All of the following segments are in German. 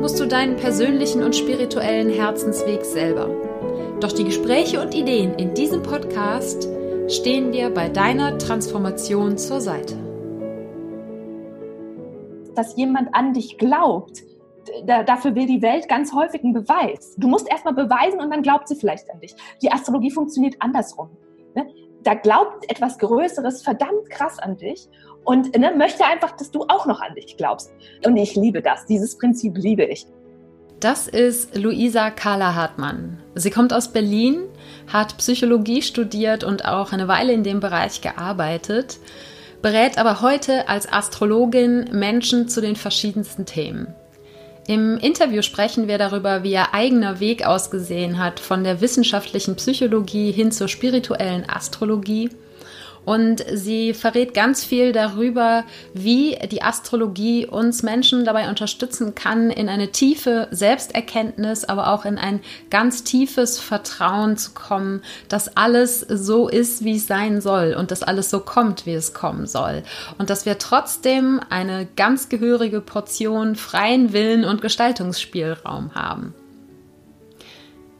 musst du deinen persönlichen und spirituellen Herzensweg selber. Doch die Gespräche und Ideen in diesem Podcast stehen dir bei deiner Transformation zur Seite. Dass jemand an dich glaubt, da, dafür will die Welt ganz häufig einen Beweis. Du musst erstmal beweisen und dann glaubt sie vielleicht an dich. Die Astrologie funktioniert andersrum. Ne? Da glaubt etwas Größeres verdammt krass an dich und ne, möchte einfach, dass du auch noch an dich glaubst. Und ich liebe das. Dieses Prinzip liebe ich. Das ist Luisa Carla Hartmann. Sie kommt aus Berlin, hat Psychologie studiert und auch eine Weile in dem Bereich gearbeitet, berät aber heute als Astrologin Menschen zu den verschiedensten Themen. Im Interview sprechen wir darüber, wie ihr eigener Weg ausgesehen hat von der wissenschaftlichen Psychologie hin zur spirituellen Astrologie und sie verrät ganz viel darüber, wie die Astrologie uns Menschen dabei unterstützen kann, in eine tiefe Selbsterkenntnis, aber auch in ein ganz tiefes Vertrauen zu kommen, dass alles so ist, wie es sein soll und dass alles so kommt, wie es kommen soll. Und dass wir trotzdem eine ganz gehörige Portion freien Willen und Gestaltungsspielraum haben.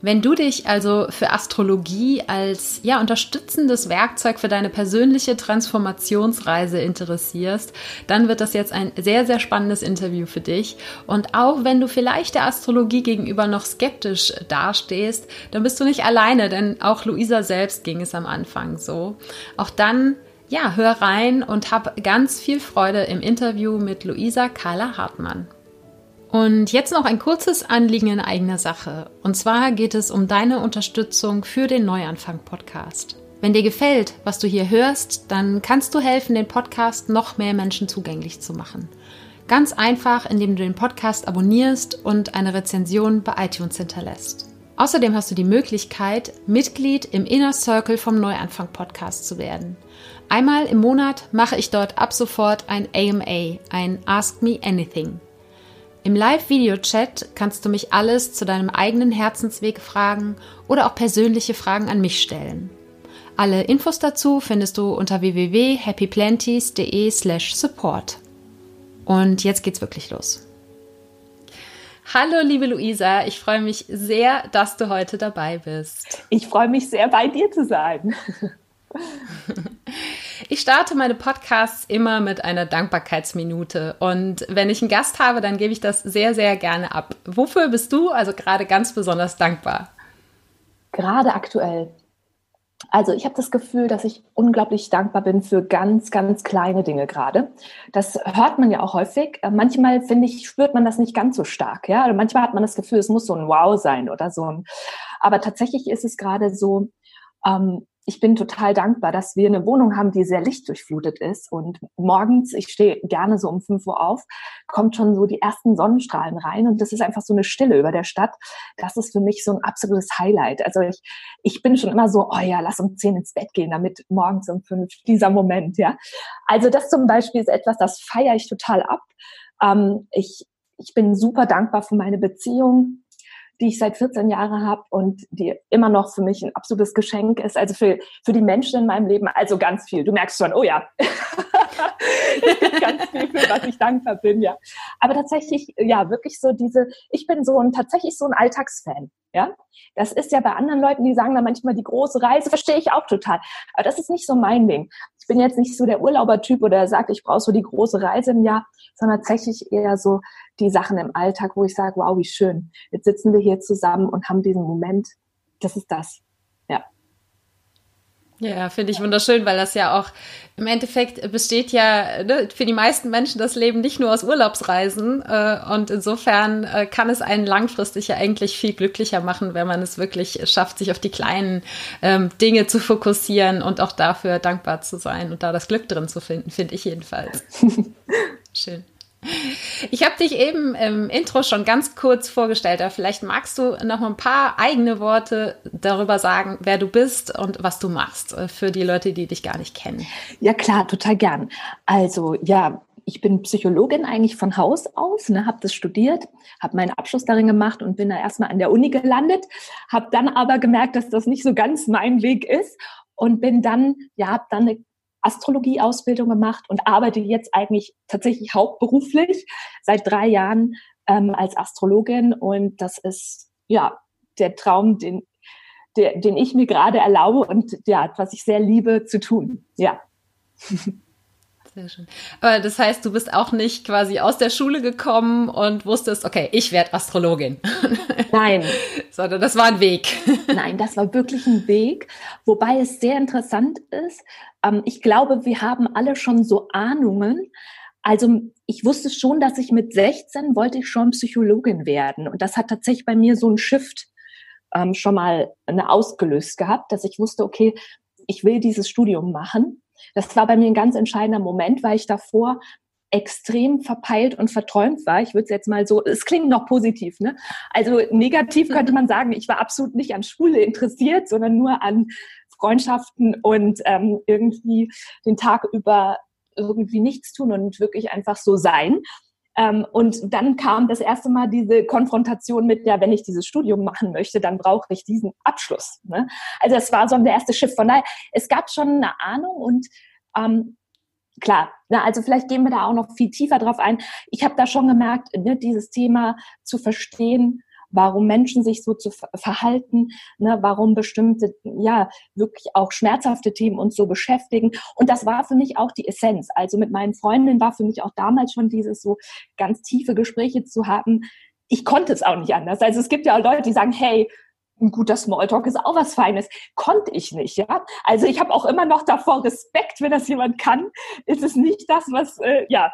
Wenn du dich also für Astrologie als ja unterstützendes Werkzeug für deine persönliche Transformationsreise interessierst, dann wird das jetzt ein sehr sehr spannendes Interview für dich und auch wenn du vielleicht der Astrologie gegenüber noch skeptisch dastehst, dann bist du nicht alleine, denn auch Luisa selbst ging es am Anfang so. Auch dann ja, hör rein und hab ganz viel Freude im Interview mit Luisa Carla Hartmann. Und jetzt noch ein kurzes Anliegen in eigener Sache. Und zwar geht es um deine Unterstützung für den Neuanfang-Podcast. Wenn dir gefällt, was du hier hörst, dann kannst du helfen, den Podcast noch mehr Menschen zugänglich zu machen. Ganz einfach, indem du den Podcast abonnierst und eine Rezension bei iTunes hinterlässt. Außerdem hast du die Möglichkeit, Mitglied im Inner Circle vom Neuanfang Podcast zu werden. Einmal im Monat mache ich dort ab sofort ein AMA, ein Ask Me Anything. Im Live-Video-Chat kannst du mich alles zu deinem eigenen Herzensweg fragen oder auch persönliche Fragen an mich stellen. Alle Infos dazu findest du unter www.happyplanties.de/support. Und jetzt geht's wirklich los. Hallo, liebe Luisa, ich freue mich sehr, dass du heute dabei bist. Ich freue mich sehr, bei dir zu sein. Ich starte meine Podcasts immer mit einer Dankbarkeitsminute und wenn ich einen Gast habe, dann gebe ich das sehr, sehr gerne ab. Wofür bist du also gerade ganz besonders dankbar? Gerade aktuell. Also ich habe das Gefühl, dass ich unglaublich dankbar bin für ganz, ganz kleine Dinge gerade. Das hört man ja auch häufig. Äh, manchmal, finde ich, spürt man das nicht ganz so stark. Ja? Oder manchmal hat man das Gefühl, es muss so ein Wow sein oder so. Aber tatsächlich ist es gerade so, ähm, ich bin total dankbar, dass wir eine Wohnung haben, die sehr lichtdurchflutet ist. Und morgens, ich stehe gerne so um 5 Uhr auf, kommt schon so die ersten Sonnenstrahlen rein und das ist einfach so eine Stille über der Stadt. Das ist für mich so ein absolutes Highlight. Also ich, ich bin schon immer so, oh ja, lass um 10 ins Bett gehen, damit morgens um 5 dieser Moment, ja. Also das zum Beispiel ist etwas, das feiere ich total ab. Ähm, ich, ich bin super dankbar für meine Beziehung die ich seit 14 Jahren habe und die immer noch für mich ein absolutes Geschenk ist. Also für, für die Menschen in meinem Leben, also ganz viel. Du merkst schon, oh ja, ganz viel, für was ich dankbar bin, ja. Aber tatsächlich, ja, wirklich so diese, ich bin so ein, tatsächlich so ein Alltagsfan, ja. Das ist ja bei anderen Leuten, die sagen dann manchmal die große Reise, verstehe ich auch total. Aber das ist nicht so mein Ding. Ich bin jetzt nicht so der Urlaubertyp oder sagt, ich brauche so die große Reise im Jahr, sondern tatsächlich eher so die Sachen im Alltag, wo ich sage, wow, wie schön. Jetzt sitzen wir hier zusammen und haben diesen Moment. Das ist das. Ja. Finde ich wunderschön, weil das ja auch im Endeffekt besteht ja ne, für die meisten Menschen das Leben nicht nur aus Urlaubsreisen. Äh, und insofern äh, kann es einen langfristig ja eigentlich viel glücklicher machen, wenn man es wirklich schafft, sich auf die kleinen ähm, Dinge zu fokussieren und auch dafür dankbar zu sein und da das Glück drin zu finden, finde ich jedenfalls. Schön. Ich habe dich eben im Intro schon ganz kurz vorgestellt, aber vielleicht magst du noch ein paar eigene Worte darüber sagen, wer du bist und was du machst, äh, für die Leute, die dich gar nicht kennen. Ja, klar, total gern. Also, ja, ich bin Psychologin eigentlich von Haus aus, ne, habe das studiert, habe meinen Abschluss darin gemacht und bin da erstmal an der Uni gelandet, habe dann aber gemerkt, dass das nicht so ganz mein Weg ist und bin dann, ja, habe dann eine Astrologie-Ausbildung gemacht und arbeite jetzt eigentlich tatsächlich hauptberuflich seit drei Jahren ähm, als Astrologin. Und das ist ja der Traum, den, der, den ich mir gerade erlaube und ja, was ich sehr liebe zu tun. Ja. Sehr schön. Aber das heißt, du bist auch nicht quasi aus der Schule gekommen und wusstest, okay, ich werde Astrologin. Nein. Sondern das war ein Weg. Nein, das war wirklich ein Weg. Wobei es sehr interessant ist. Ähm, ich glaube, wir haben alle schon so Ahnungen. Also ich wusste schon, dass ich mit 16 wollte ich schon Psychologin werden. Und das hat tatsächlich bei mir so einen Shift ähm, schon mal eine ausgelöst gehabt, dass ich wusste, okay, ich will dieses Studium machen das war bei mir ein ganz entscheidender Moment, weil ich davor extrem verpeilt und verträumt war. Ich würde es jetzt mal so, es klingt noch positiv, ne? Also negativ könnte man sagen, ich war absolut nicht an Schule interessiert, sondern nur an Freundschaften und ähm, irgendwie den Tag über irgendwie nichts tun und wirklich einfach so sein. Ähm, und dann kam das erste Mal diese Konfrontation mit, ja, wenn ich dieses Studium machen möchte, dann brauche ich diesen Abschluss. Ne? Also es war so der erste Schiff. Von daher, es gab schon eine Ahnung und ähm, klar, na, also vielleicht gehen wir da auch noch viel tiefer drauf ein. Ich habe da schon gemerkt, ne, dieses Thema zu verstehen, warum Menschen sich so zu verhalten, ne, warum bestimmte, ja, wirklich auch schmerzhafte Themen uns so beschäftigen. Und das war für mich auch die Essenz. Also mit meinen Freundinnen war für mich auch damals schon dieses so ganz tiefe Gespräche zu haben. Ich konnte es auch nicht anders. Also es gibt ja auch Leute, die sagen, hey, ein guter Smalltalk ist auch was Feines. Konnte ich nicht, ja. Also ich habe auch immer noch davor Respekt, wenn das jemand kann. Ist es nicht das, was äh, ja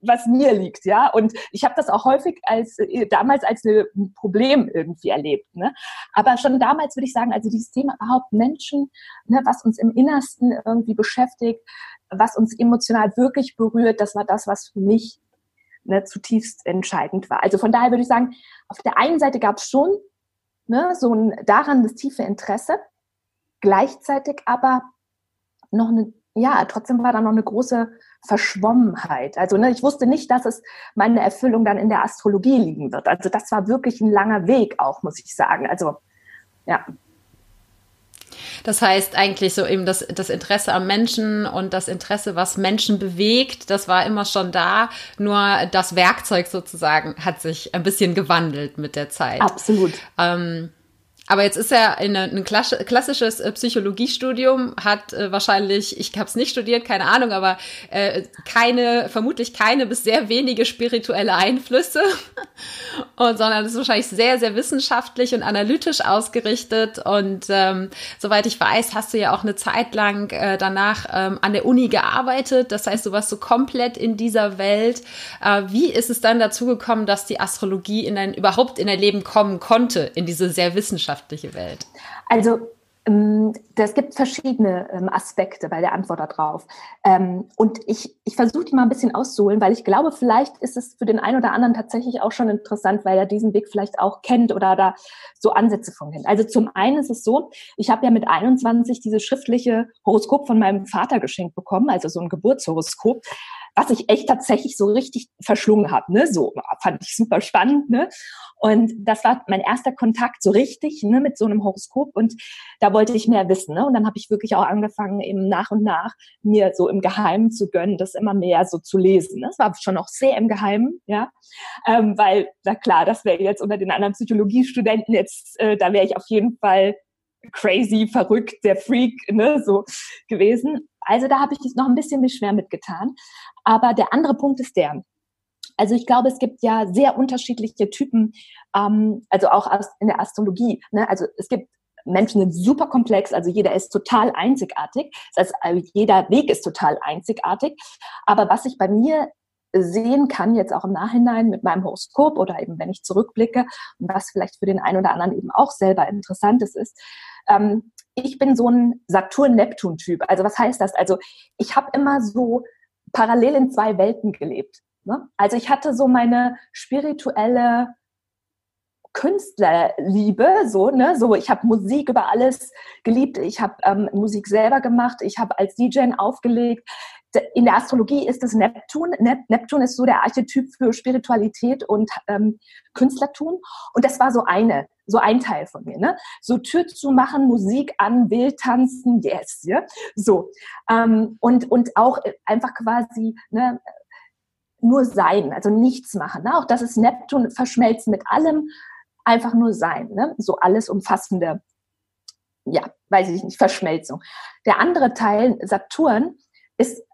was mir liegt, ja. Und ich habe das auch häufig als äh, damals als ein Problem irgendwie erlebt. Ne? Aber schon damals würde ich sagen, also dieses Thema überhaupt Menschen, ne, was uns im Innersten irgendwie beschäftigt, was uns emotional wirklich berührt, das war das, was für mich ne, zutiefst entscheidend war. Also von daher würde ich sagen, auf der einen Seite gab es schon ne, so ein daran das tiefe Interesse, gleichzeitig aber noch eine ja, trotzdem war da noch eine große Verschwommenheit. Also ne, ich wusste nicht, dass es meine Erfüllung dann in der Astrologie liegen wird. Also das war wirklich ein langer Weg auch, muss ich sagen. Also ja. Das heißt eigentlich so eben das, das Interesse am Menschen und das Interesse, was Menschen bewegt, das war immer schon da. Nur das Werkzeug sozusagen hat sich ein bisschen gewandelt mit der Zeit. Absolut. Ähm, aber jetzt ist er in ein klassisches äh, Psychologiestudium, hat äh, wahrscheinlich, ich habe es nicht studiert, keine Ahnung, aber äh, keine, vermutlich keine bis sehr wenige spirituelle Einflüsse, und, sondern ist wahrscheinlich sehr, sehr wissenschaftlich und analytisch ausgerichtet. Und ähm, soweit ich weiß, hast du ja auch eine Zeit lang äh, danach ähm, an der Uni gearbeitet. Das heißt, du warst so komplett in dieser Welt. Äh, wie ist es dann dazu gekommen, dass die Astrologie in dein, überhaupt in dein Leben kommen konnte, in diese sehr wissenschaftliche wissenschaftliche Welt? Also ähm, es gibt verschiedene ähm, Aspekte bei der Antwort darauf. Ähm, und ich, ich versuche die mal ein bisschen auszuholen, weil ich glaube, vielleicht ist es für den einen oder anderen tatsächlich auch schon interessant, weil er diesen Weg vielleicht auch kennt oder da so Ansätze von kennt. Also zum einen ist es so, ich habe ja mit 21 dieses schriftliche Horoskop von meinem Vater geschenkt bekommen, also so ein Geburtshoroskop was ich echt tatsächlich so richtig verschlungen habe. Ne? So fand ich super spannend. Ne? Und das war mein erster Kontakt so richtig ne, mit so einem Horoskop. Und da wollte ich mehr wissen. Ne? Und dann habe ich wirklich auch angefangen, eben nach und nach mir so im Geheimen zu gönnen, das immer mehr so zu lesen. Ne? Das war schon auch sehr im Geheimen, ja. Ähm, weil, na klar, das wäre jetzt unter den anderen Psychologiestudenten jetzt, äh, da wäre ich auf jeden Fall crazy, verrückt, der Freak, ne, so gewesen. Also da habe ich noch ein bisschen mich schwer mitgetan. Aber der andere Punkt ist der, also ich glaube, es gibt ja sehr unterschiedliche Typen, ähm, also auch in der Astrologie. Ne? Also es gibt Menschen sind super komplex, also jeder ist total einzigartig. Das heißt, also jeder Weg ist total einzigartig. Aber was ich bei mir sehen kann, jetzt auch im Nachhinein mit meinem Horoskop oder eben wenn ich zurückblicke, was vielleicht für den einen oder anderen eben auch selber interessant ist, ist, ähm, ich bin so ein Saturn-Neptun-Typ. Also was heißt das? Also ich habe immer so parallel in zwei Welten gelebt. Ne? Also ich hatte so meine spirituelle Künstlerliebe, so, ne, so, ich habe Musik über alles geliebt, ich habe ähm, Musik selber gemacht, ich habe als DJ aufgelegt. In der Astrologie ist es Neptun. Neptun ist so der Archetyp für Spiritualität und ähm, Künstlertum. Und das war so eine, so ein Teil von mir, ne? So Tür zu machen, Musik an, wild tanzen, yes, ja, so. Ähm, und, und auch einfach quasi, ne, nur sein, also nichts machen. Ne? Auch das ist Neptun, verschmelzen mit allem, einfach nur sein, ne? so alles umfassende, ja, weiß ich nicht, Verschmelzung. Der andere Teil, Saturn, ist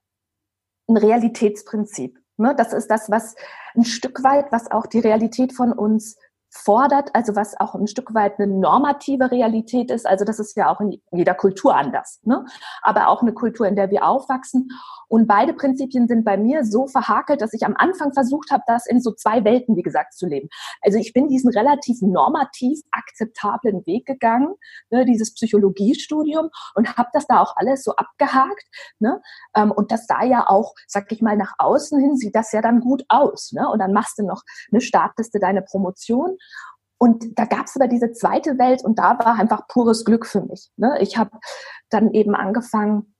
ein Realitätsprinzip. Ne? Das ist das, was ein Stück weit, was auch die Realität von uns fordert, also was auch ein Stück weit eine normative Realität ist. Also das ist ja auch in jeder Kultur anders, ne? aber auch eine Kultur, in der wir aufwachsen. Und beide Prinzipien sind bei mir so verhakelt, dass ich am Anfang versucht habe, das in so zwei Welten, wie gesagt, zu leben. Also ich bin diesen relativ normativ akzeptablen Weg gegangen, ne, dieses Psychologiestudium und habe das da auch alles so abgehakt. Ne? Ähm, und das sah ja auch, sag ich mal, nach außen hin sieht das ja dann gut aus. Ne? Und dann machst du noch eine Startliste, deine Promotion und da gab es aber diese zweite Welt und da war einfach pures Glück für mich. Ne? Ich habe dann eben angefangen,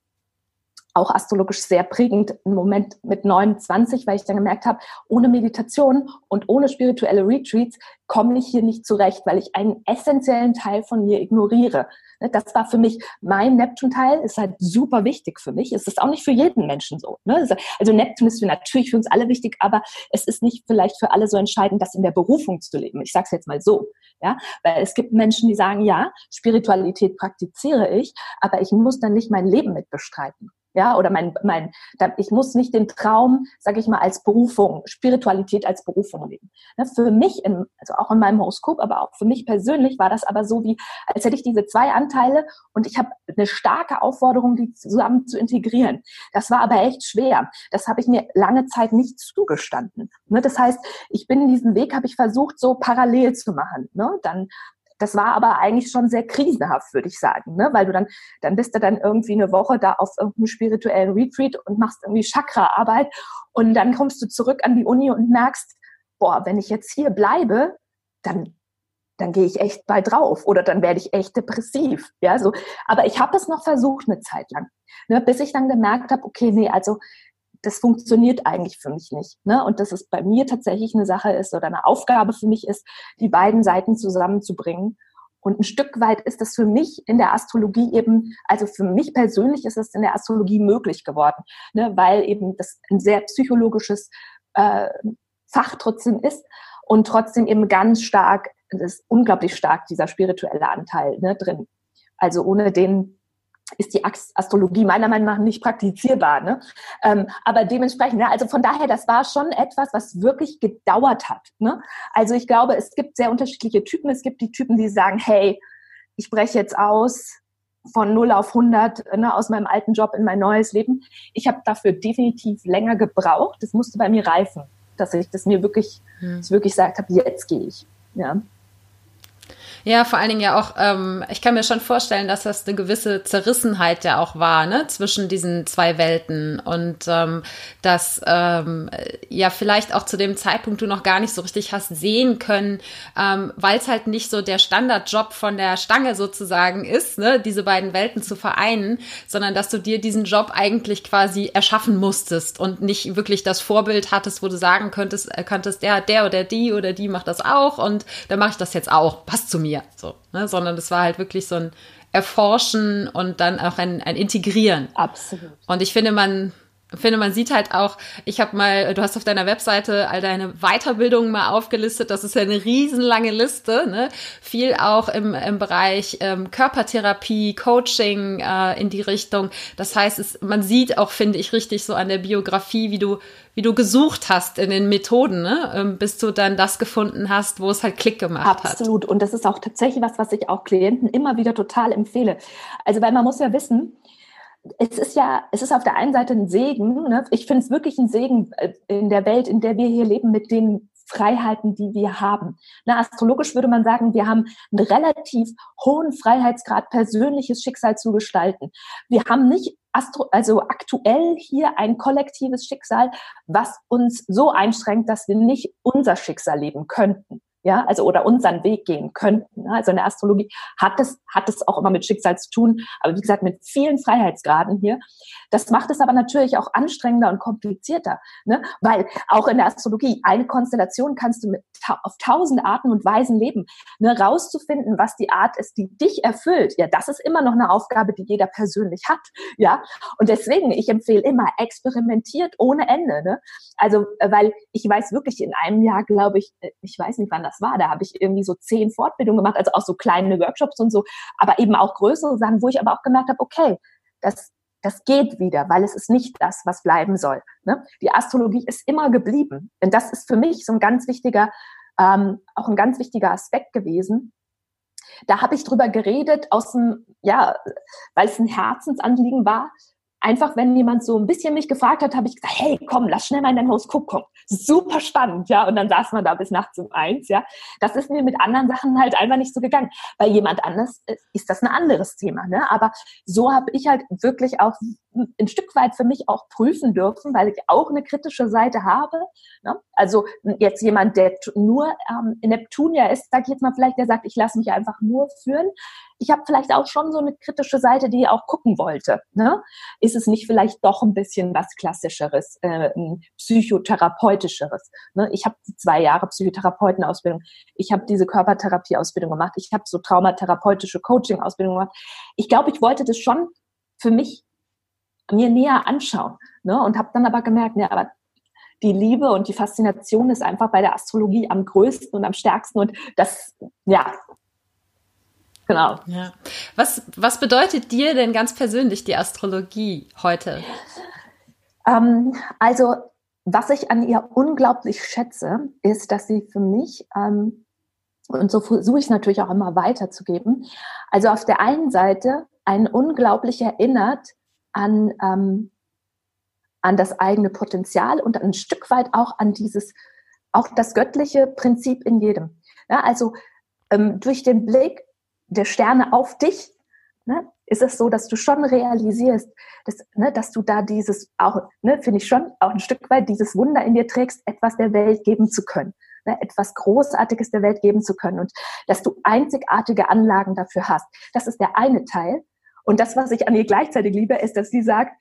auch astrologisch sehr prägend, im Moment mit 29, weil ich dann gemerkt habe, ohne Meditation und ohne spirituelle Retreats komme ich hier nicht zurecht, weil ich einen essentiellen Teil von mir ignoriere. Ne, das war für mich mein Neptun-Teil, ist halt super wichtig für mich. Es ist auch nicht für jeden Menschen so. Ne? Also Neptun ist natürlich für uns alle wichtig, aber es ist nicht vielleicht für alle so entscheidend, das in der Berufung zu leben. Ich sage es jetzt mal so. Ja, weil es gibt Menschen, die sagen, ja, Spiritualität praktiziere ich, aber ich muss dann nicht mein Leben mit bestreiten ja, oder mein, mein, ich muss nicht den Traum, sage ich mal, als Berufung, Spiritualität als Berufung leben. Ne, für mich, in, also auch in meinem Horoskop, aber auch für mich persönlich war das aber so wie, als hätte ich diese zwei Anteile und ich habe eine starke Aufforderung, die zusammen zu integrieren. Das war aber echt schwer. Das habe ich mir lange Zeit nicht zugestanden. Ne, das heißt, ich bin in diesem Weg, habe ich versucht, so parallel zu machen. Ne? Dann das war aber eigentlich schon sehr krisenhaft, würde ich sagen, ne? weil du dann, dann bist du dann irgendwie eine Woche da auf irgendeinem spirituellen Retreat und machst irgendwie Chakra-Arbeit und dann kommst du zurück an die Uni und merkst, boah, wenn ich jetzt hier bleibe, dann dann gehe ich echt bei drauf oder dann werde ich echt depressiv. Ja, so. Aber ich habe es noch versucht eine Zeit lang, ne, bis ich dann gemerkt habe, okay, nee, also das funktioniert eigentlich für mich nicht. Ne? Und dass es bei mir tatsächlich eine Sache ist oder eine Aufgabe für mich ist, die beiden Seiten zusammenzubringen. Und ein Stück weit ist das für mich in der Astrologie eben, also für mich persönlich ist es in der Astrologie möglich geworden, ne? weil eben das ein sehr psychologisches äh, Fach trotzdem ist und trotzdem eben ganz stark, das ist unglaublich stark dieser spirituelle Anteil ne, drin. Also ohne den ist die Astrologie meiner Meinung nach nicht praktizierbar. Ne? Ähm, aber dementsprechend, ne, also von daher, das war schon etwas, was wirklich gedauert hat. Ne? Also ich glaube, es gibt sehr unterschiedliche Typen. Es gibt die Typen, die sagen, hey, ich breche jetzt aus von 0 auf 100 ne, aus meinem alten Job in mein neues Leben. Ich habe dafür definitiv länger gebraucht. Das musste bei mir reifen, dass ich das mir wirklich, hm. wirklich gesagt habe, jetzt gehe ich. Ja. Ja, vor allen Dingen ja auch, ähm, ich kann mir schon vorstellen, dass das eine gewisse Zerrissenheit ja auch war, ne, zwischen diesen zwei Welten. Und ähm, dass ähm, ja vielleicht auch zu dem Zeitpunkt du noch gar nicht so richtig hast sehen können, ähm, weil es halt nicht so der Standardjob von der Stange sozusagen ist, ne, diese beiden Welten zu vereinen, sondern dass du dir diesen Job eigentlich quasi erschaffen musstest und nicht wirklich das Vorbild hattest, wo du sagen könntest, äh, könntest, der, der oder die oder die macht das auch und dann mache ich das jetzt auch, passt zu mir mir, so, ne? sondern das war halt wirklich so ein Erforschen und dann auch ein, ein Integrieren. Absolut. Und ich finde, man, finde, man sieht halt auch, ich habe mal, du hast auf deiner Webseite all deine Weiterbildungen mal aufgelistet, das ist ja eine riesenlange Liste, ne? Viel auch im, im Bereich ähm, Körpertherapie, Coaching äh, in die Richtung. Das heißt, es, man sieht auch, finde ich, richtig so an der Biografie, wie du, wie du gesucht hast in den Methoden, ne? Ähm, bis du dann das gefunden hast, wo es halt Klick gemacht Absolut. hat. Absolut. Und das ist auch tatsächlich was, was ich auch Klienten immer wieder total empfehle. Also, weil man muss ja wissen, es ist ja, es ist auf der einen Seite ein Segen. Ne? Ich finde es wirklich ein Segen äh, in der Welt, in der wir hier leben, mit den Freiheiten, die wir haben. Na, astrologisch würde man sagen, wir haben einen relativ hohen Freiheitsgrad, persönliches Schicksal zu gestalten. Wir haben nicht Astro also aktuell hier ein kollektives Schicksal, was uns so einschränkt, dass wir nicht unser Schicksal leben könnten ja, also oder unseren Weg gehen könnten. Also in der Astrologie hat es, hat es auch immer mit Schicksal zu tun, aber wie gesagt, mit vielen Freiheitsgraden hier. Das macht es aber natürlich auch anstrengender und komplizierter, ne? weil auch in der Astrologie eine Konstellation kannst du mit, auf tausend Arten und Weisen leben. Ne? Rauszufinden, was die Art ist, die dich erfüllt, ja, das ist immer noch eine Aufgabe, die jeder persönlich hat, ja. Und deswegen, ich empfehle immer, experimentiert ohne Ende, ne? Also, weil ich weiß wirklich in einem Jahr, glaube ich, äh, ich weiß nicht, wann das war. Da habe ich irgendwie so zehn Fortbildungen gemacht, also auch so kleine Workshops und so, aber eben auch größere Sachen, wo ich aber auch gemerkt habe, okay, das, das geht wieder, weil es ist nicht das, was bleiben soll. Ne? Die Astrologie ist immer geblieben. Und das ist für mich so ein ganz wichtiger, ähm, auch ein ganz wichtiger Aspekt gewesen. Da habe ich drüber geredet, aus dem, ja, weil es ein Herzensanliegen war, einfach, wenn jemand so ein bisschen mich gefragt hat, habe ich gesagt, hey, komm, lass schnell mal in dein Horoskop gucken. Super spannend, ja. Und dann saß man da bis nachts um eins, ja. Das ist mir mit anderen Sachen halt einfach nicht so gegangen. Bei jemand anders ist das ein anderes Thema, ne. Aber so habe ich halt wirklich auch ein Stück weit für mich auch prüfen dürfen, weil ich auch eine kritische Seite habe. Ne? Also jetzt jemand, der nur ähm, Neptunia ist, sag ich jetzt mal vielleicht, der sagt, ich lasse mich einfach nur führen. Ich habe vielleicht auch schon so eine kritische Seite, die auch gucken wollte. Ne? Ist es nicht vielleicht doch ein bisschen was Klassischeres, äh, Psychotherapeutischeres? Ne? Ich habe zwei Jahre Psychotherapeutenausbildung. Ich habe diese Körpertherapieausbildung gemacht. Ich habe so traumatherapeutische Coaching-Ausbildung gemacht. Ich glaube, ich wollte das schon für mich mir näher anschauen. Ne? Und habe dann aber gemerkt, ne, aber die Liebe und die Faszination ist einfach bei der Astrologie am größten und am stärksten. Und das, ja, genau. Ja. Was, was bedeutet dir denn ganz persönlich die Astrologie heute? Ähm, also, was ich an ihr unglaublich schätze, ist, dass sie für mich, ähm, und so versuche ich es natürlich auch immer weiterzugeben, also auf der einen Seite einen unglaublich erinnert, an, ähm, an das eigene Potenzial und ein Stück weit auch an dieses, auch das göttliche Prinzip in jedem. Ja, also ähm, durch den Blick der Sterne auf dich ne, ist es so, dass du schon realisierst, dass, ne, dass du da dieses auch, ne, finde ich schon, auch ein Stück weit dieses Wunder in dir trägst, etwas der Welt geben zu können. Ne, etwas Großartiges der Welt geben zu können und dass du einzigartige Anlagen dafür hast. Das ist der eine Teil. Und das, was ich an ihr gleichzeitig liebe, ist, dass sie sagt,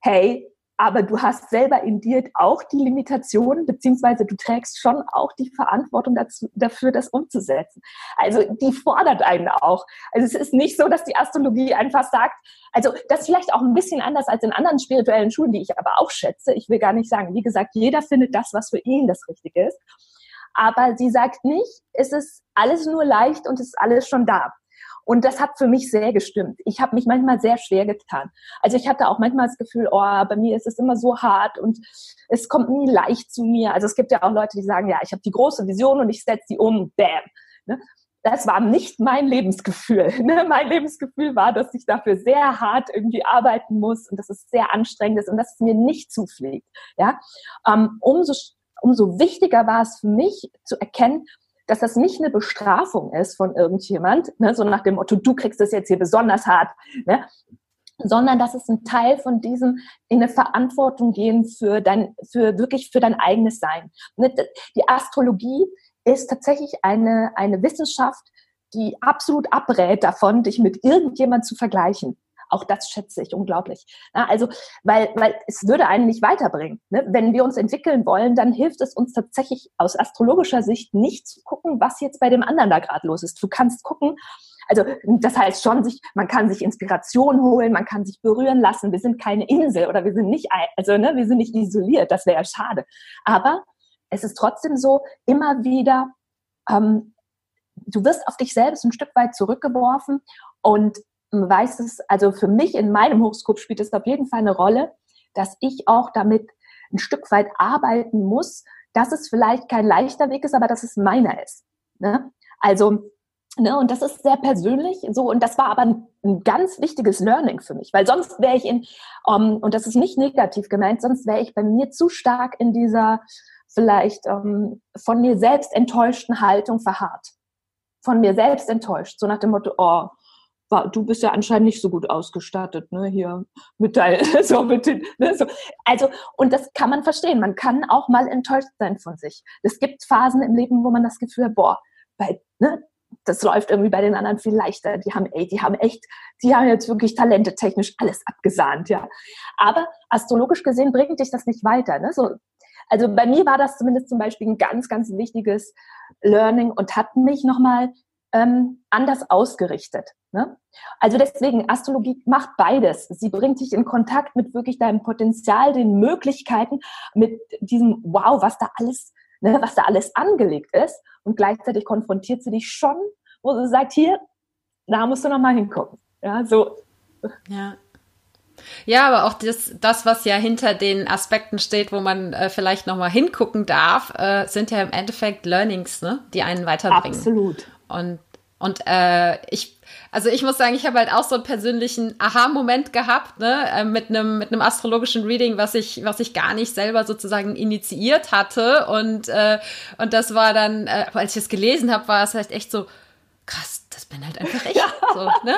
hey, aber du hast selber in dir auch die Limitation, beziehungsweise du trägst schon auch die Verantwortung dazu, dafür, das umzusetzen. Also die fordert einen auch. Also es ist nicht so, dass die Astrologie einfach sagt, also das ist vielleicht auch ein bisschen anders als in anderen spirituellen Schulen, die ich aber auch schätze. Ich will gar nicht sagen, wie gesagt, jeder findet das, was für ihn das Richtige ist. Aber sie sagt nicht, es ist alles nur leicht und es ist alles schon da. Und das hat für mich sehr gestimmt. Ich habe mich manchmal sehr schwer getan. Also ich hatte auch manchmal das Gefühl, oh, bei mir ist es immer so hart und es kommt nie leicht zu mir. Also es gibt ja auch Leute, die sagen, ja, ich habe die große Vision und ich setze die um, bam. Ne? Das war nicht mein Lebensgefühl. Ne? Mein Lebensgefühl war, dass ich dafür sehr hart irgendwie arbeiten muss und dass es sehr anstrengend ist und dass es mir nicht zufliegt. Ja? Ähm, umso, umso wichtiger war es für mich zu erkennen, dass das nicht eine Bestrafung ist von irgendjemand, ne, so nach dem Motto, du kriegst es jetzt hier besonders hart, ne, sondern dass es ein Teil von diesem in eine Verantwortung gehen für dein, für wirklich für dein eigenes Sein. Ne, die Astrologie ist tatsächlich eine, eine Wissenschaft, die absolut abrät davon, dich mit irgendjemand zu vergleichen. Auch das schätze ich unglaublich. Ja, also, weil, weil es würde einen nicht weiterbringen. Ne? Wenn wir uns entwickeln wollen, dann hilft es uns tatsächlich aus astrologischer Sicht nicht zu gucken, was jetzt bei dem anderen da gerade los ist. Du kannst gucken, also das heißt schon, sich, man kann sich Inspiration holen, man kann sich berühren lassen. Wir sind keine Insel oder wir sind nicht, also ne, wir sind nicht isoliert. Das wäre ja schade. Aber es ist trotzdem so, immer wieder, ähm, du wirst auf dich selbst ein Stück weit zurückgeworfen und weiß es, also für mich in meinem Horoskop spielt es auf jeden Fall eine Rolle, dass ich auch damit ein Stück weit arbeiten muss, dass es vielleicht kein leichter Weg ist, aber dass es meiner ist. Ne? Also, ne, und das ist sehr persönlich so, und das war aber ein, ein ganz wichtiges Learning für mich, weil sonst wäre ich in, um, und das ist nicht negativ gemeint, sonst wäre ich bei mir zu stark in dieser vielleicht um, von mir selbst enttäuschten Haltung verharrt. Von mir selbst enttäuscht, so nach dem Motto, oh, du bist ja anscheinend nicht so gut ausgestattet, ne, hier mit dein, so mit den, ne, so. Also, und das kann man verstehen. Man kann auch mal enttäuscht sein von sich. Es gibt Phasen im Leben, wo man das Gefühl hat, boah, bei, ne, das läuft irgendwie bei den anderen viel leichter. Die haben, ey, die haben echt, die haben jetzt wirklich Talente technisch alles abgesahnt, ja. Aber astrologisch gesehen bringt dich das nicht weiter, ne? So, also bei mir war das zumindest zum Beispiel ein ganz, ganz wichtiges Learning und hat mich nochmal ähm, anders ausgerichtet. Ne? Also deswegen, Astrologie macht beides. Sie bringt dich in Kontakt mit wirklich deinem Potenzial, den Möglichkeiten, mit diesem Wow, was da alles, ne, was da alles angelegt ist. Und gleichzeitig konfrontiert sie dich schon, wo sie sagt, hier, da musst du nochmal hingucken. Ja, so. Ja. Ja, aber auch das, das, was ja hinter den Aspekten steht, wo man äh, vielleicht nochmal hingucken darf, äh, sind ja im Endeffekt Learnings, ne, die einen weiterbringen. Absolut. Und, und äh, ich, also ich muss sagen, ich habe halt auch so einen persönlichen Aha-Moment gehabt, ne, äh, mit einem mit einem astrologischen Reading, was ich was ich gar nicht selber sozusagen initiiert hatte. Und äh, und das war dann, äh, als ich es gelesen habe, war es halt echt so krass, das bin halt einfach ich. Ja. So, ne?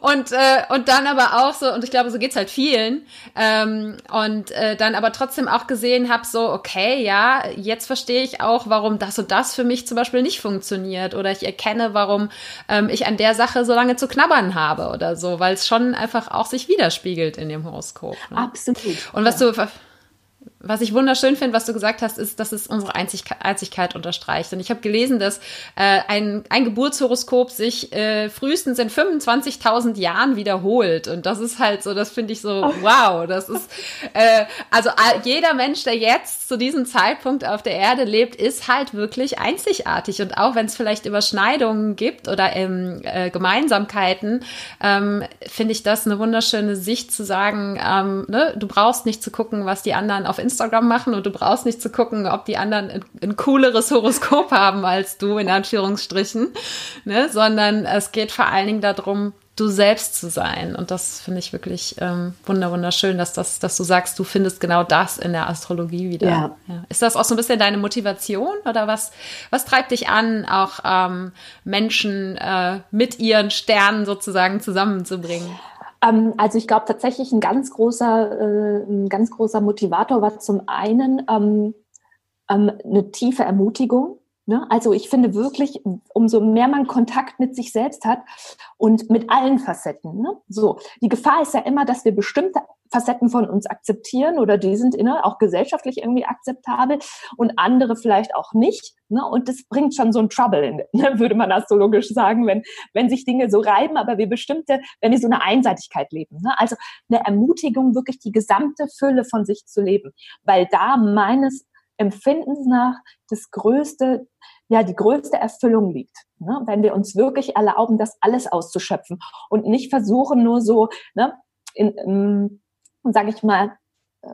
Und, äh, und dann aber auch so, und ich glaube, so geht's halt vielen, ähm, und äh, dann aber trotzdem auch gesehen habe, so, okay, ja, jetzt verstehe ich auch, warum das und das für mich zum Beispiel nicht funktioniert. Oder ich erkenne, warum ähm, ich an der Sache so lange zu knabbern habe oder so, weil es schon einfach auch sich widerspiegelt in dem Horoskop. Ne? Absolut. Und was du was ich wunderschön finde, was du gesagt hast, ist, dass es unsere Einzigkeit, Einzigkeit unterstreicht. Und ich habe gelesen, dass äh, ein, ein Geburtshoroskop sich äh, frühestens in 25.000 Jahren wiederholt. Und das ist halt so, das finde ich so, oh. wow, das ist, äh, also jeder Mensch, der jetzt zu diesem Zeitpunkt auf der Erde lebt, ist halt wirklich einzigartig. Und auch wenn es vielleicht Überschneidungen gibt oder ähm, äh, Gemeinsamkeiten, ähm, finde ich das eine wunderschöne Sicht zu sagen, ähm, ne, du brauchst nicht zu gucken, was die anderen auf Instagram machen und du brauchst nicht zu gucken, ob die anderen ein, ein cooleres Horoskop haben als du, in Anführungsstrichen, ne? sondern es geht vor allen Dingen darum, du selbst zu sein. Und das finde ich wirklich ähm, wunderschön, dass, das, dass du sagst, du findest genau das in der Astrologie wieder. Ja. Ja. Ist das auch so ein bisschen deine Motivation oder was, was treibt dich an, auch ähm, Menschen äh, mit ihren Sternen sozusagen zusammenzubringen? Ähm, also ich glaube tatsächlich ein ganz großer, äh, ein ganz großer Motivator war zum einen ähm, ähm, eine tiefe Ermutigung. Ne? Also ich finde wirklich, umso mehr man Kontakt mit sich selbst hat und mit allen Facetten. Ne? So, die Gefahr ist ja immer, dass wir bestimmte Facetten von uns akzeptieren oder die sind inne, auch gesellschaftlich irgendwie akzeptabel und andere vielleicht auch nicht. Ne? Und das bringt schon so ein Trouble, in, ne? würde man astrologisch sagen, wenn, wenn sich Dinge so reiben, aber wir bestimmte, wenn wir so eine Einseitigkeit leben. Ne? Also eine Ermutigung, wirklich die gesamte Fülle von sich zu leben, weil da meines Empfindens nach das größte, ja, die größte Erfüllung liegt. Ne? Wenn wir uns wirklich erlauben, das alles auszuschöpfen und nicht versuchen, nur so, ne, in, in sage ich mal, äh,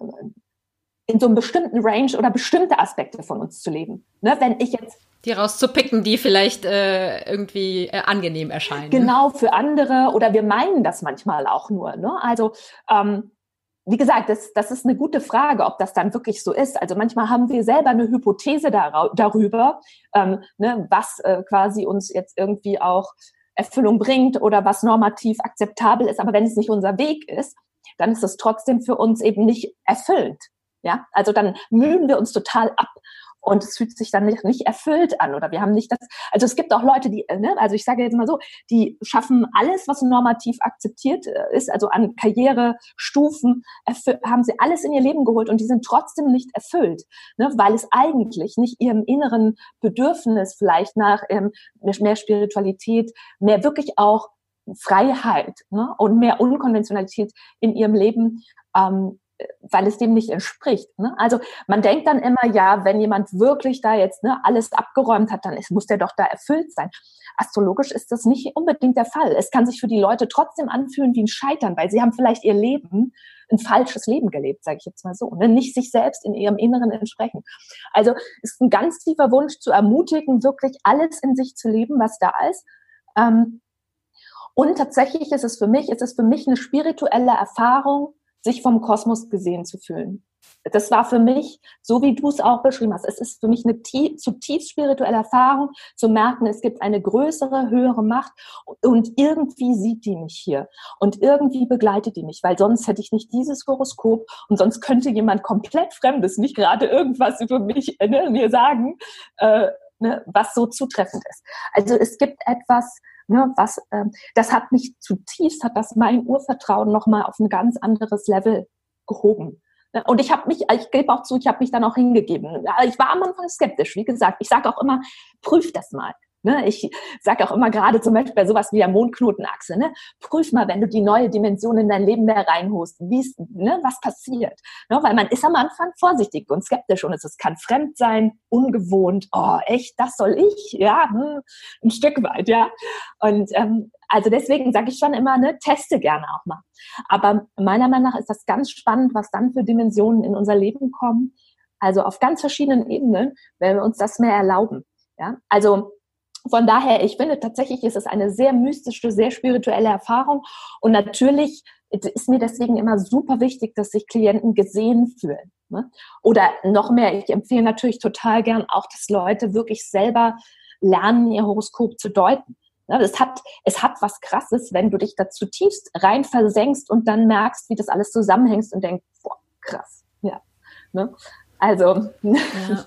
in so einem bestimmten Range oder bestimmte Aspekte von uns zu leben. Ne, wenn ich jetzt die rauszupicken, die vielleicht äh, irgendwie äh, angenehm erscheinen. Genau, für andere oder wir meinen das manchmal auch nur. Ne? Also ähm, wie gesagt, das, das ist eine gute Frage, ob das dann wirklich so ist. Also manchmal haben wir selber eine Hypothese darüber, ähm, ne, was äh, quasi uns jetzt irgendwie auch Erfüllung bringt oder was normativ akzeptabel ist. Aber wenn es nicht unser Weg ist, dann ist es trotzdem für uns eben nicht erfüllend. Ja, also dann mühen wir uns total ab und es fühlt sich dann nicht, nicht erfüllt an oder wir haben nicht das, also es gibt auch Leute, die, ne, also ich sage jetzt mal so, die schaffen alles, was normativ akzeptiert äh, ist, also an Karrierestufen, haben sie alles in ihr Leben geholt und die sind trotzdem nicht erfüllt, ne, weil es eigentlich nicht ihrem inneren Bedürfnis vielleicht nach ähm, mehr Spiritualität, mehr wirklich auch Freiheit ne, und mehr Unkonventionalität in ihrem Leben, ähm, weil es dem nicht entspricht. Ne? Also man denkt dann immer, ja, wenn jemand wirklich da jetzt ne, alles abgeräumt hat, dann ist, muss der doch da erfüllt sein. Astrologisch ist das nicht unbedingt der Fall. Es kann sich für die Leute trotzdem anfühlen wie ein Scheitern, weil sie haben vielleicht ihr Leben ein falsches Leben gelebt, sage ich jetzt mal so, ne? nicht sich selbst in ihrem Inneren entsprechen. Also ist ein ganz tiefer Wunsch zu ermutigen, wirklich alles in sich zu leben, was da ist. Ähm, und tatsächlich ist es für mich, ist es für mich eine spirituelle Erfahrung, sich vom Kosmos gesehen zu fühlen. das war für mich, so wie du es auch beschrieben hast, es ist für mich eine tief, zutiefst spirituelle Erfahrung, zu merken, es gibt eine größere, höhere Macht und irgendwie sieht die mich hier und irgendwie begleitet die mich, weil sonst hätte ich nicht dieses Horoskop und sonst könnte jemand komplett Fremdes nicht gerade irgendwas über mich ne, mir sagen, äh, ne, was so zutreffend ist. Also es gibt etwas, ne, was, äh, das hat mich zutiefst, hat das mein Urvertrauen nochmal auf ein ganz anderes Level gehoben. Und ich habe mich, ich gebe auch zu, ich habe mich dann auch hingegeben. Ich war am Anfang skeptisch, wie gesagt. Ich sage auch immer, prüf das mal. Ne? Ich sage auch immer gerade zum Beispiel bei sowas wie der Mondknotenachse, ne? prüf mal, wenn du die neue Dimension in dein Leben mehr reinholst, ne? was passiert. Ne? Weil man ist am Anfang vorsichtig und skeptisch und es, es kann fremd sein, ungewohnt, oh echt, das soll ich? Ja, hm, ein Stück weit, ja. Und ähm, also deswegen sage ich schon immer, ne, teste gerne auch mal. Aber meiner Meinung nach ist das ganz spannend, was dann für Dimensionen in unser Leben kommen. Also auf ganz verschiedenen Ebenen, wenn wir uns das mehr erlauben. Ja, also von daher, ich finde tatsächlich ist es eine sehr mystische, sehr spirituelle Erfahrung. Und natürlich ist mir deswegen immer super wichtig, dass sich Klienten gesehen fühlen. Ne? Oder noch mehr, ich empfehle natürlich total gern auch, dass Leute wirklich selber lernen, ihr Horoskop zu deuten. Es hat, es hat was Krasses, wenn du dich da zutiefst rein versenkst und dann merkst, wie das alles zusammenhängt und denkst, boah, krass. Ja. Ne? Also. Ja.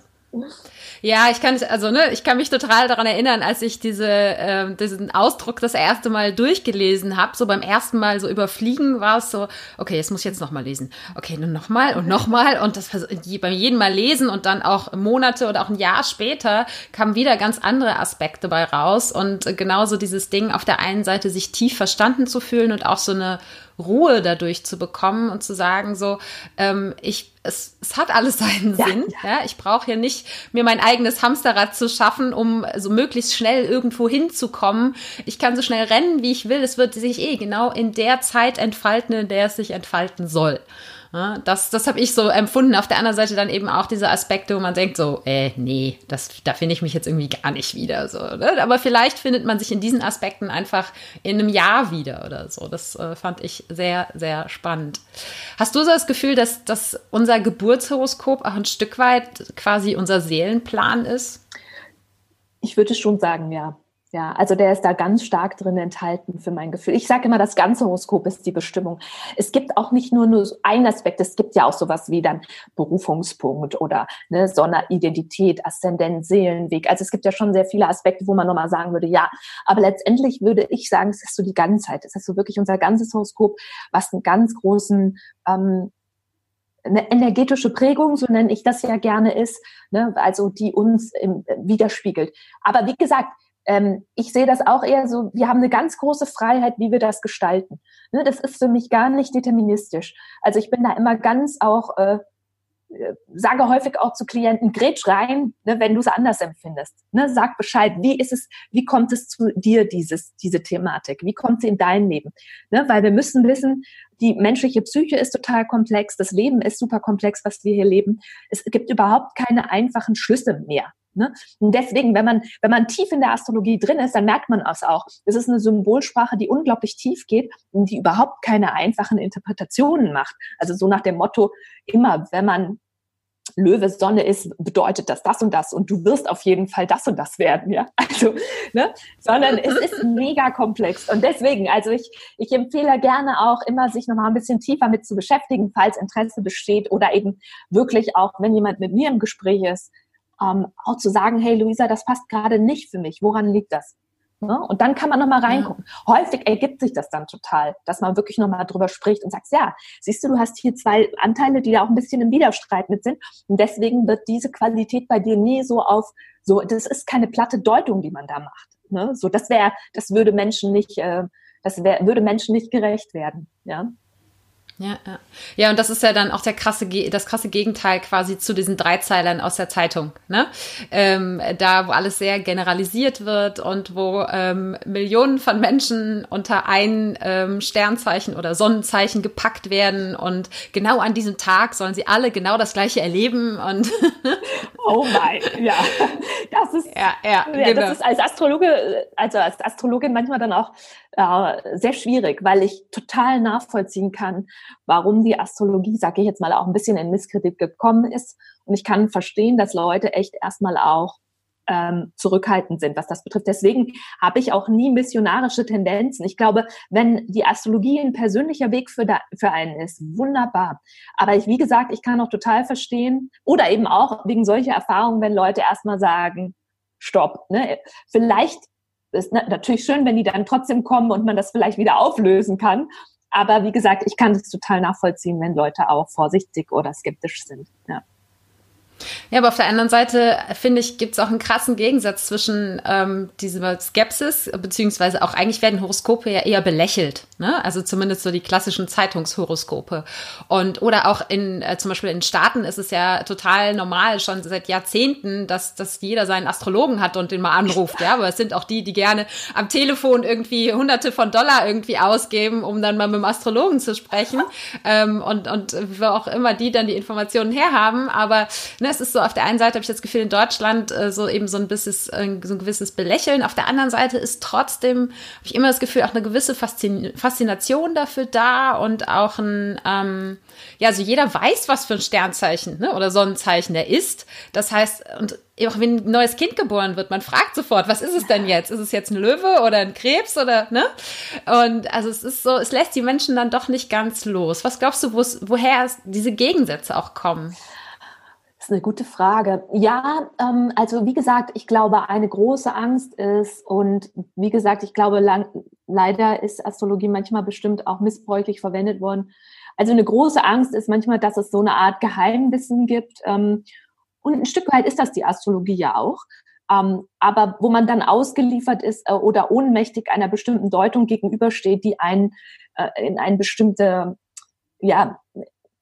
Ja, ich kann also ne, ich kann mich total daran erinnern, als ich diese äh, diesen Ausdruck das erste Mal durchgelesen habe. So beim ersten Mal so überfliegen war es so, okay, jetzt muss ich jetzt noch mal lesen. Okay, nun noch mal und noch mal und das beim jedem Mal lesen und dann auch Monate oder auch ein Jahr später kamen wieder ganz andere Aspekte bei raus und genauso dieses Ding auf der einen Seite sich tief verstanden zu fühlen und auch so eine Ruhe dadurch zu bekommen und zu sagen, so, ähm, ich, es, es hat alles seinen ja, Sinn. Ja. ja ich brauche hier nicht mir mein eigenes Hamsterrad zu schaffen, um so möglichst schnell irgendwo hinzukommen. Ich kann so schnell rennen, wie ich will. Es wird sich eh genau in der Zeit entfalten, in der es sich entfalten soll. Das das habe ich so empfunden. Auf der anderen Seite dann eben auch diese Aspekte, wo man denkt so, äh, nee, das, da finde ich mich jetzt irgendwie gar nicht wieder. So, ne? Aber vielleicht findet man sich in diesen Aspekten einfach in einem Jahr wieder oder so. Das äh, fand ich sehr, sehr spannend. Hast du so das Gefühl, dass, dass unser Geburtshoroskop auch ein Stück weit quasi unser Seelenplan ist? Ich würde schon sagen, ja. Ja, also der ist da ganz stark drin enthalten für mein Gefühl. Ich sage immer, das ganze Horoskop ist die Bestimmung. Es gibt auch nicht nur, nur einen Aspekt, es gibt ja auch sowas wie dann Berufungspunkt oder ne, Sonneridentität, Aszendent, Seelenweg. Also es gibt ja schon sehr viele Aspekte, wo man nochmal sagen würde, ja, aber letztendlich würde ich sagen, es ist so die Ganzheit. Es ist so wirklich unser ganzes Horoskop, was einen ganz großen ähm, eine energetische Prägung, so nenne ich das ja gerne ist, ne, also die uns im, widerspiegelt. Aber wie gesagt, ähm, ich sehe das auch eher so, wir haben eine ganz große Freiheit, wie wir das gestalten. Ne, das ist für mich gar nicht deterministisch. Also ich bin da immer ganz auch, äh, äh sage häufig auch zu Klienten, grätsch rein, ne, wenn du es anders empfindest. Ne, sag Bescheid, wie ist es, wie kommt es zu dir, dieses, diese Thematik? Wie kommt sie in dein Leben? Ne, weil wir müssen wissen, die menschliche Psyche ist total komplex, das Leben ist super komplex, was wir hier leben. Es gibt überhaupt keine einfachen Schlüsse mehr. Ne? Und deswegen, wenn man, wenn man tief in der Astrologie drin ist, dann merkt man es auch. Es ist eine Symbolsprache, die unglaublich tief geht und die überhaupt keine einfachen Interpretationen macht. Also so nach dem Motto, immer wenn man Löwe Sonne ist, bedeutet das das und das und du wirst auf jeden Fall das und das werden, ja. Also, ne? Sondern es ist mega komplex und deswegen, also ich, ich empfehle gerne auch immer, sich nochmal ein bisschen tiefer mit zu beschäftigen, falls Interesse besteht oder eben wirklich auch, wenn jemand mit mir im Gespräch ist, ähm, auch zu sagen, hey Luisa, das passt gerade nicht für mich. Woran liegt das? Ne? Und dann kann man nochmal reingucken. Ja. Häufig ergibt sich das dann total, dass man wirklich nochmal drüber spricht und sagt, ja, siehst du, du hast hier zwei Anteile, die da auch ein bisschen im Widerstreit mit sind. Und deswegen wird diese Qualität bei dir nie so auf, so, das ist keine platte Deutung, die man da macht. Ne? So, das wäre, das würde Menschen nicht, äh, das wär, würde Menschen nicht gerecht werden. Ja. Ja, ja. ja, und das ist ja dann auch der krasse, das krasse Gegenteil quasi zu diesen Dreizeilern aus der Zeitung, ne? Ähm, da, wo alles sehr generalisiert wird und wo ähm, Millionen von Menschen unter ein ähm, Sternzeichen oder Sonnenzeichen gepackt werden und genau an diesem Tag sollen sie alle genau das Gleiche erleben und Oh mein, ja, das ist ja, ja, ja genau. das ist als Astrologe, also als Astrologin manchmal dann auch äh, sehr schwierig, weil ich total nachvollziehen kann warum die Astrologie, sage ich jetzt mal, auch ein bisschen in Misskredit gekommen ist. Und ich kann verstehen, dass Leute echt erstmal auch ähm, zurückhaltend sind, was das betrifft. Deswegen habe ich auch nie missionarische Tendenzen. Ich glaube, wenn die Astrologie ein persönlicher Weg für, da, für einen ist, wunderbar. Aber ich, wie gesagt, ich kann auch total verstehen oder eben auch wegen solcher Erfahrungen, wenn Leute erstmal sagen, stopp. Ne? Vielleicht ist natürlich schön, wenn die dann trotzdem kommen und man das vielleicht wieder auflösen kann. Aber wie gesagt, ich kann das total nachvollziehen, wenn Leute auch vorsichtig oder skeptisch sind. Ja. Ja, aber auf der anderen Seite, finde ich, gibt es auch einen krassen Gegensatz zwischen ähm, dieser Skepsis, beziehungsweise auch eigentlich werden Horoskope ja eher belächelt. Ne? Also zumindest so die klassischen Zeitungshoroskope. Und oder auch in, äh, zum Beispiel in Staaten ist es ja total normal, schon seit Jahrzehnten, dass, dass jeder seinen Astrologen hat und den mal anruft. Ja, aber es sind auch die, die gerne am Telefon irgendwie hunderte von Dollar irgendwie ausgeben, um dann mal mit dem Astrologen zu sprechen. Ähm, und, und wo auch immer die dann die Informationen herhaben. Aber ne, es ist so, auf der einen Seite habe ich das Gefühl, in Deutschland äh, so eben so ein, bisschen, äh, so ein gewisses Belächeln. Auf der anderen Seite ist trotzdem, habe ich immer das Gefühl, auch eine gewisse Faszin Faszination dafür da und auch ein, ähm, ja, also jeder weiß, was für ein Sternzeichen ne, oder Sonnenzeichen der ist. Das heißt, und auch wenn ein neues Kind geboren wird, man fragt sofort, was ist es denn jetzt? Ist es jetzt ein Löwe oder ein Krebs oder, ne? Und also es ist so, es lässt die Menschen dann doch nicht ganz los. Was glaubst du, woher diese Gegensätze auch kommen? ist eine gute Frage. Ja, ähm, also wie gesagt, ich glaube, eine große Angst ist und wie gesagt, ich glaube, lang, leider ist Astrologie manchmal bestimmt auch missbräuchlich verwendet worden. Also eine große Angst ist manchmal, dass es so eine Art Geheimwissen gibt. Ähm, und ein Stück weit ist das die Astrologie ja auch. Ähm, aber wo man dann ausgeliefert ist äh, oder ohnmächtig einer bestimmten Deutung gegenübersteht, die einen äh, in eine bestimmte ja,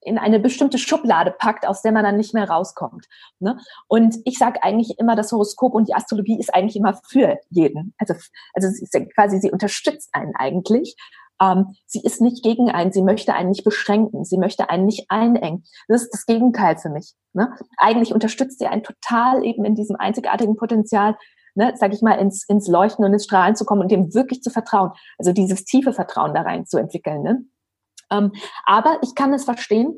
in eine bestimmte Schublade packt, aus der man dann nicht mehr rauskommt. Ne? Und ich sage eigentlich immer, das Horoskop und die Astrologie ist eigentlich immer für jeden. Also, also sie ist quasi, sie unterstützt einen eigentlich. Ähm, sie ist nicht gegen einen, sie möchte einen nicht beschränken, sie möchte einen nicht einengen. Das ist das Gegenteil für mich. Ne? Eigentlich unterstützt sie einen total eben in diesem einzigartigen Potenzial, ne, sag ich mal, ins, ins Leuchten und ins Strahlen zu kommen und dem wirklich zu vertrauen. Also dieses tiefe Vertrauen da rein zu entwickeln. Ne? Ähm, aber ich kann es verstehen.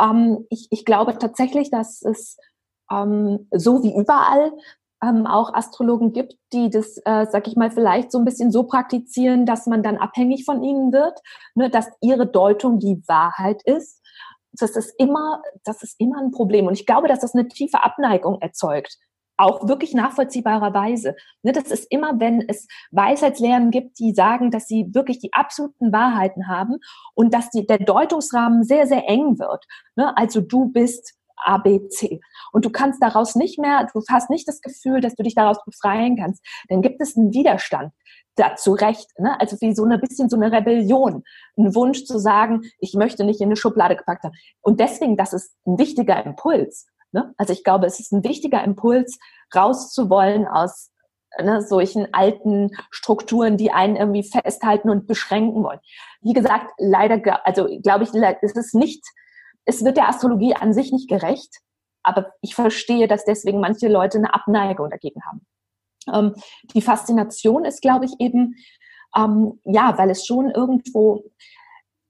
Ähm, ich, ich glaube tatsächlich, dass es ähm, so wie überall ähm, auch Astrologen gibt, die das, äh, sag ich mal, vielleicht so ein bisschen so praktizieren, dass man dann abhängig von ihnen wird, ne, dass ihre Deutung die Wahrheit ist. Das ist immer, das ist immer ein Problem. Und ich glaube, dass das eine tiefe Abneigung erzeugt auch wirklich nachvollziehbarerweise. Ne, das ist immer, wenn es Weisheitslehren gibt, die sagen, dass sie wirklich die absoluten Wahrheiten haben und dass die, der Deutungsrahmen sehr, sehr eng wird. Ne, also du bist ABC. Und du kannst daraus nicht mehr, du hast nicht das Gefühl, dass du dich daraus befreien kannst. Dann gibt es einen Widerstand dazu recht. Ne? Also wie so ein bisschen so eine Rebellion, ein Wunsch zu sagen, ich möchte nicht in eine Schublade gepackt haben. Und deswegen, das ist ein wichtiger Impuls. Ne? Also ich glaube, es ist ein wichtiger Impuls, rauszuwollen aus ne, solchen alten Strukturen, die einen irgendwie festhalten und beschränken wollen. Wie gesagt, leider, also glaube ich, es ist nicht, es wird der Astrologie an sich nicht gerecht, aber ich verstehe, dass deswegen manche Leute eine Abneigung dagegen haben. Ähm, die Faszination ist, glaube ich, eben, ähm, ja, weil es schon irgendwo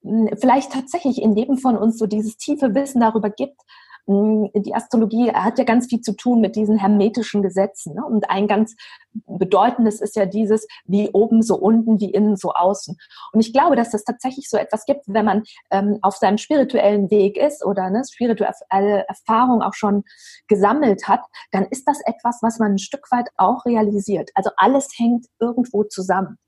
hm, vielleicht tatsächlich in jedem von uns so dieses tiefe Wissen darüber gibt, die Astrologie hat ja ganz viel zu tun mit diesen hermetischen Gesetzen. Ne? Und ein ganz bedeutendes ist ja dieses, wie oben so unten, wie innen so außen. Und ich glaube, dass es tatsächlich so etwas gibt, wenn man ähm, auf seinem spirituellen Weg ist oder ne, spirituelle Erfahrung auch schon gesammelt hat, dann ist das etwas, was man ein Stück weit auch realisiert. Also alles hängt irgendwo zusammen.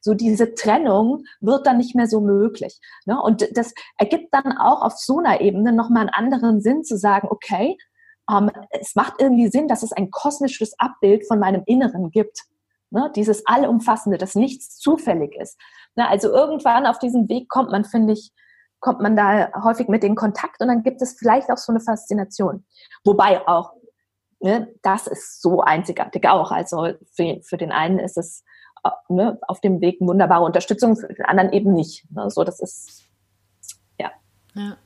So diese Trennung wird dann nicht mehr so möglich. Ne? Und das ergibt dann auch auf so einer Ebene nochmal einen anderen Sinn zu sagen, okay, ähm, es macht irgendwie Sinn, dass es ein kosmisches Abbild von meinem Inneren gibt. Ne? Dieses Allumfassende, dass nichts zufällig ist. Ne? Also irgendwann auf diesem Weg kommt man, finde ich, kommt man da häufig mit in Kontakt und dann gibt es vielleicht auch so eine Faszination. Wobei auch, ne, das ist so einzigartig auch. Also für, für den einen ist es ne, auf dem Weg wunderbare Unterstützung, für den anderen eben nicht. Ne? So, das ist, ja. ja.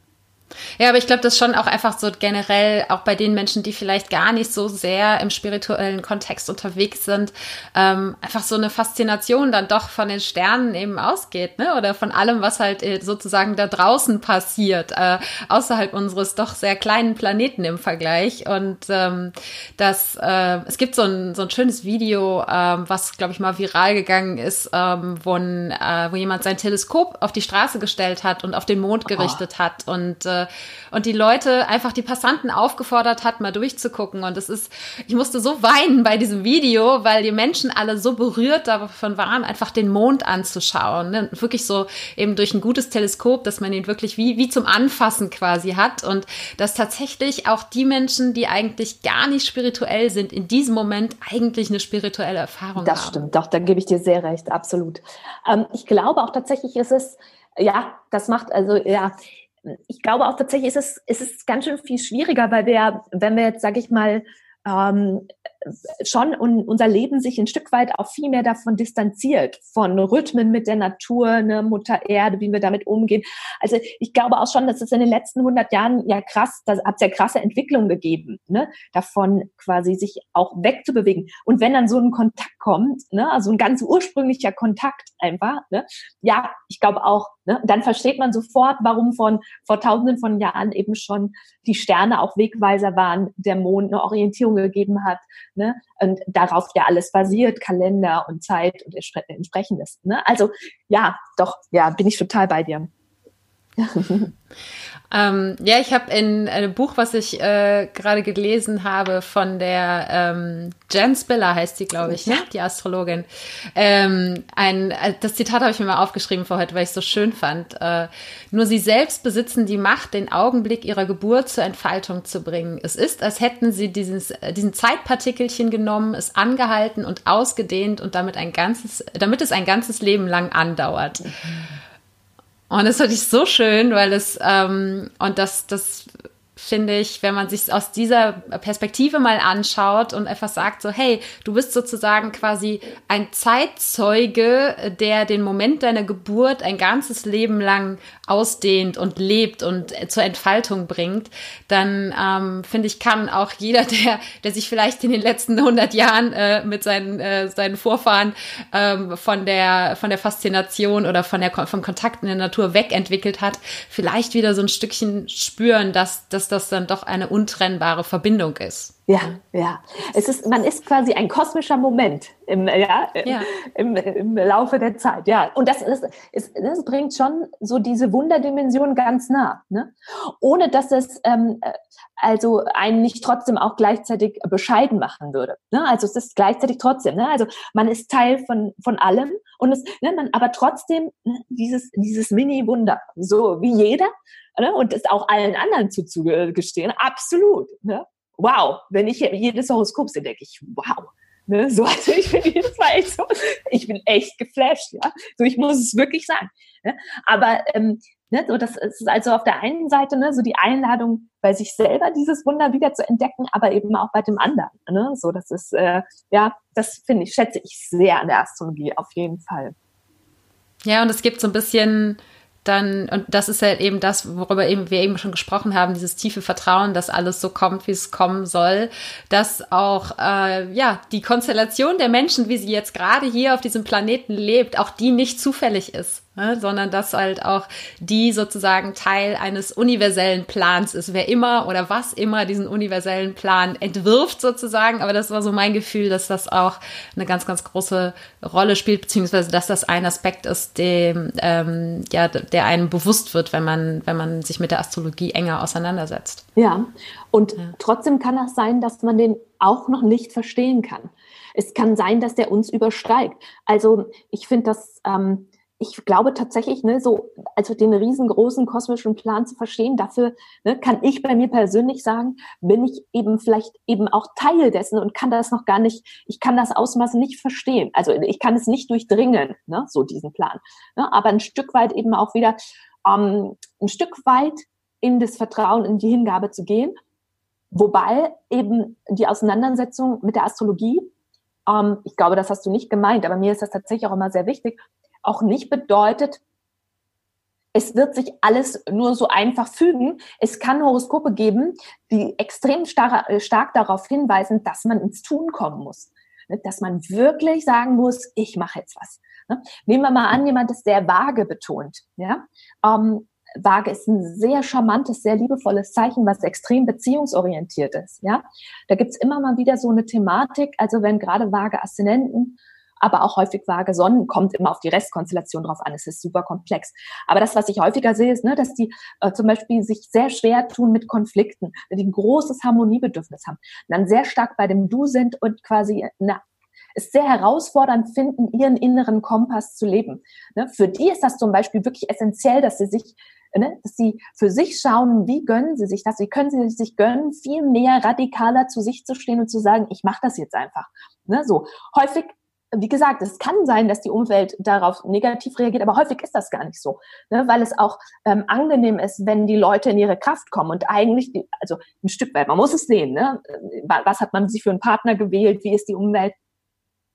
Ja, aber ich glaube, das ist schon auch einfach so generell, auch bei den Menschen, die vielleicht gar nicht so sehr im spirituellen Kontext unterwegs sind, ähm, einfach so eine Faszination dann doch von den Sternen eben ausgeht, ne? Oder von allem, was halt äh, sozusagen da draußen passiert, äh, außerhalb unseres doch sehr kleinen Planeten im Vergleich. Und ähm, das, äh, es gibt so ein, so ein schönes Video, ähm, was, glaube ich, mal viral gegangen ist, ähm, wo, ein, äh, wo jemand sein Teleskop auf die Straße gestellt hat und auf den Mond gerichtet oh. hat und äh, und die Leute einfach die Passanten aufgefordert hat, mal durchzugucken. Und es ist, ich musste so weinen bei diesem Video, weil die Menschen alle so berührt davon waren, einfach den Mond anzuschauen. Ne? Wirklich so eben durch ein gutes Teleskop, dass man ihn wirklich wie, wie zum Anfassen quasi hat. Und dass tatsächlich auch die Menschen, die eigentlich gar nicht spirituell sind, in diesem Moment eigentlich eine spirituelle Erfahrung das haben. Das stimmt, doch, da gebe ich dir sehr recht, absolut. Ähm, ich glaube auch tatsächlich ist es, ja, das macht also, ja, ich glaube auch tatsächlich ist es, ist es ganz schön viel schwieriger, weil wir, wenn wir jetzt, sage ich mal, ähm, schon unser Leben sich ein Stück weit auch viel mehr davon distanziert, von Rhythmen mit der Natur, ne, Mutter Erde, wie wir damit umgehen. Also ich glaube auch schon, dass es in den letzten 100 Jahren ja krass, da hat es ja krasse Entwicklungen gegeben, ne, davon quasi sich auch wegzubewegen. Und wenn dann so ein Kontakt kommt, ne, also ein ganz ursprünglicher Kontakt einfach, ne, ja, ich glaube auch, ne, dann versteht man sofort, warum von vor Tausenden von Jahren eben schon die Sterne auch Wegweiser waren, der Mond eine Orientierung gegeben hat, Ne? Und darauf ja alles basiert, Kalender und Zeit und entsprechendes. Ne? Also ja, doch, ja, bin ich total bei dir. Ähm, ja, ich habe in einem Buch, was ich äh, gerade gelesen habe, von der ähm, Jen Spiller heißt sie, glaube ich, ne? die Astrologin. Ähm, ein, äh, das Zitat habe ich mir mal aufgeschrieben für heute, weil ich es so schön fand. Äh, nur sie selbst besitzen die Macht, den Augenblick ihrer Geburt zur Entfaltung zu bringen. Es ist, als hätten sie dieses, äh, diesen Zeitpartikelchen genommen, es angehalten und ausgedehnt und damit ein ganzes, damit es ein ganzes Leben lang andauert. Mhm. Und das fand ich so schön, weil es, ähm, und das, das finde ich, wenn man sich aus dieser Perspektive mal anschaut und einfach sagt so, hey, du bist sozusagen quasi ein Zeitzeuge, der den Moment deiner Geburt ein ganzes Leben lang ausdehnt und lebt und zur Entfaltung bringt, dann ähm, finde ich, kann auch jeder, der, der sich vielleicht in den letzten 100 Jahren äh, mit seinen, äh, seinen Vorfahren ähm, von der, von der Faszination oder von der, vom Kontakt in der Natur wegentwickelt hat, vielleicht wieder so ein Stückchen spüren, dass, dass das dann doch eine untrennbare Verbindung ist. Ja, ja. Es ist, man ist quasi ein kosmischer Moment im, ja, ja. Im, im Laufe der Zeit. Ja, und das, ist, ist, das bringt schon so diese Wunderdimension ganz nah, ne? ohne dass es ähm, also einen nicht trotzdem auch gleichzeitig bescheiden machen würde. Ne? Also es ist gleichzeitig trotzdem. Ne? Also man ist Teil von von allem und es, ne, man, aber trotzdem ne, dieses dieses Mini-Wunder, so wie jeder ne? und es auch allen anderen zuzugestehen, absolut. Ne? Wow, wenn ich jedes Horoskop sehe, denke ich, wow. Ne, so, also ich bin jedes Mal echt so, ich bin echt geflasht, ja. So, ich muss es wirklich sagen. Ne? Aber ähm, ne, so, das ist also auf der einen Seite ne, so die Einladung, bei sich selber dieses Wunder wieder zu entdecken, aber eben auch bei dem anderen. Ne? So, das ist, äh, ja, das finde ich, schätze ich sehr an der Astrologie, auf jeden Fall. Ja, und es gibt so ein bisschen dann, und das ist halt eben das, worüber eben wir eben schon gesprochen haben, dieses tiefe Vertrauen, dass alles so kommt, wie es kommen soll, dass auch äh, ja die Konstellation der Menschen, wie sie jetzt gerade hier auf diesem Planeten lebt, auch die nicht zufällig ist ne? sondern dass halt auch die sozusagen Teil eines universellen Plans ist. Wer immer oder was immer diesen universellen Plan entwirft sozusagen, aber das war so mein Gefühl, dass das auch eine ganz, ganz große Rolle spielt, beziehungsweise dass das ein Aspekt ist, dem, ähm, ja, der einem bewusst wird, wenn man, wenn man sich mit der Astrologie enger auseinandersetzt. Ja, und ja. trotzdem kann das sein, dass man den auch noch nicht verstehen kann. Es kann sein, dass der uns übersteigt. Also ich finde das ähm, ich glaube tatsächlich, ne, so, also den riesengroßen kosmischen Plan zu verstehen, dafür ne, kann ich bei mir persönlich sagen, bin ich eben vielleicht eben auch Teil dessen und kann das noch gar nicht, ich kann das Ausmaß nicht verstehen. Also ich kann es nicht durchdringen, ne, so diesen Plan. Ne, aber ein Stück weit eben auch wieder, ähm, ein Stück weit in das Vertrauen, in die Hingabe zu gehen. Wobei eben die Auseinandersetzung mit der Astrologie, ähm, ich glaube, das hast du nicht gemeint, aber mir ist das tatsächlich auch immer sehr wichtig, auch nicht bedeutet, es wird sich alles nur so einfach fügen. Es kann Horoskope geben, die extrem stark, äh, stark darauf hinweisen, dass man ins Tun kommen muss. Ne, dass man wirklich sagen muss, ich mache jetzt was. Ne? Nehmen wir mal an, jemand ist sehr vage betont. Ja? Ähm, Waage ist ein sehr charmantes, sehr liebevolles Zeichen, was extrem beziehungsorientiert ist. Ja, da gibt's immer mal wieder so eine Thematik. Also wenn gerade Waage Aszendenten aber auch häufig vage Sonnen, kommt immer auf die Restkonstellation drauf an. Es ist super komplex. Aber das, was ich häufiger sehe, ist, ne, dass die äh, zum Beispiel sich sehr schwer tun mit Konflikten, die ein großes Harmoniebedürfnis haben, dann sehr stark bei dem Du sind und quasi eine es sehr herausfordernd finden, ihren inneren Kompass zu leben. Ne? Für die ist das zum Beispiel wirklich essentiell, dass sie sich, ne, dass sie für sich schauen, wie gönnen sie sich das, wie können sie sich gönnen, viel mehr radikaler zu sich zu stehen und zu sagen, ich mache das jetzt einfach. Ne? So häufig wie gesagt, es kann sein, dass die Umwelt darauf negativ reagiert, aber häufig ist das gar nicht so, ne? weil es auch ähm, angenehm ist, wenn die Leute in ihre Kraft kommen und eigentlich, die, also ein Stück weit, man muss es sehen, ne? was hat man sich für einen Partner gewählt, wie ist die Umwelt,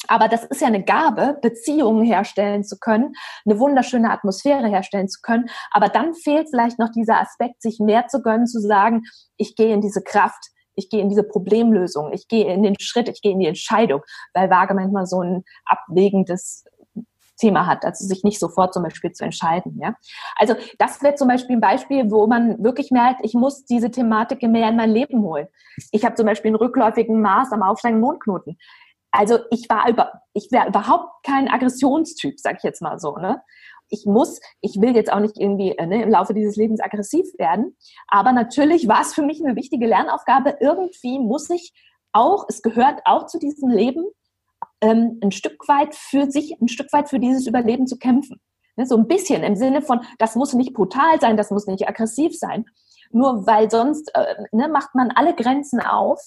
aber das ist ja eine Gabe, Beziehungen herstellen zu können, eine wunderschöne Atmosphäre herstellen zu können. Aber dann fehlt vielleicht noch dieser Aspekt, sich mehr zu gönnen, zu sagen, ich gehe in diese Kraft, ich gehe in diese Problemlösung, ich gehe in den Schritt, ich gehe in die Entscheidung, weil Waage manchmal so ein abwägendes Thema hat, also sich nicht sofort zum Beispiel zu entscheiden. Ja? Also das wäre zum Beispiel ein Beispiel, wo man wirklich merkt, ich muss diese Thematik mehr in mein Leben holen. Ich habe zum Beispiel einen rückläufigen Mars am aufsteigenden Mondknoten. Also ich war über, ich wäre überhaupt kein Aggressionstyp, sag ich jetzt mal so. Ne? Ich muss, ich will jetzt auch nicht irgendwie äh, ne, im Laufe dieses Lebens aggressiv werden, aber natürlich war es für mich eine wichtige Lernaufgabe. Irgendwie muss ich auch, es gehört auch zu diesem Leben, ähm, ein Stück weit für sich, ein Stück weit für dieses Überleben zu kämpfen. Ne, so ein bisschen im Sinne von, das muss nicht brutal sein, das muss nicht aggressiv sein. Nur weil sonst äh, ne, macht man alle Grenzen auf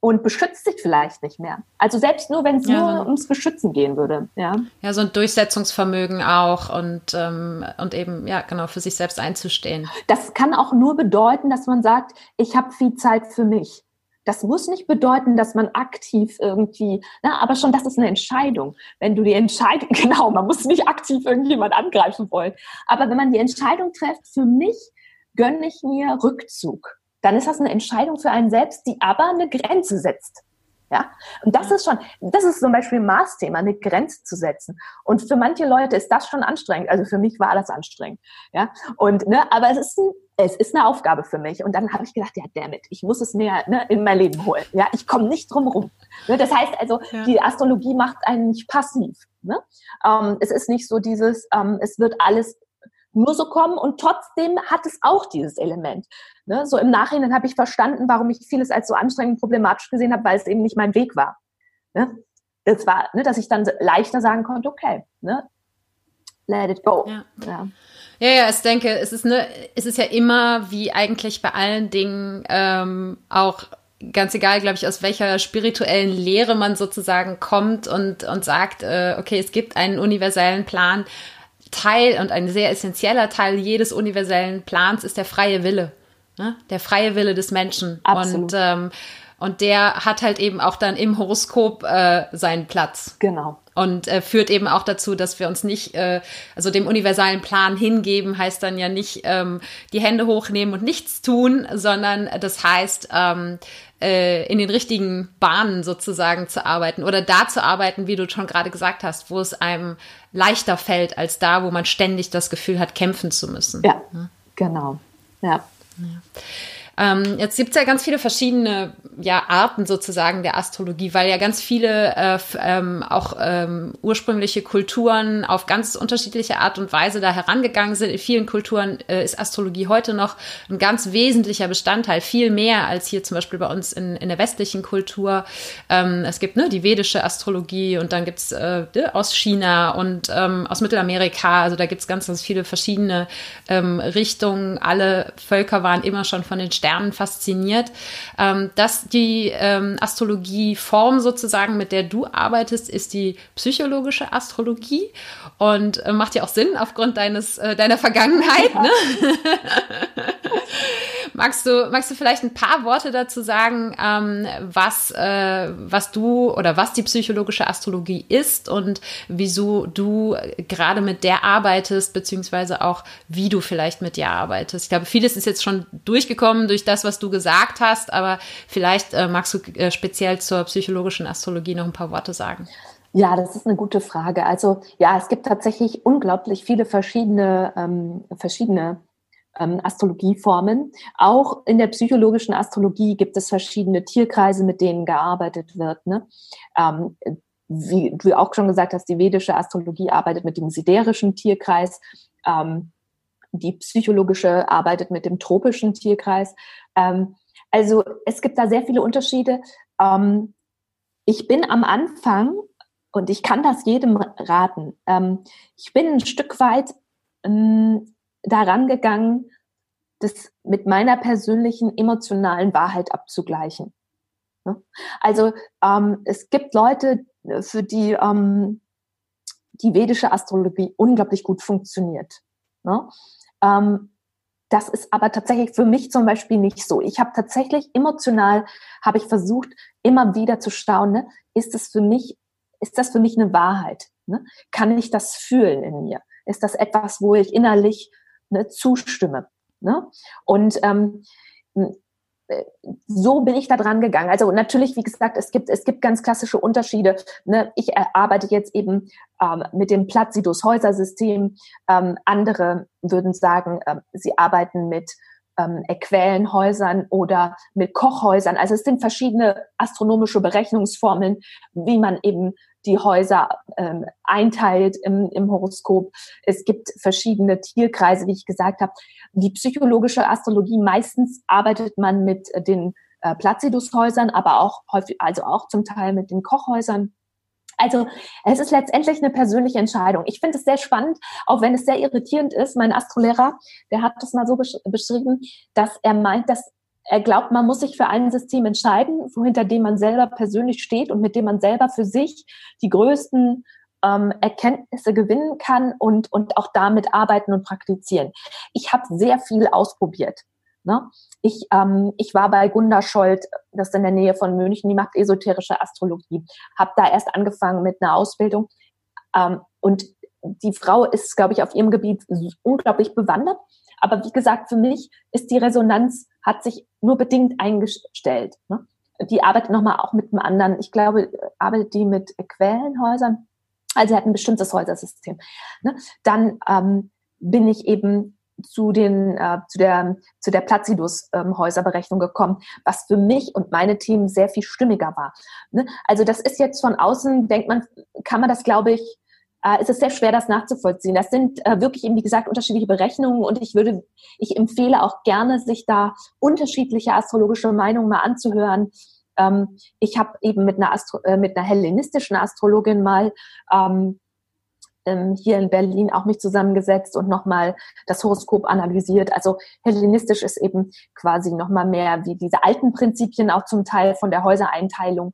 und beschützt sich vielleicht nicht mehr. Also selbst nur, wenn es ja, nur ums Beschützen gehen würde. Ja, ja so ein Durchsetzungsvermögen auch und, ähm, und eben, ja, genau, für sich selbst einzustehen. Das kann auch nur bedeuten, dass man sagt, ich habe viel Zeit für mich. Das muss nicht bedeuten, dass man aktiv irgendwie, na, aber schon, das ist eine Entscheidung. Wenn du die Entscheidung, genau, man muss nicht aktiv irgendjemand angreifen wollen. Aber wenn man die Entscheidung trifft, für mich gönne ich mir Rückzug dann ist das eine Entscheidung für einen selbst, die aber eine Grenze setzt. Ja, und das ist schon, das ist zum Beispiel ein Maßthema, eine Grenze zu setzen. Und für manche Leute ist das schon anstrengend. Also für mich war das anstrengend. Ja, und, ne, aber es ist ein, es ist eine Aufgabe für mich. Und dann habe ich gedacht, ja, damit, ich muss es mir ne, in mein Leben holen. Ja, ich komme nicht drum rum. Ne, das heißt also, ja. die Astrologie macht einen nicht passiv. Ne? Ähm, es ist nicht so dieses, ähm, es wird alles nur so kommen und trotzdem hat es auch dieses Element. Ne? So im Nachhinein habe ich verstanden, warum ich vieles als so anstrengend und problematisch gesehen habe, weil es eben nicht mein Weg war. Ne? Das war, ne, dass ich dann leichter sagen konnte, okay, ne? let it go. Ja. ja. Ja, ja, ich denke, es ist ne, es ist ja immer wie eigentlich bei allen Dingen ähm, auch ganz egal, glaube ich, aus welcher spirituellen Lehre man sozusagen kommt und und sagt, äh, okay, es gibt einen universellen Plan. Teil und ein sehr essentieller Teil jedes universellen Plans ist der freie Wille. Ne? Der freie Wille des Menschen. Absolut. Und, ähm, und der hat halt eben auch dann im Horoskop äh, seinen Platz. Genau. Und äh, führt eben auch dazu, dass wir uns nicht, äh, also dem universalen Plan hingeben, heißt dann ja nicht ähm, die Hände hochnehmen und nichts tun, sondern das heißt, ähm, äh, in den richtigen Bahnen sozusagen zu arbeiten oder da zu arbeiten, wie du schon gerade gesagt hast, wo es einem leichter fällt als da, wo man ständig das Gefühl hat, kämpfen zu müssen. Ja, ja. genau. Ja. ja. Ähm, jetzt gibt es ja ganz viele verschiedene ja, Arten sozusagen der Astrologie, weil ja ganz viele äh, ähm, auch ähm, ursprüngliche Kulturen auf ganz unterschiedliche Art und Weise da herangegangen sind. In vielen Kulturen äh, ist Astrologie heute noch ein ganz wesentlicher Bestandteil, viel mehr als hier zum Beispiel bei uns in, in der westlichen Kultur. Ähm, es gibt ne, die vedische Astrologie und dann gibt's äh, aus China und ähm, aus Mittelamerika. Also da gibt's ganz, ganz viele verschiedene ähm, Richtungen. Alle Völker waren immer schon von den Sternen Sternen fasziniert. Ähm, dass die ähm, Astrologieform sozusagen, mit der du arbeitest, ist die psychologische Astrologie und äh, macht ja auch Sinn aufgrund deines äh, deiner Vergangenheit. Ja. Ne? magst du, magst du vielleicht ein paar Worte dazu sagen, ähm, was, äh, was du oder was die psychologische Astrologie ist und wieso du gerade mit der arbeitest, beziehungsweise auch wie du vielleicht mit der arbeitest? Ich glaube, vieles ist jetzt schon durchgekommen durch das, was du gesagt hast, aber vielleicht äh, magst du äh, speziell zur psychologischen Astrologie noch ein paar Worte sagen. Ja, das ist eine gute Frage. Also ja, es gibt tatsächlich unglaublich viele verschiedene, ähm, verschiedene ähm, Astrologieformen. Auch in der psychologischen Astrologie gibt es verschiedene Tierkreise, mit denen gearbeitet wird. Ne? Ähm, wie du auch schon gesagt hast, die vedische Astrologie arbeitet mit dem siderischen Tierkreis. Ähm, die psychologische arbeitet mit dem tropischen Tierkreis. Ähm, also es gibt da sehr viele Unterschiede. Ähm, ich bin am Anfang und ich kann das jedem raten. Ähm, ich bin ein Stück weit ähm, daran gegangen, das mit meiner persönlichen emotionalen Wahrheit abzugleichen. Ne? Also ähm, es gibt Leute, für die ähm, die vedische Astrologie unglaublich gut funktioniert. Ne? Ähm, das ist aber tatsächlich für mich zum Beispiel nicht so. Ich habe tatsächlich emotional, habe ich versucht, immer wieder zu staunen, ne? ist es für mich ist das für mich eine Wahrheit? Ne? Kann ich das fühlen in mir? Ist das etwas, wo ich innerlich ne, zustimme? Ne? Und ähm, äh, so bin ich da dran gegangen. Also natürlich, wie gesagt, es gibt, es gibt ganz klassische Unterschiede. Ne? Ich arbeite jetzt eben ähm, mit dem Placidus-Häuser-System. Ähm, andere würden sagen, ähm, sie arbeiten mit ähm, Äquälenhäusern oder mit Kochhäusern. Also es sind verschiedene astronomische Berechnungsformeln, wie man eben die Häuser ähm, einteilt im, im Horoskop. Es gibt verschiedene Tierkreise, wie ich gesagt habe. Die psychologische Astrologie, meistens arbeitet man mit den äh, Placidus-Häusern, aber auch häufig, also auch zum Teil mit den Kochhäusern. Also es ist letztendlich eine persönliche Entscheidung. Ich finde es sehr spannend, auch wenn es sehr irritierend ist. Mein Astrolehrer, der hat das mal so beschrieben, dass er meint, dass er glaubt, man muss sich für ein System entscheiden, hinter dem man selber persönlich steht und mit dem man selber für sich die größten ähm, Erkenntnisse gewinnen kann und, und auch damit arbeiten und praktizieren. Ich habe sehr viel ausprobiert. Ne? Ich, ähm, ich war bei Gunda Scholz, das ist in der Nähe von München, die macht esoterische Astrologie. Habe da erst angefangen mit einer Ausbildung. Ähm, und die Frau ist, glaube ich, auf ihrem Gebiet unglaublich bewandert. Aber wie gesagt, für mich ist die Resonanz, hat sich nur bedingt eingestellt. Ne? Die arbeitet nochmal auch mit einem anderen, ich glaube, arbeitet die mit Quellenhäusern. Also sie hat ein bestimmtes Häusersystem. Ne? Dann ähm, bin ich eben zu den äh, zu der zu der Placidus ähm, Häuserberechnung gekommen, was für mich und meine Themen sehr viel stimmiger war. Ne? Also das ist jetzt von außen denkt man, kann man das glaube ich äh, ist es sehr schwer, das nachzuvollziehen. Das sind äh, wirklich eben, wie gesagt, unterschiedliche Berechnungen und ich würde, ich empfehle auch gerne, sich da unterschiedliche astrologische Meinungen mal anzuhören. Ähm, ich habe eben mit einer, Astro äh, mit einer hellenistischen Astrologin mal ähm, ähm, hier in Berlin auch mich zusammengesetzt und nochmal das Horoskop analysiert. Also hellenistisch ist eben quasi nochmal mehr wie diese alten Prinzipien auch zum Teil von der Häusereinteilung,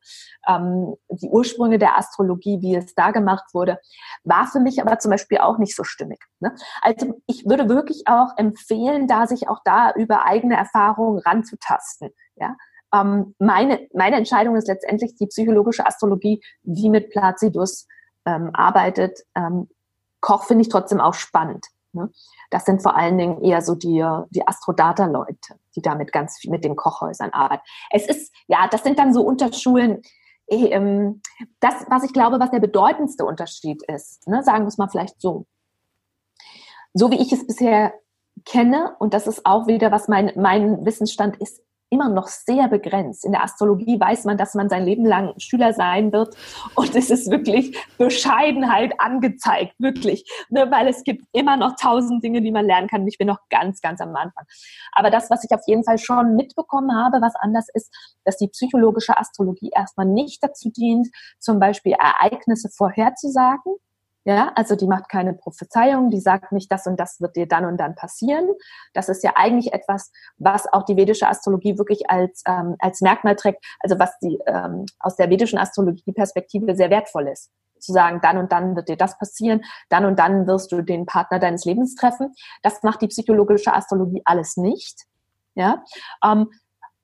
ähm, die Ursprünge der Astrologie, wie es da gemacht wurde, war für mich aber zum Beispiel auch nicht so stimmig. Ne? Also ich würde wirklich auch empfehlen, da sich auch da über eigene Erfahrungen ranzutasten. Ja? Ähm, meine, meine Entscheidung ist letztendlich die psychologische Astrologie, die mit Placidus ähm, arbeitet. Ähm, Koch finde ich trotzdem auch spannend. Ne? Das sind vor allen Dingen eher so die, die Astrodata-Leute, die damit ganz viel mit den Kochhäusern arbeiten. Es ist, ja, das sind dann so Unterschulen. Eh, ähm, das, was ich glaube, was der bedeutendste Unterschied ist, ne, sagen wir es mal vielleicht so. So wie ich es bisher kenne, und das ist auch wieder, was mein, mein Wissensstand ist, immer noch sehr begrenzt. In der Astrologie weiß man, dass man sein Leben lang Schüler sein wird und es ist wirklich Bescheidenheit angezeigt, wirklich, ne, weil es gibt immer noch tausend Dinge, die man lernen kann und ich bin noch ganz, ganz am Anfang. Aber das, was ich auf jeden Fall schon mitbekommen habe, was anders ist, dass die psychologische Astrologie erstmal nicht dazu dient, zum Beispiel Ereignisse vorherzusagen, ja, also die macht keine Prophezeiung, die sagt nicht, das und das wird dir dann und dann passieren. Das ist ja eigentlich etwas, was auch die vedische Astrologie wirklich als, ähm, als Merkmal trägt, also was die ähm, aus der vedischen Astrologie-Perspektive sehr wertvoll ist. Zu sagen, dann und dann wird dir das passieren, dann und dann wirst du den Partner deines Lebens treffen. Das macht die psychologische Astrologie alles nicht. Ja, ähm,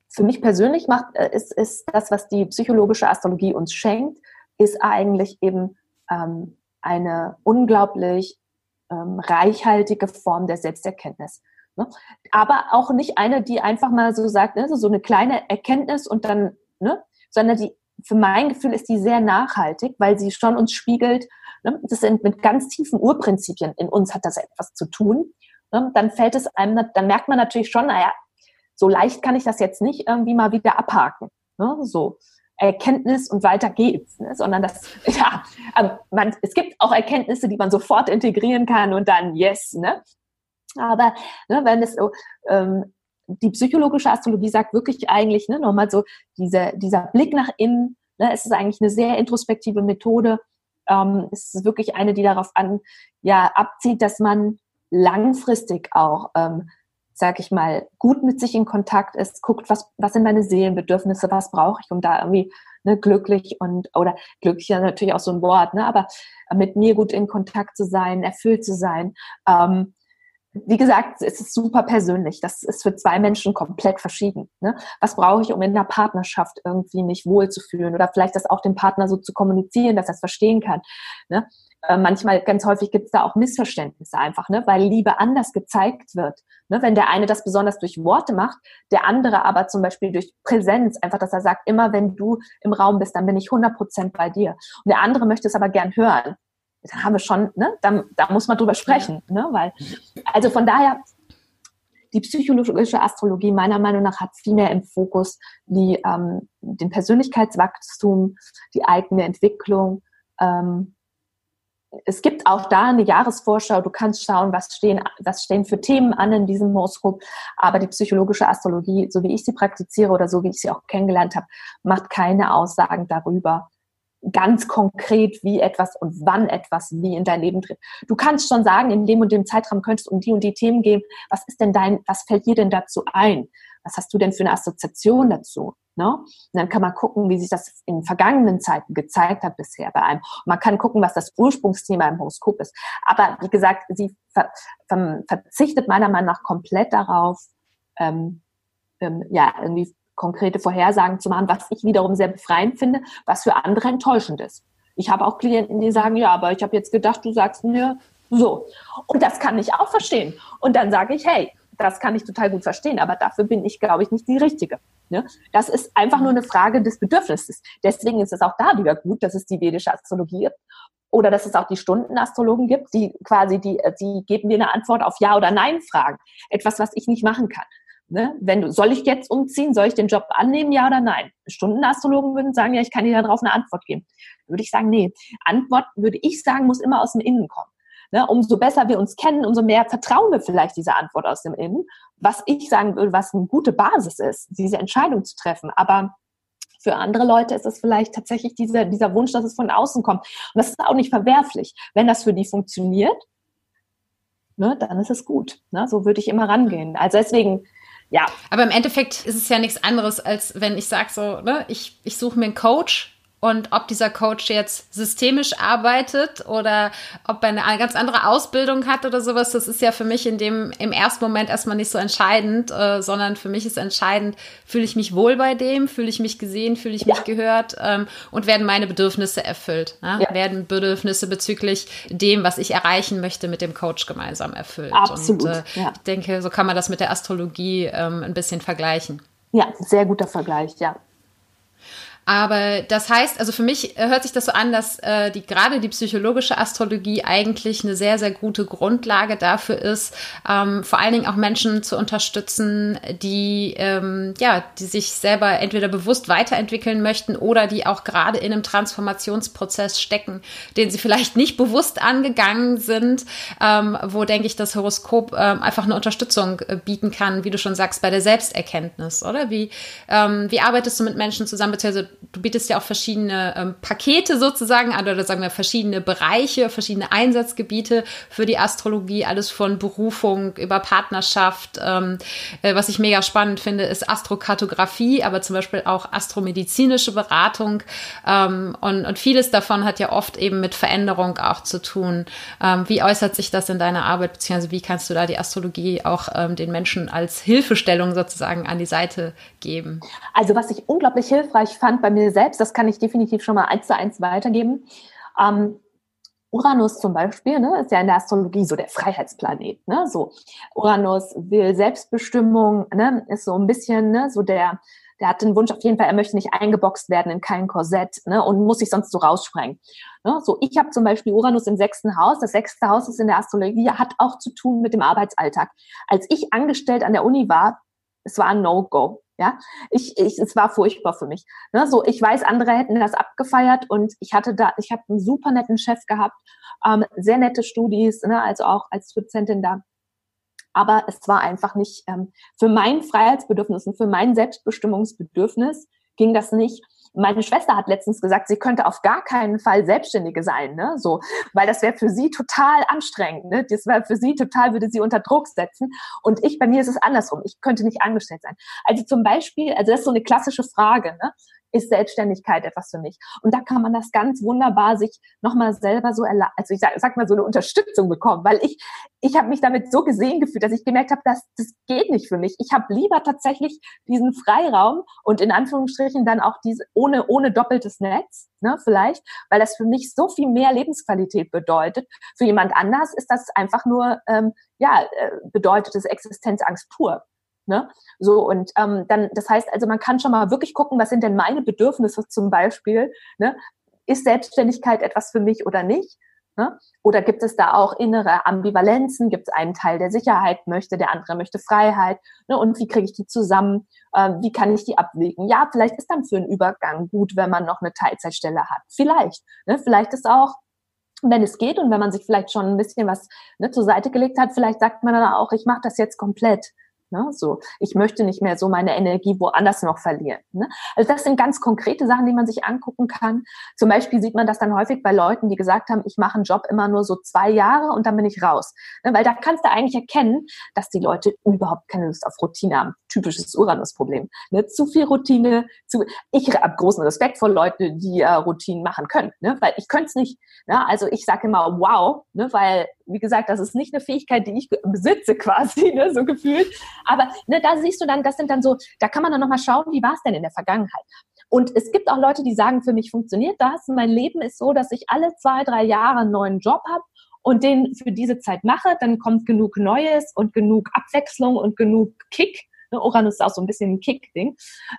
für mich persönlich macht, äh, ist, ist das, was die psychologische Astrologie uns schenkt, ist eigentlich eben ähm, eine unglaublich ähm, reichhaltige Form der Selbsterkenntnis. Ne? Aber auch nicht eine, die einfach mal so sagt, ne, so eine kleine Erkenntnis und dann, ne, sondern die, für mein Gefühl ist die sehr nachhaltig, weil sie schon uns spiegelt, ne, das sind mit ganz tiefen Urprinzipien in uns hat das etwas zu tun. Ne? Dann fällt es einem, dann merkt man natürlich schon, naja, so leicht kann ich das jetzt nicht irgendwie mal wieder abhaken. Ne? So. Erkenntnis und weiter geht's, ne? sondern das, ja, ähm, man, es gibt auch Erkenntnisse, die man sofort integrieren kann und dann yes, ne? Aber ne, wenn es so, ähm, die psychologische Astrologie sagt wirklich eigentlich ne, nochmal so, diese, dieser Blick nach innen, ne, es ist eigentlich eine sehr introspektive Methode. Ähm, es ist wirklich eine, die darauf an, ja, abzieht, dass man langfristig auch ähm, sag ich mal, gut mit sich in Kontakt ist, guckt, was, was sind meine Seelenbedürfnisse, was brauche ich, um da irgendwie ne, glücklich und, oder glücklich ist natürlich auch so ein Wort, ne, aber mit mir gut in Kontakt zu sein, erfüllt zu sein. Ähm, wie gesagt, es ist super persönlich. Das ist für zwei Menschen komplett verschieden. Ne? Was brauche ich, um in einer Partnerschaft irgendwie mich wohlzufühlen oder vielleicht das auch dem Partner so zu kommunizieren, dass er es verstehen kann. Ne? Äh, manchmal, ganz häufig gibt es da auch Missverständnisse einfach, ne? weil Liebe anders gezeigt wird. Ne? Wenn der eine das besonders durch Worte macht, der andere aber zum Beispiel durch Präsenz, einfach, dass er sagt, immer wenn du im Raum bist, dann bin ich 100 Prozent bei dir. Und der andere möchte es aber gern hören. Dann haben wir schon, ne? da, da muss man drüber sprechen. Ne? Weil, also von daher, die psychologische Astrologie meiner Meinung nach hat viel mehr im Fokus die, ähm, den Persönlichkeitswachstum, die eigene Entwicklung, ähm, es gibt auch da eine Jahresvorschau. Du kannst schauen, was stehen, was stehen für Themen an in diesem Horoskop. Aber die psychologische Astrologie, so wie ich sie praktiziere oder so wie ich sie auch kennengelernt habe, macht keine Aussagen darüber, ganz konkret, wie etwas und wann etwas wie in dein Leben tritt. Du kannst schon sagen, in dem und dem Zeitraum könntest du um die und die Themen gehen. Was ist denn dein, was fällt dir denn dazu ein? Was hast du denn für eine Assoziation dazu? Ne? Und dann kann man gucken, wie sich das in vergangenen Zeiten gezeigt hat bisher bei einem. Und man kann gucken, was das Ursprungsthema im Horoskop ist. Aber wie gesagt, sie ver ver verzichtet meiner Meinung nach komplett darauf, ähm, ähm, ja, irgendwie konkrete Vorhersagen zu machen, was ich wiederum sehr befreiend finde, was für andere enttäuschend ist. Ich habe auch Klienten, die sagen, ja, aber ich habe jetzt gedacht, du sagst mir so. Und das kann ich auch verstehen. Und dann sage ich, hey, das kann ich total gut verstehen, aber dafür bin ich, glaube ich, nicht die Richtige. Ne? Das ist einfach nur eine Frage des Bedürfnisses. Deswegen ist es auch da wieder gut, dass es die vedische Astrologie gibt oder dass es auch die Stundenastrologen gibt, die quasi, die, die geben dir eine Antwort auf Ja oder Nein fragen. Etwas, was ich nicht machen kann. Ne? Wenn du, soll ich jetzt umziehen? Soll ich den Job annehmen? Ja oder nein? Stundenastrologen würden sagen, ja, ich kann dir darauf eine Antwort geben. Würde ich sagen, nee. Antwort, würde ich sagen, muss immer aus dem Innen kommen. Ne, umso besser wir uns kennen, umso mehr vertrauen wir vielleicht dieser Antwort aus dem Innen. Was ich sagen würde, was eine gute Basis ist, diese Entscheidung zu treffen. Aber für andere Leute ist es vielleicht tatsächlich dieser, dieser Wunsch, dass es von außen kommt. Und das ist auch nicht verwerflich. Wenn das für die funktioniert, ne, dann ist es gut. Ne? So würde ich immer rangehen. Also deswegen, ja. Aber im Endeffekt ist es ja nichts anderes, als wenn ich sage so, ne, ich, ich suche mir einen Coach und ob dieser Coach jetzt systemisch arbeitet oder ob er eine ganz andere Ausbildung hat oder sowas, das ist ja für mich in dem im ersten Moment erstmal nicht so entscheidend, äh, sondern für mich ist entscheidend, fühle ich mich wohl bei dem, fühle ich mich gesehen, fühle ich ja. mich gehört ähm, und werden meine Bedürfnisse erfüllt, ne? ja. werden Bedürfnisse bezüglich dem, was ich erreichen möchte, mit dem Coach gemeinsam erfüllt. Absolut. Und äh, ja. ich denke, so kann man das mit der Astrologie ähm, ein bisschen vergleichen. Ja, sehr guter Vergleich, ja. Aber das heißt, also für mich äh, hört sich das so an, dass äh, die gerade die psychologische Astrologie eigentlich eine sehr, sehr gute Grundlage dafür ist, ähm, vor allen Dingen auch Menschen zu unterstützen, die ähm, ja, die sich selber entweder bewusst weiterentwickeln möchten oder die auch gerade in einem Transformationsprozess stecken, den sie vielleicht nicht bewusst angegangen sind, ähm, wo denke ich, das Horoskop ähm, einfach eine Unterstützung äh, bieten kann, wie du schon sagst, bei der Selbsterkenntnis, oder? Wie, ähm, wie arbeitest du mit Menschen zusammen, beziehungsweise du bietest ja auch verschiedene ähm, Pakete sozusagen an oder sagen wir verschiedene Bereiche, verschiedene Einsatzgebiete für die Astrologie, alles von Berufung über Partnerschaft. Ähm, äh, was ich mega spannend finde, ist Astrokartografie, aber zum Beispiel auch astromedizinische Beratung. Ähm, und, und vieles davon hat ja oft eben mit Veränderung auch zu tun. Ähm, wie äußert sich das in deiner Arbeit, beziehungsweise wie kannst du da die Astrologie auch ähm, den Menschen als Hilfestellung sozusagen an die Seite geben? Also was ich unglaublich hilfreich fand bei mir selbst, das kann ich definitiv schon mal eins zu eins weitergeben. Ähm, Uranus zum Beispiel, ne, ist ja in der Astrologie so der Freiheitsplanet. Ne, so Uranus will Selbstbestimmung, ne, ist so ein bisschen ne, so der, der hat den Wunsch auf jeden Fall, er möchte nicht eingeboxt werden in kein Korsett ne, und muss sich sonst so raussprengen. Ne, so ich habe zum Beispiel Uranus im sechsten Haus. Das sechste Haus ist in der Astrologie hat auch zu tun mit dem Arbeitsalltag. Als ich angestellt an der Uni war, es war ein No-Go. Ja, ich, ich, es war furchtbar für mich. Ne, so, ich weiß, andere hätten das abgefeiert und ich hatte da, ich habe einen super netten Chef gehabt, ähm, sehr nette Studis, ne, also auch als Dozentin da. Aber es war einfach nicht ähm, für mein Freiheitsbedürfnis und für mein Selbstbestimmungsbedürfnis ging das nicht meine Schwester hat letztens gesagt, sie könnte auf gar keinen Fall Selbstständige sein, ne? So, weil das wäre für sie total anstrengend, ne? Das wäre für sie total, würde sie unter Druck setzen. Und ich, bei mir ist es andersrum. Ich könnte nicht angestellt sein. Also zum Beispiel, also das ist so eine klassische Frage, ne? Ist Selbstständigkeit etwas für mich. Und da kann man das ganz wunderbar sich nochmal selber so, also ich sag, sag mal so eine Unterstützung bekommen, weil ich, ich habe mich damit so gesehen gefühlt, dass ich gemerkt habe, dass das geht nicht für mich. Ich habe lieber tatsächlich diesen Freiraum und in Anführungsstrichen dann auch diese ohne ohne doppeltes Netz, ne, vielleicht, weil das für mich so viel mehr Lebensqualität bedeutet. Für jemand anders ist das einfach nur ähm, ja äh, bedeutet es Existenzangst pur. Ne? So, und ähm, dann, das heißt also, man kann schon mal wirklich gucken, was sind denn meine Bedürfnisse zum Beispiel? Ne? Ist Selbstständigkeit etwas für mich oder nicht? Ne? Oder gibt es da auch innere Ambivalenzen? Gibt es einen Teil, der Sicherheit möchte, der andere möchte Freiheit? Ne? Und wie kriege ich die zusammen? Ähm, wie kann ich die abwägen? Ja, vielleicht ist dann für einen Übergang gut, wenn man noch eine Teilzeitstelle hat. Vielleicht. Ne? Vielleicht ist auch wenn es geht und wenn man sich vielleicht schon ein bisschen was ne, zur Seite gelegt hat, vielleicht sagt man dann auch, ich mache das jetzt komplett. Ne? So, ich möchte nicht mehr so meine Energie woanders noch verlieren. Ne? Also das sind ganz konkrete Sachen, die man sich angucken kann. Zum Beispiel sieht man das dann häufig bei Leuten, die gesagt haben, ich mache einen Job immer nur so zwei Jahre und dann bin ich raus. Ne? Weil da kannst du eigentlich erkennen, dass die Leute überhaupt keine Lust auf Routine haben. Typisches Uranus-Problem. Ne? Zu viel Routine. Zu, ich habe großen Respekt vor Leuten, die äh, Routinen machen können, ne? weil ich könnte es nicht. Ne? Also ich sage immer wow, ne? weil wie gesagt, das ist nicht eine Fähigkeit, die ich besitze quasi, ne? so gefühlt. Aber ne, da siehst du dann, das sind dann so, da kann man dann nochmal schauen, wie war es denn in der Vergangenheit. Und es gibt auch Leute, die sagen, für mich funktioniert das. Mein Leben ist so, dass ich alle zwei, drei Jahre einen neuen Job habe und den für diese Zeit mache. Dann kommt genug Neues und genug Abwechslung und genug Kick. Ne, Uranus ist auch so ein bisschen ein Kick-Ding.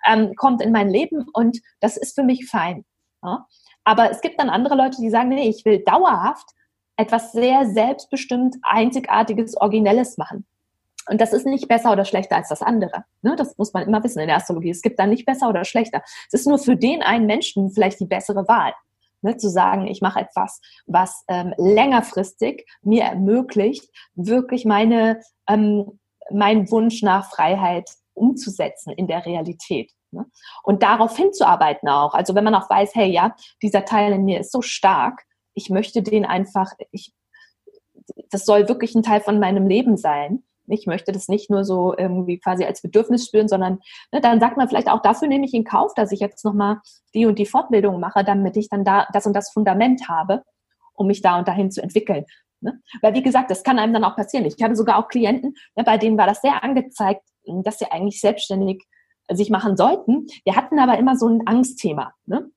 Ähm, kommt in mein Leben und das ist für mich fein. Ja? Aber es gibt dann andere Leute, die sagen, nee, ich will dauerhaft etwas sehr selbstbestimmt, einzigartiges, originelles machen. Und das ist nicht besser oder schlechter als das andere. Ne? Das muss man immer wissen in der Astrologie. Es gibt da nicht besser oder schlechter. Es ist nur für den einen Menschen vielleicht die bessere Wahl. Ne? Zu sagen, ich mache etwas, was ähm, längerfristig mir ermöglicht, wirklich meine, ähm, meinen Wunsch nach Freiheit umzusetzen in der Realität. Ne? Und darauf hinzuarbeiten auch. Also wenn man auch weiß, hey, ja, dieser Teil in mir ist so stark, ich möchte den einfach, ich, das soll wirklich ein Teil von meinem Leben sein ich möchte das nicht nur so irgendwie quasi als Bedürfnis spüren, sondern ne, dann sagt man vielleicht auch, dafür nehme ich in Kauf, dass ich jetzt nochmal die und die Fortbildung mache, damit ich dann da das und das Fundament habe, um mich da und dahin zu entwickeln. Ne? Weil wie gesagt, das kann einem dann auch passieren. Ich hatte sogar auch Klienten, ne, bei denen war das sehr angezeigt, dass sie eigentlich selbstständig sich machen sollten. Wir hatten aber immer so ein Angstthema. Ne?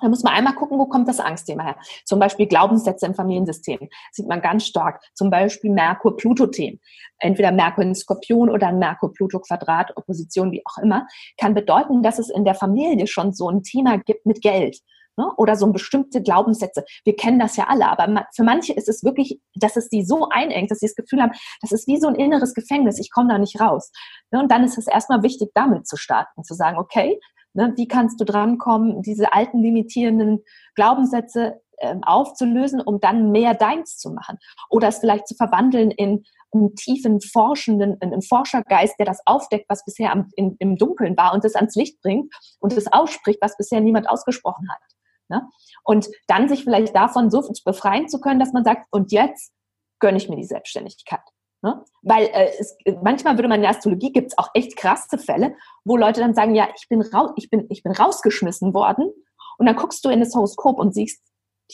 Da muss man einmal gucken, wo kommt das Angstthema her. Zum Beispiel Glaubenssätze im Familiensystem. sieht man ganz stark. Zum Beispiel Merkur-Pluto-Themen. Entweder Merkur in Skorpion oder ein Merkur-Pluto-Quadrat, Opposition, wie auch immer, kann bedeuten, dass es in der Familie schon so ein Thema gibt mit Geld. Ne? Oder so bestimmte Glaubenssätze. Wir kennen das ja alle, aber für manche ist es wirklich, dass es die so einengt, dass sie das Gefühl haben, das ist wie so ein inneres Gefängnis, ich komme da nicht raus. Ne? Und dann ist es erstmal wichtig, damit zu starten, zu sagen, okay, Ne? Wie kannst du drankommen, diese alten limitierenden Glaubenssätze äh, aufzulösen, um dann mehr deins zu machen? Oder es vielleicht zu verwandeln in einen tiefen Forschenden, einen Forschergeist, der das aufdeckt, was bisher am, in, im Dunkeln war und das ans Licht bringt und es ausspricht, was bisher niemand ausgesprochen hat. Ne? Und dann sich vielleicht davon so befreien zu können, dass man sagt, und jetzt gönne ich mir die Selbstständigkeit. Ne? Weil äh, es, manchmal würde man in der Astrologie gibt es auch echt krasse Fälle, wo Leute dann sagen, ja, ich bin, raus, ich, bin, ich bin rausgeschmissen worden. Und dann guckst du in das Horoskop und siehst,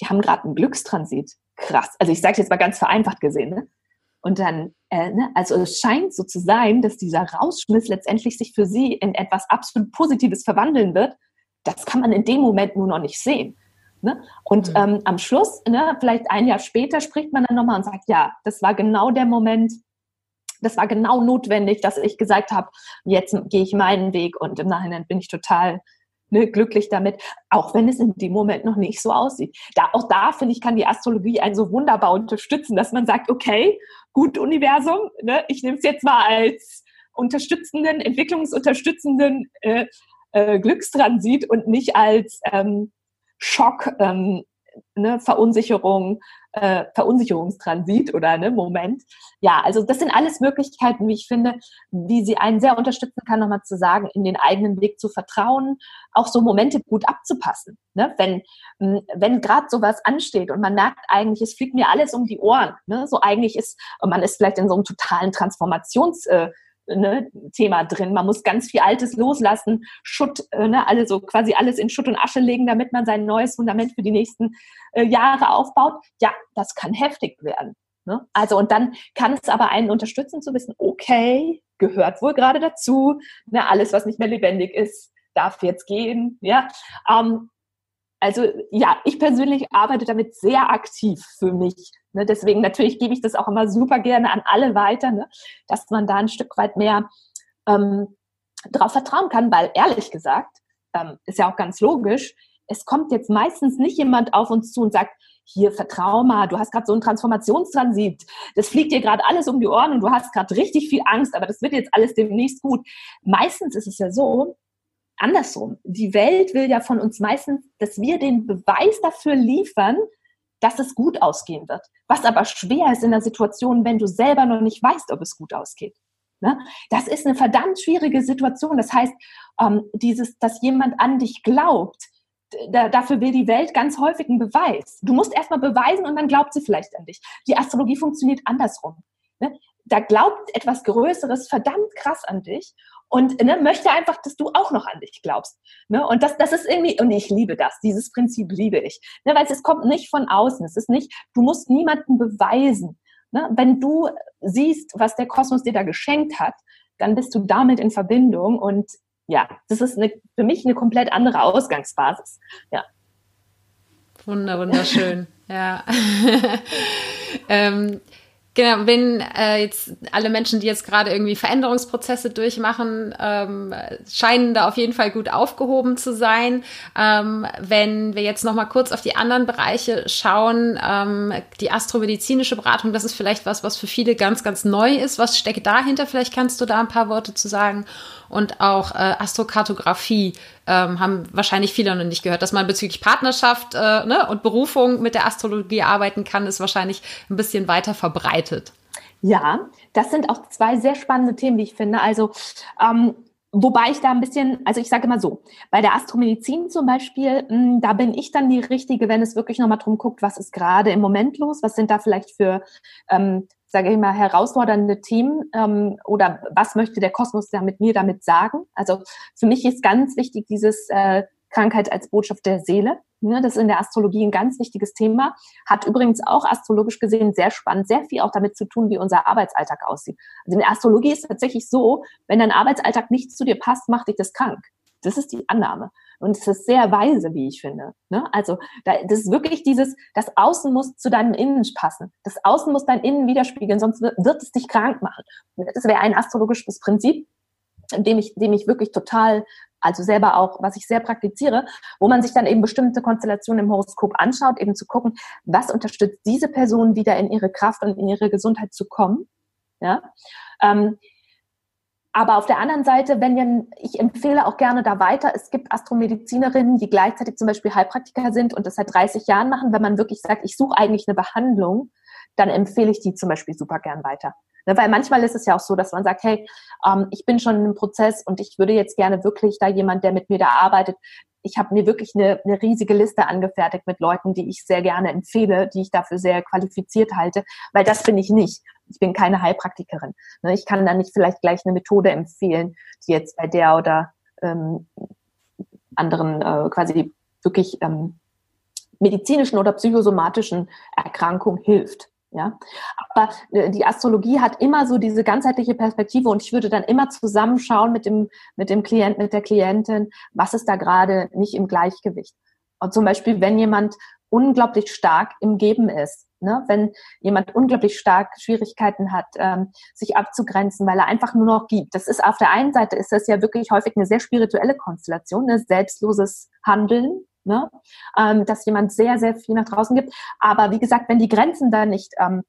die haben gerade einen Glückstransit. Krass. Also ich sage jetzt mal ganz vereinfacht gesehen. Ne? Und dann, äh, ne, also es scheint so zu sein, dass dieser Rausschmiss letztendlich sich für sie in etwas absolut Positives verwandeln wird. Das kann man in dem Moment nur noch nicht sehen. Ne? Und mhm. ähm, am Schluss, ne, vielleicht ein Jahr später, spricht man dann nochmal und sagt, ja, das war genau der Moment, das war genau notwendig, dass ich gesagt habe, jetzt gehe ich meinen Weg und im Nachhinein bin ich total ne, glücklich damit, auch wenn es in dem Moment noch nicht so aussieht. Da, auch da, finde ich, kann die Astrologie einen so wunderbar unterstützen, dass man sagt, okay, gut Universum, ne, ich nehme es jetzt mal als unterstützenden, entwicklungsunterstützenden äh, äh, Glückstransit und nicht als ähm, Schock, ähm, ne, Verunsicherung, äh, Verunsicherungstransit oder ne, Moment. Ja, also das sind alles Möglichkeiten, wie ich finde, wie sie einen sehr unterstützen kann, nochmal zu sagen, in den eigenen Weg zu vertrauen, auch so Momente gut abzupassen. Ne? Wenn, hm, wenn gerade sowas ansteht und man merkt eigentlich, es fliegt mir alles um die Ohren. Ne? So eigentlich ist, man ist vielleicht in so einem totalen Transformations- äh, ne, Thema drin. Man muss ganz viel Altes loslassen, Schutt, äh, ne, alle so quasi alles in Schutt und Asche legen, damit man sein neues Fundament für die nächsten äh, Jahre aufbaut. Ja, das kann heftig werden. Ne? Also und dann kann es aber einen unterstützen zu wissen, okay, gehört wohl gerade dazu. Ne, alles, was nicht mehr lebendig ist, darf jetzt gehen. Ja, ähm, also ja, ich persönlich arbeite damit sehr aktiv für mich. Ne? Deswegen natürlich gebe ich das auch immer super gerne an alle weiter, ne? dass man da ein Stück weit mehr ähm, darauf vertrauen kann, weil ehrlich gesagt, ähm, ist ja auch ganz logisch, es kommt jetzt meistens nicht jemand auf uns zu und sagt, hier, vertrau mal, du hast gerade so einen Transformationstransit, das fliegt dir gerade alles um die Ohren und du hast gerade richtig viel Angst, aber das wird jetzt alles demnächst gut. Meistens ist es ja so, andersrum. Die Welt will ja von uns meistens, dass wir den Beweis dafür liefern, dass es gut ausgehen wird. Was aber schwer ist in der Situation, wenn du selber noch nicht weißt, ob es gut ausgeht. Ne? Das ist eine verdammt schwierige Situation. Das heißt, ähm, dieses, dass jemand an dich glaubt, da, dafür will die Welt ganz häufig einen Beweis. Du musst erstmal beweisen und dann glaubt sie vielleicht an dich. Die Astrologie funktioniert andersrum. Ne? Da glaubt etwas Größeres verdammt krass an dich und ne, möchte einfach, dass du auch noch an dich glaubst. Ne? Und das, das ist irgendwie, und ich liebe das, dieses Prinzip liebe ich. Ne? Weil es kommt nicht von außen, es ist nicht, du musst niemanden beweisen. Ne? Wenn du siehst, was der Kosmos dir da geschenkt hat, dann bist du damit in Verbindung und ja, das ist eine, für mich eine komplett andere Ausgangsbasis. Ja. Wunder, wunderschön. ja. ähm, Genau, wenn äh, jetzt alle Menschen, die jetzt gerade irgendwie Veränderungsprozesse durchmachen, ähm, scheinen da auf jeden Fall gut aufgehoben zu sein. Ähm, wenn wir jetzt noch mal kurz auf die anderen Bereiche schauen, ähm, die astromedizinische Beratung, das ist vielleicht was, was für viele ganz, ganz neu ist. Was steckt dahinter? Vielleicht kannst du da ein paar Worte zu sagen und auch äh, Astrokartografie ähm, haben wahrscheinlich viele noch nicht gehört. Dass man bezüglich Partnerschaft äh, ne, und Berufung mit der Astrologie arbeiten kann, ist wahrscheinlich ein bisschen weiter verbreitet. Ja, das sind auch zwei sehr spannende Themen, wie ich finde. Also ähm, Wobei ich da ein bisschen, also ich sage immer so, bei der Astromedizin zum Beispiel, mh, da bin ich dann die Richtige, wenn es wirklich nochmal drum guckt, was ist gerade im Moment los, was sind da vielleicht für ähm, sage ich mal, herausfordernde Themen ähm, oder was möchte der Kosmos da mit mir damit sagen? Also für mich ist ganz wichtig dieses äh, Krankheit als Botschaft der Seele. Ne? Das ist in der Astrologie ein ganz wichtiges Thema. Hat übrigens auch astrologisch gesehen sehr spannend, sehr viel auch damit zu tun, wie unser Arbeitsalltag aussieht. Also in der Astrologie ist es tatsächlich so, wenn dein Arbeitsalltag nicht zu dir passt, macht dich das krank. Das ist die Annahme. Und es ist sehr weise, wie ich finde. Ne? Also da, das ist wirklich dieses, das Außen muss zu deinem Innen passen. Das Außen muss dein Innen widerspiegeln, sonst wird, wird es dich krank machen. Das wäre ein astrologisches Prinzip, dem ich, dem ich wirklich total, also selber auch, was ich sehr praktiziere, wo man sich dann eben bestimmte Konstellationen im Horoskop anschaut, eben zu gucken, was unterstützt diese Person wieder in ihre Kraft und in ihre Gesundheit zu kommen. Ja. Ähm, aber auf der anderen Seite, wenn wir, ich empfehle auch gerne da weiter, es gibt Astromedizinerinnen, die gleichzeitig zum Beispiel Heilpraktiker sind und das seit 30 Jahren machen, wenn man wirklich sagt, ich suche eigentlich eine Behandlung, dann empfehle ich die zum Beispiel super gern weiter. Ne, weil manchmal ist es ja auch so, dass man sagt, hey, ähm, ich bin schon im Prozess und ich würde jetzt gerne wirklich da jemand, der mit mir da arbeitet, ich habe mir wirklich eine, eine riesige Liste angefertigt mit Leuten, die ich sehr gerne empfehle, die ich dafür sehr qualifiziert halte, weil das bin ich nicht. Ich bin keine Heilpraktikerin. Ne, ich kann dann nicht vielleicht gleich eine Methode empfehlen, die jetzt bei der oder ähm, anderen äh, quasi wirklich ähm, medizinischen oder psychosomatischen Erkrankung hilft. Ja, aber äh, die Astrologie hat immer so diese ganzheitliche Perspektive und ich würde dann immer zusammenschauen mit dem, mit dem Klient, mit der Klientin, was ist da gerade nicht im Gleichgewicht. Und zum Beispiel, wenn jemand unglaublich stark im Geben ist, ne? wenn jemand unglaublich stark Schwierigkeiten hat, ähm, sich abzugrenzen, weil er einfach nur noch gibt. Das ist auf der einen Seite ist das ja wirklich häufig eine sehr spirituelle Konstellation, ne? selbstloses Handeln, ne? ähm, dass jemand sehr, sehr viel nach draußen gibt. Aber wie gesagt, wenn die Grenzen dann nicht, ähm,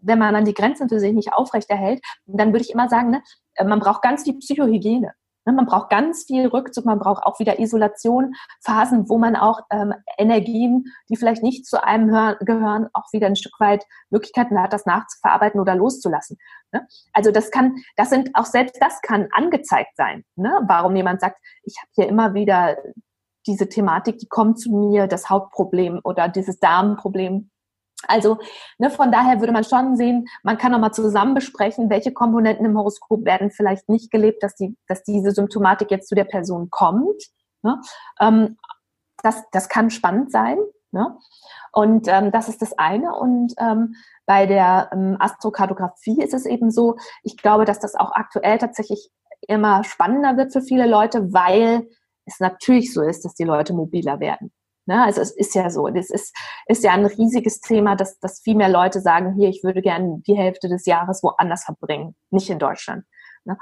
wenn man dann die Grenzen für sich nicht aufrechterhält, dann würde ich immer sagen, ne, man braucht ganz viel Psychohygiene. Ne? Man braucht ganz viel Rückzug, man braucht auch wieder Isolation, Phasen, wo man auch ähm, Energien, die vielleicht nicht zu einem gehören, auch wieder ein Stück weit Möglichkeiten hat, das nachzuverarbeiten oder loszulassen. Ne? Also das kann, das sind auch selbst das kann angezeigt sein. Ne? Warum jemand sagt, ich habe hier immer wieder diese Thematik, die kommt zu mir, das Hauptproblem oder dieses Darmproblem. Also ne, von daher würde man schon sehen, man kann nochmal zusammen besprechen, welche Komponenten im Horoskop werden vielleicht nicht gelebt, dass, die, dass diese Symptomatik jetzt zu der Person kommt. Ne? Ähm, das, das kann spannend sein. Ne? Und ähm, das ist das eine. Und ähm, bei der ähm, Astrokartografie ist es eben so, ich glaube, dass das auch aktuell tatsächlich immer spannender wird für viele Leute, weil es natürlich so ist, dass die Leute mobiler werden. Ne? Also es ist ja so, es ist, ist ja ein riesiges Thema, dass, dass viel mehr Leute sagen, hier, ich würde gerne die Hälfte des Jahres woanders verbringen, nicht in Deutschland. Ne?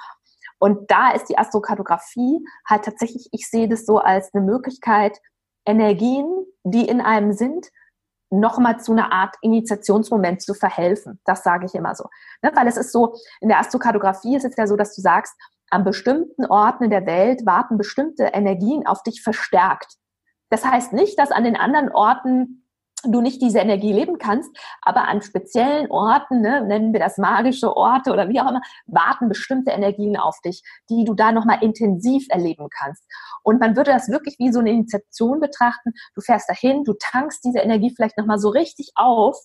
Und da ist die Astrokartografie halt tatsächlich, ich sehe das so als eine Möglichkeit, Energien, die in einem sind, nochmal zu einer Art Initiationsmoment zu verhelfen. Das sage ich immer so. Ne? Weil es ist so, in der Astrokartografie ist es ja so, dass du sagst, an bestimmten Orten der Welt warten bestimmte Energien auf dich verstärkt. Das heißt nicht, dass an den anderen Orten du nicht diese Energie leben kannst, aber an speziellen Orten, ne, nennen wir das magische Orte oder wie auch immer, warten bestimmte Energien auf dich, die du da nochmal intensiv erleben kannst. Und man würde das wirklich wie so eine Initiation betrachten. Du fährst dahin, du tankst diese Energie vielleicht nochmal so richtig auf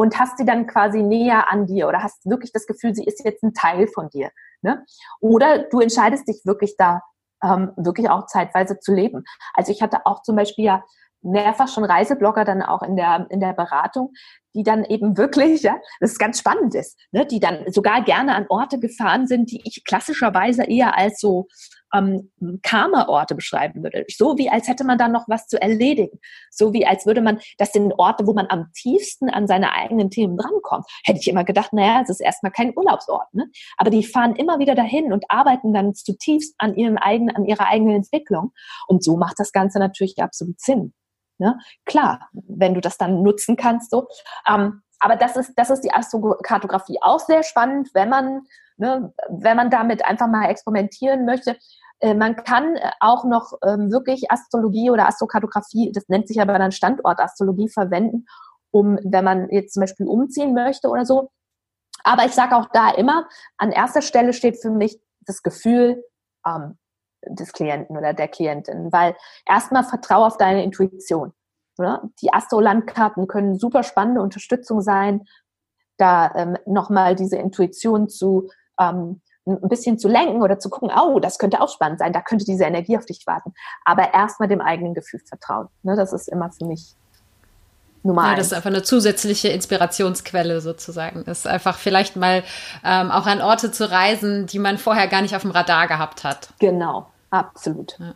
und hast sie dann quasi näher an dir oder hast wirklich das Gefühl, sie ist jetzt ein Teil von dir. Ne? Oder du entscheidest dich wirklich da ähm, wirklich auch zeitweise zu leben. Also ich hatte auch zum Beispiel ja mehrfach schon Reiseblogger dann auch in der, in der Beratung, die dann eben wirklich, ja, das ist ganz spannend ist, ne, die dann sogar gerne an Orte gefahren sind, die ich klassischerweise eher als so ähm, Karma-Orte beschreiben würde. So wie als hätte man da noch was zu erledigen. So wie als würde man, das sind Orte, wo man am tiefsten an seine eigenen Themen drankommt. Hätte ich immer gedacht, naja, es ist erstmal kein Urlaubsort. Ne? Aber die fahren immer wieder dahin und arbeiten dann zutiefst an ihren eigenen, an ihrer eigenen Entwicklung. Und so macht das Ganze natürlich absolut Sinn. Ne? Klar, wenn du das dann nutzen kannst, so. Ähm, aber das ist, das ist die Astrokartografie auch sehr spannend, wenn man, ne, wenn man damit einfach mal experimentieren möchte. Äh, man kann auch noch ähm, wirklich Astrologie oder Astrokartografie, das nennt sich aber dann Standortastrologie, verwenden, um, wenn man jetzt zum Beispiel umziehen möchte oder so. Aber ich sage auch da immer, an erster Stelle steht für mich das Gefühl ähm, des Klienten oder der Klientin, weil erstmal vertraue auf deine Intuition. Oder? Die Astro-Landkarten können super spannende Unterstützung sein, da ähm, nochmal diese Intuition zu ähm, ein bisschen zu lenken oder zu gucken, oh, das könnte auch spannend sein, da könnte diese Energie auf dich warten. Aber erstmal dem eigenen Gefühl vertrauen. Ne, das ist immer für mich Nummer ja, das ist einfach eine zusätzliche Inspirationsquelle sozusagen. Das ist einfach vielleicht mal ähm, auch an Orte zu reisen, die man vorher gar nicht auf dem Radar gehabt hat. Genau, absolut. Ja.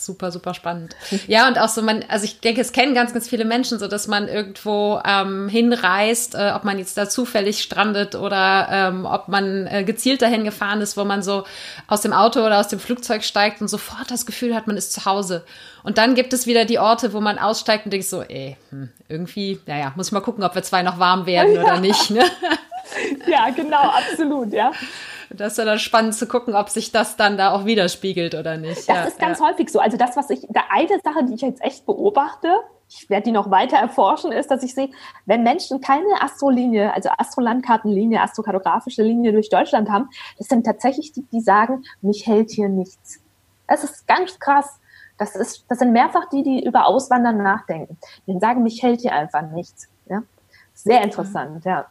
Super, super spannend. Ja, und auch so, man, also ich denke, es kennen ganz, ganz viele Menschen, so dass man irgendwo ähm, hinreist, äh, ob man jetzt da zufällig strandet oder ähm, ob man äh, gezielt dahin gefahren ist, wo man so aus dem Auto oder aus dem Flugzeug steigt und sofort das Gefühl hat, man ist zu Hause. Und dann gibt es wieder die Orte, wo man aussteigt und denkt so, ey, hm, irgendwie, naja, muss ich mal gucken, ob wir zwei noch warm werden ja. oder nicht. Ne? Ja, genau, absolut, ja. Das ist ja dann spannend zu gucken, ob sich das dann da auch widerspiegelt oder nicht. Das ja, ist ganz ja. häufig so. Also das, was ich, da eine Sache, die ich jetzt echt beobachte, ich werde die noch weiter erforschen, ist, dass ich sehe, wenn Menschen keine Astrolinie, also Astrolandkartenlinie, astrokartografische Linie durch Deutschland haben, das sind tatsächlich die, die sagen, mich hält hier nichts. Das ist ganz krass. Das, ist, das sind mehrfach die, die über Auswandern nachdenken. Die sagen, mich hält hier einfach nichts. Ja? Sehr interessant, ja.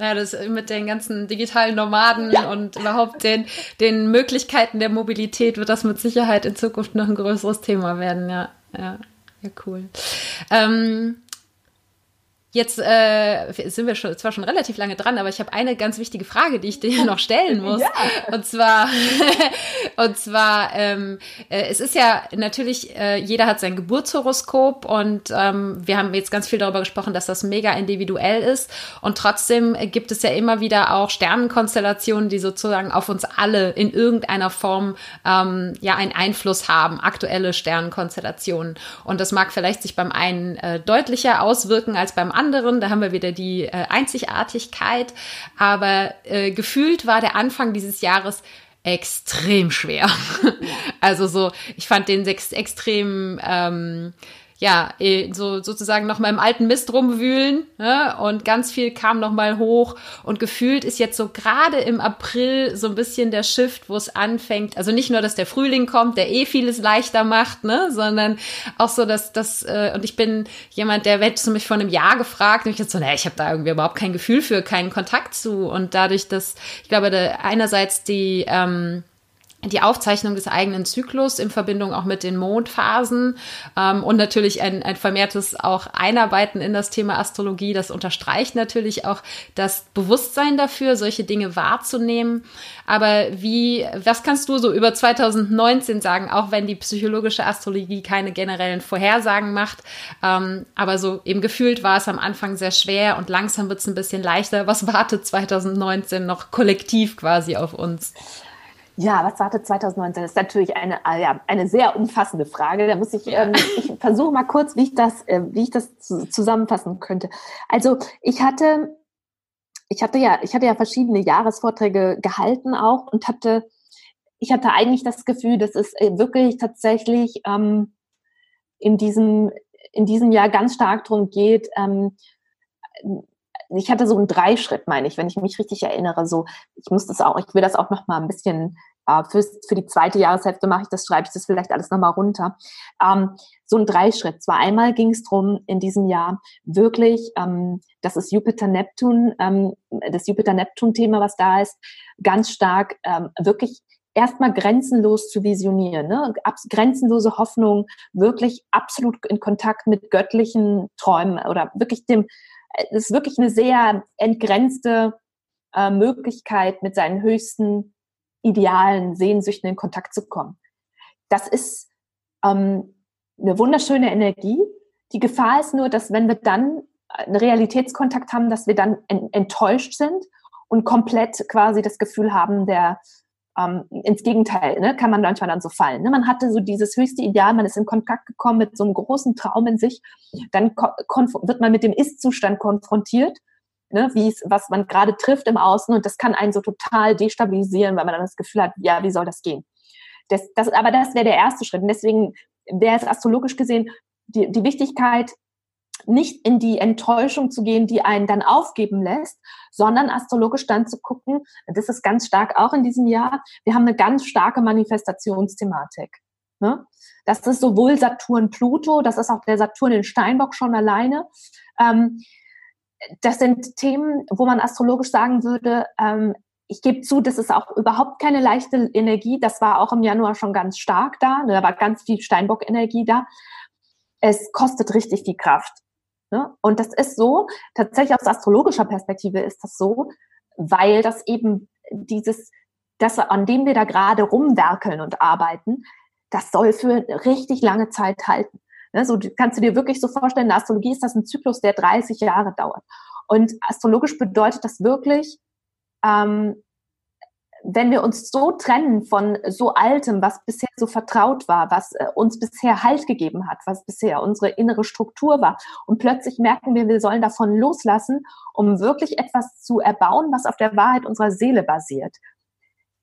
Ja, das mit den ganzen digitalen Nomaden ja. und überhaupt den, den Möglichkeiten der Mobilität wird das mit Sicherheit in Zukunft noch ein größeres Thema werden, ja. Ja, ja cool. Ähm, Jetzt äh, sind wir schon, zwar schon relativ lange dran, aber ich habe eine ganz wichtige Frage, die ich dir noch stellen muss. Ja. Und zwar, und zwar, ähm, äh, es ist ja natürlich, äh, jeder hat sein Geburtshoroskop und ähm, wir haben jetzt ganz viel darüber gesprochen, dass das mega individuell ist. Und trotzdem gibt es ja immer wieder auch Sternenkonstellationen, die sozusagen auf uns alle in irgendeiner Form ähm, ja einen Einfluss haben, aktuelle Sternenkonstellationen. Und das mag vielleicht sich beim einen äh, deutlicher auswirken als beim anderen. Da haben wir wieder die äh, Einzigartigkeit. Aber äh, gefühlt war der Anfang dieses Jahres extrem schwer. also so, ich fand den sechs extrem ähm, ja, eh, so sozusagen noch mal im alten Mist rumwühlen ne? und ganz viel kam noch mal hoch. Und gefühlt ist jetzt so gerade im April so ein bisschen der Shift, wo es anfängt, also nicht nur, dass der Frühling kommt, der eh vieles leichter macht, ne, sondern auch so, dass das äh, und ich bin jemand, der du mich vor einem Jahr gefragt und ich jetzt so, naja, ich habe da irgendwie überhaupt kein Gefühl für, keinen Kontakt zu. Und dadurch, dass ich glaube, da einerseits die ähm, die Aufzeichnung des eigenen Zyklus in Verbindung auch mit den Mondphasen ähm, und natürlich ein, ein vermehrtes auch Einarbeiten in das Thema Astrologie. Das unterstreicht natürlich auch das Bewusstsein dafür, solche Dinge wahrzunehmen. Aber wie, was kannst du so über 2019 sagen, auch wenn die psychologische Astrologie keine generellen Vorhersagen macht? Ähm, aber so eben gefühlt war es am Anfang sehr schwer und langsam wird es ein bisschen leichter. Was wartet 2019 noch kollektiv quasi auf uns? Ja, was wartet 2019? Das ist natürlich eine, ah ja, eine sehr umfassende Frage. Da muss ich, ähm, ich versuche mal kurz, wie ich das, äh, wie ich das zusammenfassen könnte. Also ich hatte, ich hatte ja, ich hatte ja verschiedene Jahresvorträge gehalten auch und hatte, ich hatte eigentlich das Gefühl, dass es äh, wirklich tatsächlich ähm, in diesem, in diesem Jahr ganz stark darum geht, ähm, ich hatte so einen Dreischritt, meine ich, wenn ich mich richtig erinnere. So, ich muss das auch, ich will das auch noch mal ein bisschen äh, für, die zweite Jahreshälfte mache ich das, schreibe ich das vielleicht alles noch mal runter. Ähm, so ein Dreischritt. Zwar einmal ging es darum, in diesem Jahr wirklich, ähm, das ist Jupiter-Neptun, ähm, das Jupiter-Neptun-Thema, was da ist, ganz stark ähm, wirklich erstmal grenzenlos zu visionieren, ne? grenzenlose Hoffnung, wirklich absolut in Kontakt mit göttlichen Träumen oder wirklich dem es ist wirklich eine sehr entgrenzte äh, Möglichkeit, mit seinen höchsten Idealen, Sehnsüchten in Kontakt zu kommen. Das ist ähm, eine wunderschöne Energie. Die Gefahr ist nur, dass wenn wir dann einen Realitätskontakt haben, dass wir dann enttäuscht sind und komplett quasi das Gefühl haben, der ähm, ins Gegenteil, ne, kann man manchmal dann so fallen. Ne? Man hatte so dieses höchste Ideal, man ist in Kontakt gekommen mit so einem großen Traum in sich, dann wird man mit dem Ist-Zustand konfrontiert, ne, wie es, was man gerade trifft im Außen und das kann einen so total destabilisieren, weil man dann das Gefühl hat, ja, wie soll das gehen? Das, das, aber das wäre der erste Schritt. Und deswegen wäre es astrologisch gesehen die, die Wichtigkeit, nicht in die Enttäuschung zu gehen, die einen dann aufgeben lässt, sondern astrologisch dann zu gucken, das ist ganz stark auch in diesem Jahr, wir haben eine ganz starke Manifestationsthematik. Ne? Das ist sowohl Saturn, Pluto, das ist auch der Saturn in Steinbock schon alleine. Ähm, das sind Themen, wo man astrologisch sagen würde, ähm, ich gebe zu, das ist auch überhaupt keine leichte Energie. Das war auch im Januar schon ganz stark da. Da war ganz viel Steinbock-Energie da. Es kostet richtig viel Kraft. Ne? Und das ist so, tatsächlich aus astrologischer Perspektive ist das so, weil das eben dieses, das, an dem wir da gerade rumwerkeln und arbeiten, das soll für richtig lange Zeit halten. Ne? So kannst du dir wirklich so vorstellen, in der Astrologie ist das ein Zyklus, der 30 Jahre dauert. Und astrologisch bedeutet das wirklich, ähm, wenn wir uns so trennen von so Altem, was bisher so vertraut war, was äh, uns bisher Halt gegeben hat, was bisher unsere innere Struktur war, und plötzlich merken wir, wir sollen davon loslassen, um wirklich etwas zu erbauen, was auf der Wahrheit unserer Seele basiert.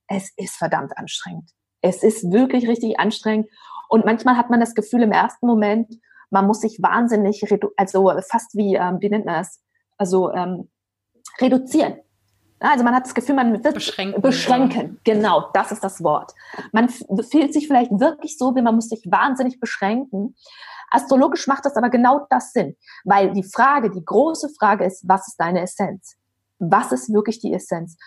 Es ist verdammt anstrengend. Es ist wirklich richtig anstrengend. Und manchmal hat man das Gefühl im ersten Moment, man muss sich wahnsinnig, also fast wie, ähm, wie nennt man das? Also ähm, reduzieren also man hat das Gefühl, man wird beschränken. beschränken. Ja. Genau, das ist das Wort. Man fühlt sich vielleicht wirklich so, wie man muss sich wahnsinnig beschränken. Astrologisch macht das aber genau das Sinn, weil die Frage, die große Frage ist, was ist deine Essenz? Was ist wirklich die Essenz?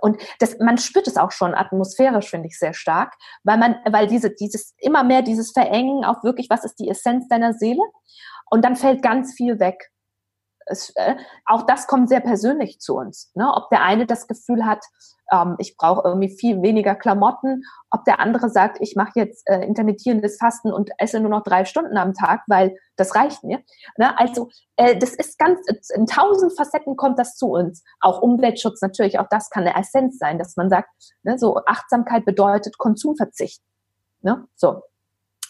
Und das, man spürt es auch schon atmosphärisch, finde ich, sehr stark, weil man, weil diese, dieses, immer mehr dieses Verengen auf wirklich, was ist die Essenz deiner Seele? Und dann fällt ganz viel weg es, äh, auch das kommt sehr persönlich zu uns. Ne? Ob der eine das Gefühl hat, ähm, ich brauche irgendwie viel weniger Klamotten, ob der andere sagt, ich mache jetzt äh, intermittierendes Fasten und esse nur noch drei Stunden am Tag, weil das reicht mir. Ne? Also äh, das ist ganz, in tausend Facetten kommt das zu uns. Auch Umweltschutz natürlich, auch das kann eine Essenz sein, dass man sagt, ne, so Achtsamkeit bedeutet Konsumverzicht. Ne? So,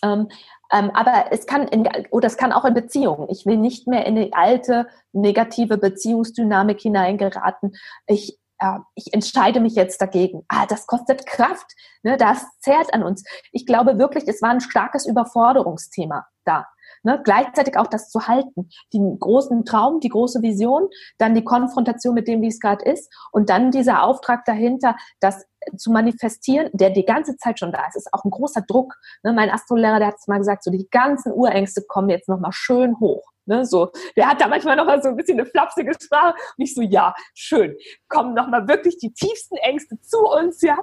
ähm, ähm, aber es kann in, oder es kann auch in Beziehungen. Ich will nicht mehr in die alte negative Beziehungsdynamik hineingeraten. Ich äh, ich entscheide mich jetzt dagegen. Ah, das kostet Kraft. Ne, das zehrt an uns. Ich glaube wirklich, es war ein starkes Überforderungsthema da. Ne, gleichzeitig auch das zu halten. Den großen Traum, die große Vision, dann die Konfrontation mit dem, wie es gerade ist und dann dieser Auftrag dahinter, das zu manifestieren, der die ganze Zeit schon da ist. ist auch ein großer Druck. Ne, mein Astrolehrer, der hat es mal gesagt, so die ganzen Urängste kommen jetzt nochmal schön hoch. Ne, so, der hat da manchmal noch mal so ein bisschen eine flapsige Sprache und ich so, ja, schön, kommen noch mal wirklich die tiefsten Ängste zu uns, ja.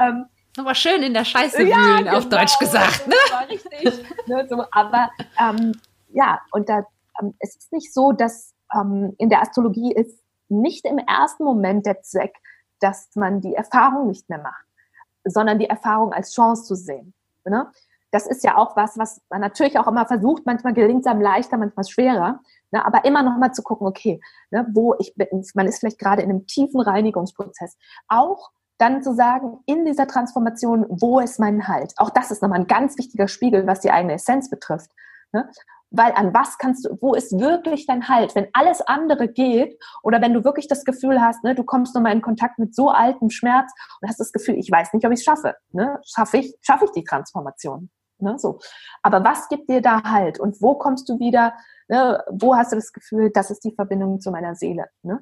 Ähm, Nochmal schön in der Scheiße wühlen, ja, genau, auf Deutsch gesagt. Ne? War richtig. ne, so, aber ähm, ja, und da, ähm, es ist nicht so, dass ähm, in der Astrologie ist nicht im ersten Moment der Zweck, dass man die Erfahrung nicht mehr macht, sondern die Erfahrung als Chance zu sehen. Ne? Das ist ja auch was, was man natürlich auch immer versucht. Manchmal gelingt es einem leichter, manchmal schwerer. Ne? Aber immer noch mal zu gucken, okay, ne, wo ich bin, man ist vielleicht gerade in einem tiefen Reinigungsprozess. Auch dann zu sagen, in dieser Transformation, wo ist mein Halt? Auch das ist nochmal ein ganz wichtiger Spiegel, was die eigene Essenz betrifft. Ne? Weil an was kannst du, wo ist wirklich dein Halt? Wenn alles andere geht oder wenn du wirklich das Gefühl hast, ne, du kommst nochmal in Kontakt mit so altem Schmerz und hast das Gefühl, ich weiß nicht, ob ich es schaffe. Ne? Schaffe ich, schaffe ich die Transformation? Ne? So. Aber was gibt dir da Halt? Und wo kommst du wieder, ne? wo hast du das Gefühl, das ist die Verbindung zu meiner Seele? Ne?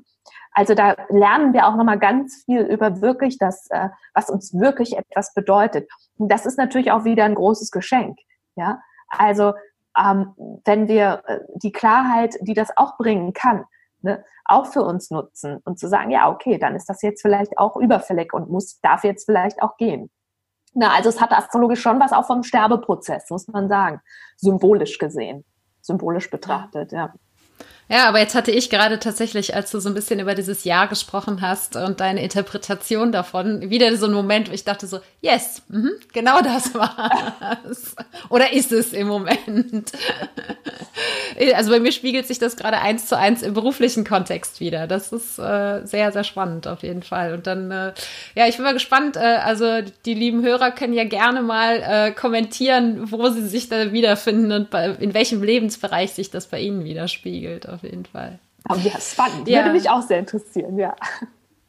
Also da lernen wir auch nochmal ganz viel über wirklich das, äh, was uns wirklich etwas bedeutet. Und das ist natürlich auch wieder ein großes Geschenk. Ja, also ähm, wenn wir äh, die Klarheit, die das auch bringen kann, ne, auch für uns nutzen und zu sagen, ja, okay, dann ist das jetzt vielleicht auch überfällig und muss, darf jetzt vielleicht auch gehen. Na, also es hat astrologisch schon was auch vom Sterbeprozess, muss man sagen, symbolisch gesehen, symbolisch betrachtet, ja. Ja, aber jetzt hatte ich gerade tatsächlich, als du so ein bisschen über dieses Jahr gesprochen hast und deine Interpretation davon, wieder so einen Moment, wo ich dachte so, yes, mh, genau das war es. Oder ist es im Moment? Also bei mir spiegelt sich das gerade eins zu eins im beruflichen Kontext wieder. Das ist äh, sehr, sehr spannend auf jeden Fall. Und dann, äh, ja, ich bin mal gespannt. Äh, also die lieben Hörer können ja gerne mal äh, kommentieren, wo sie sich da wiederfinden und bei, in welchem Lebensbereich sich das bei ihnen widerspiegelt auf jeden Fall. Oh, ja, spannend. Ja. Würde mich auch sehr interessieren, ja.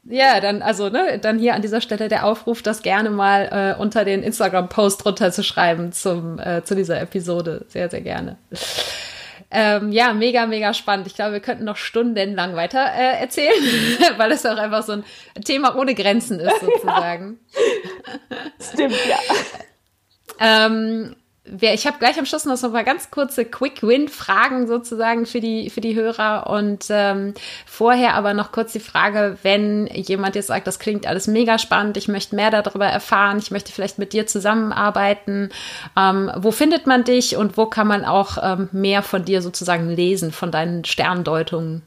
Ja, dann, also, ne, dann hier an dieser Stelle der Aufruf, das gerne mal äh, unter den Instagram-Post drunter zu schreiben zum, äh, zu dieser Episode. Sehr, sehr gerne. Ähm, ja, mega, mega spannend. Ich glaube, wir könnten noch stundenlang weiter äh, erzählen, weil es auch einfach so ein Thema ohne Grenzen ist, sozusagen. Ja. Stimmt, ja. Ähm, ich habe gleich am Schluss noch so ein paar ganz kurze Quick-Win-Fragen sozusagen für die, für die Hörer. Und ähm, vorher aber noch kurz die Frage, wenn jemand jetzt sagt, das klingt alles mega spannend, ich möchte mehr darüber erfahren, ich möchte vielleicht mit dir zusammenarbeiten. Ähm, wo findet man dich und wo kann man auch ähm, mehr von dir sozusagen lesen, von deinen Sterndeutungen?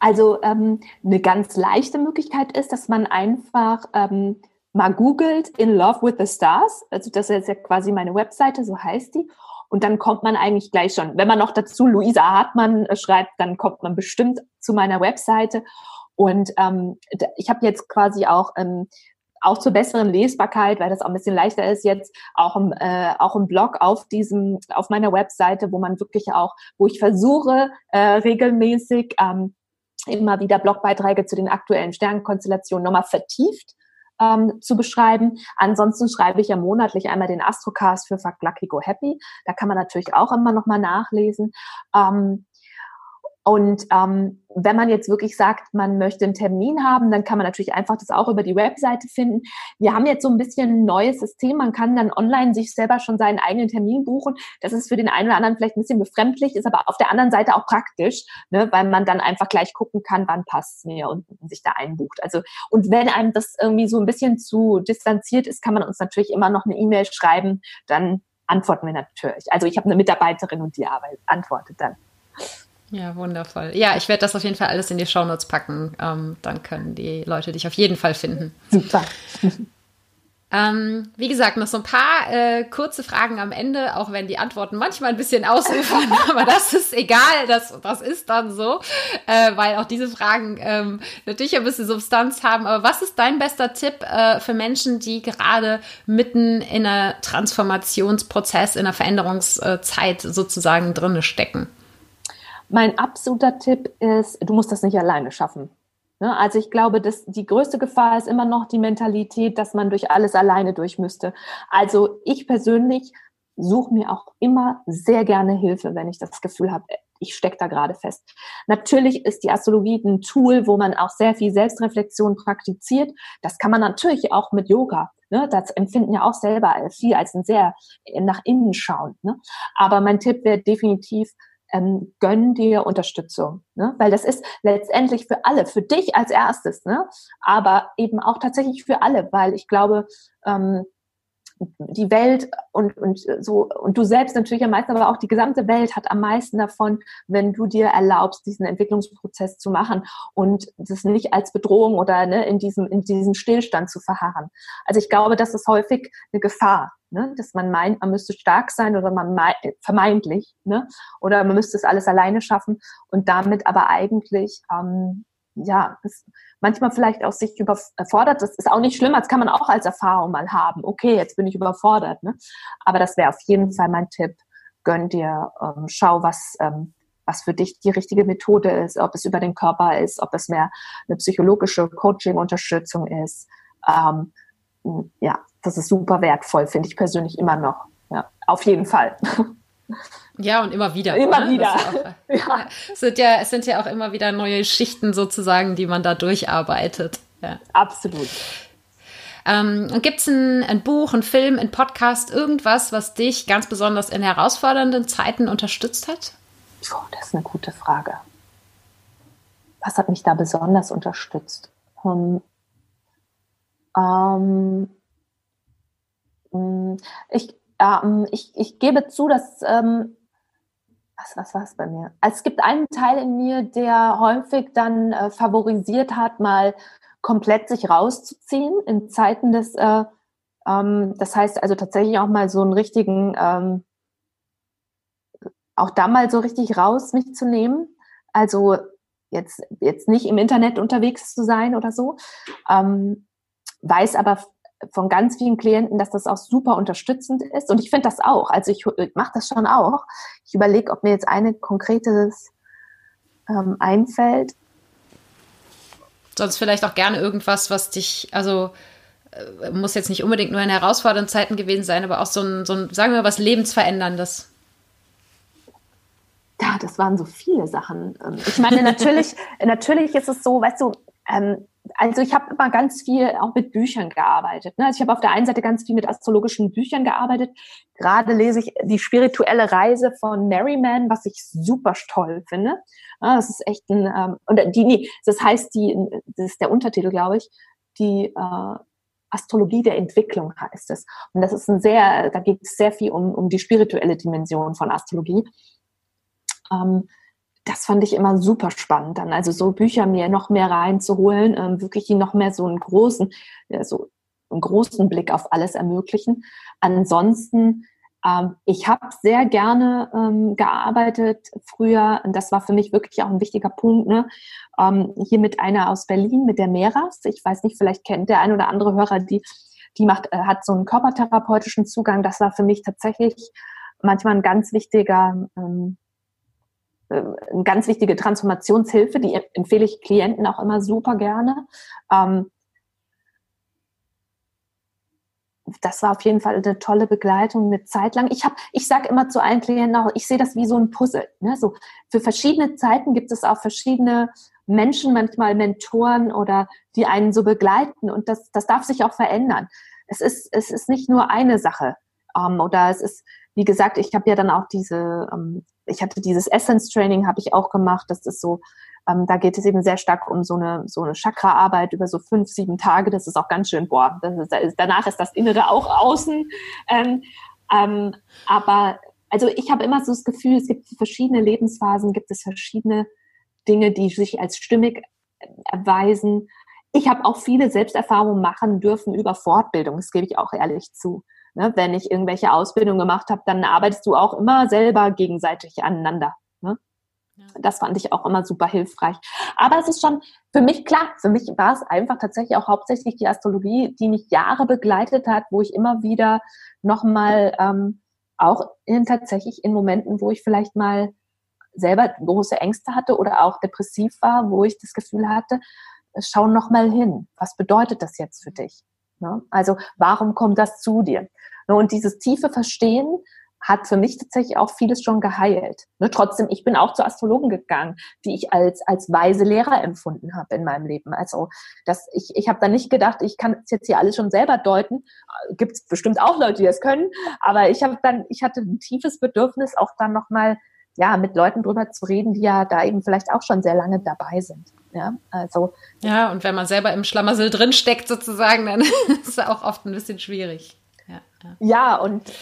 Also ähm, eine ganz leichte Möglichkeit ist, dass man einfach ähm, mal googelt In Love with the Stars, also das ist ja quasi meine Webseite, so heißt die. Und dann kommt man eigentlich gleich schon. Wenn man noch dazu Luisa Hartmann äh, schreibt, dann kommt man bestimmt zu meiner Webseite. Und ähm, ich habe jetzt quasi auch ähm, auch zur besseren Lesbarkeit, weil das auch ein bisschen leichter ist jetzt, auch im, äh, auch im Blog auf diesem, auf meiner Webseite, wo man wirklich auch, wo ich versuche, äh, regelmäßig ähm, immer wieder Blogbeiträge zu den aktuellen Sternenkonstellationen nochmal vertieft ähm, zu beschreiben. Ansonsten schreibe ich ja monatlich einmal den Astrocast für Fuck Lucky Go Happy. Da kann man natürlich auch immer nochmal nachlesen. Ähm, und ähm, wenn man jetzt wirklich sagt, man möchte einen Termin haben, dann kann man natürlich einfach das auch über die Webseite finden. Wir haben jetzt so ein bisschen ein neues System. Man kann dann online sich selber schon seinen eigenen Termin buchen. Das ist für den einen oder anderen vielleicht ein bisschen befremdlich, ist aber auf der anderen Seite auch praktisch, ne, weil man dann einfach gleich gucken kann, wann passt es mir und sich da einbucht. Also und wenn einem das irgendwie so ein bisschen zu distanziert ist, kann man uns natürlich immer noch eine E-Mail schreiben. Dann antworten wir natürlich. Also ich habe eine Mitarbeiterin und die antwortet dann. Ja, wundervoll. Ja, ich werde das auf jeden Fall alles in die Shownotes packen. Ähm, dann können die Leute dich auf jeden Fall finden. Super. Ähm, wie gesagt, noch so ein paar äh, kurze Fragen am Ende, auch wenn die Antworten manchmal ein bisschen ausufern, aber das ist egal, das, das ist dann so, äh, weil auch diese Fragen ähm, natürlich ein bisschen Substanz haben. Aber was ist dein bester Tipp äh, für Menschen, die gerade mitten in einer Transformationsprozess, in einer Veränderungszeit sozusagen drinne stecken? Mein absoluter Tipp ist, du musst das nicht alleine schaffen. Ne? Also ich glaube, dass die größte Gefahr ist immer noch die Mentalität, dass man durch alles alleine durch müsste. Also ich persönlich suche mir auch immer sehr gerne Hilfe, wenn ich das Gefühl habe, ich stecke da gerade fest. Natürlich ist die Astrologie ein Tool, wo man auch sehr viel Selbstreflexion praktiziert. Das kann man natürlich auch mit Yoga. Ne? Das empfinden ja auch selber viel als ein sehr nach innen schauen. Ne? Aber mein Tipp wäre definitiv, ähm, gönn dir Unterstützung, ne? weil das ist letztendlich für alle, für dich als erstes, ne? aber eben auch tatsächlich für alle, weil ich glaube, ähm, die Welt und, und so, und du selbst natürlich am meisten, aber auch die gesamte Welt hat am meisten davon, wenn du dir erlaubst, diesen Entwicklungsprozess zu machen und das nicht als Bedrohung oder ne, in diesem, in diesem Stillstand zu verharren. Also ich glaube, das ist häufig eine Gefahr, ne, dass man meint, man müsste stark sein oder man vermeintlich, ne, oder man müsste es alles alleine schaffen und damit aber eigentlich, ähm, ja, manchmal vielleicht auch sich überfordert. Das ist auch nicht schlimm, das kann man auch als Erfahrung mal haben. Okay, jetzt bin ich überfordert. Ne? Aber das wäre auf jeden Fall mein Tipp. Gönn dir, ähm, schau, was, ähm, was für dich die richtige Methode ist, ob es über den Körper ist, ob es mehr eine psychologische Coaching-Unterstützung ist. Ähm, ja, das ist super wertvoll, finde ich persönlich immer noch. Ja, auf jeden Fall. Ja, und immer wieder. Immer ne? wieder. Auch, ja. Es, sind ja, es sind ja auch immer wieder neue Schichten sozusagen, die man da durcharbeitet. Ja. Absolut. Ähm, Gibt es ein, ein, Buch, ein Film, ein Podcast, irgendwas, was dich ganz besonders in herausfordernden Zeiten unterstützt hat? Oh, das ist eine gute Frage. Was hat mich da besonders unterstützt? Um, ähm, hm, ich, ähm, ich, ich gebe zu, dass ähm, was, was war es bei mir? Also es gibt einen Teil in mir, der häufig dann äh, favorisiert hat, mal komplett sich rauszuziehen in Zeiten des, äh, ähm, das heißt also tatsächlich auch mal so einen richtigen, ähm, auch da mal so richtig raus mich zu nehmen. Also jetzt, jetzt nicht im Internet unterwegs zu sein oder so. Ähm, weiß aber von ganz vielen Klienten, dass das auch super unterstützend ist. Und ich finde das auch. Also ich, ich mache das schon auch. Ich überlege, ob mir jetzt eine konkretes ähm, einfällt. Sonst vielleicht auch gerne irgendwas, was dich, also äh, muss jetzt nicht unbedingt nur in herausfordernden Zeiten gewesen sein, aber auch so ein, so ein sagen wir mal, was Lebensveränderndes. Ja, das waren so viele Sachen. Ähm, ich meine, natürlich, natürlich ist es so, weißt du, ähm, also ich habe immer ganz viel auch mit Büchern gearbeitet. Ne? Also ich habe auf der einen Seite ganz viel mit astrologischen Büchern gearbeitet. Gerade lese ich die spirituelle Reise von Merriman, was ich super toll finde. Das ist echt ein, ähm, und die, nee, das heißt die, das ist der Untertitel, glaube ich, die äh, Astrologie der Entwicklung heißt es. Und das ist ein sehr, da geht es sehr viel um, um die spirituelle Dimension von Astrologie. Ähm, das fand ich immer super spannend dann. Also so Bücher mir noch mehr reinzuholen, ähm, wirklich noch mehr so einen großen, ja, so einen großen Blick auf alles ermöglichen. Ansonsten Ähm, ich habe sehr gerne ähm, gearbeitet früher, und das war für mich wirklich auch ein wichtiger Punkt, ne? Ähm, hier mit einer aus Berlin, mit der Meras. Ich weiß nicht, vielleicht kennt der ein oder andere Hörer, die, die macht, äh, hat so einen körpertherapeutischen Zugang. Das war für mich tatsächlich manchmal ein ganz wichtiger, ähm, äh, eine ganz wichtige Transformationshilfe, die empfehle ich Klienten auch immer super gerne. Ähm, das war auf jeden Fall eine tolle Begleitung eine Zeit lang. Ich habe, ich sage immer zu allen Klienten auch, ich sehe das wie so ein Puzzle. Ne? So für verschiedene Zeiten gibt es auch verschiedene Menschen, manchmal Mentoren oder die einen so begleiten und das, das darf sich auch verändern. Es ist, es ist nicht nur eine Sache ähm, oder es ist, wie gesagt, ich habe ja dann auch diese, ähm, ich hatte dieses Essence Training, habe ich auch gemacht. Das ist so ähm, da geht es eben sehr stark um so eine, so eine Chakra-Arbeit über so fünf, sieben Tage. Das ist auch ganz schön, boah, ist, danach ist das Innere auch außen. Ähm, ähm, aber also ich habe immer so das Gefühl, es gibt verschiedene Lebensphasen, gibt es verschiedene Dinge, die sich als stimmig erweisen. Ich habe auch viele Selbsterfahrungen machen dürfen über Fortbildung, das gebe ich auch ehrlich zu. Ne, wenn ich irgendwelche Ausbildungen gemacht habe, dann arbeitest du auch immer selber gegenseitig aneinander. Ne? Das fand ich auch immer super hilfreich. Aber es ist schon für mich klar, für mich war es einfach tatsächlich auch hauptsächlich die Astrologie, die mich Jahre begleitet hat, wo ich immer wieder nochmal ähm, auch in, tatsächlich in Momenten, wo ich vielleicht mal selber große Ängste hatte oder auch depressiv war, wo ich das Gefühl hatte, schau nochmal hin. Was bedeutet das jetzt für dich? Ne? Also warum kommt das zu dir? Ne, und dieses tiefe Verstehen, hat für mich tatsächlich auch vieles schon geheilt. Ne, trotzdem, ich bin auch zu Astrologen gegangen, die ich als, als weise Lehrer empfunden habe in meinem Leben. Also das, ich, ich habe da nicht gedacht, ich kann es jetzt hier alles schon selber deuten. Gibt es bestimmt auch Leute, die das können. Aber ich habe dann, ich hatte ein tiefes Bedürfnis, auch dann nochmal ja, mit Leuten drüber zu reden, die ja da eben vielleicht auch schon sehr lange dabei sind. Ja, also. Ja, und wenn man selber im Schlamassel drinsteckt sozusagen, dann ist es auch oft ein bisschen schwierig. Ja, ja. ja und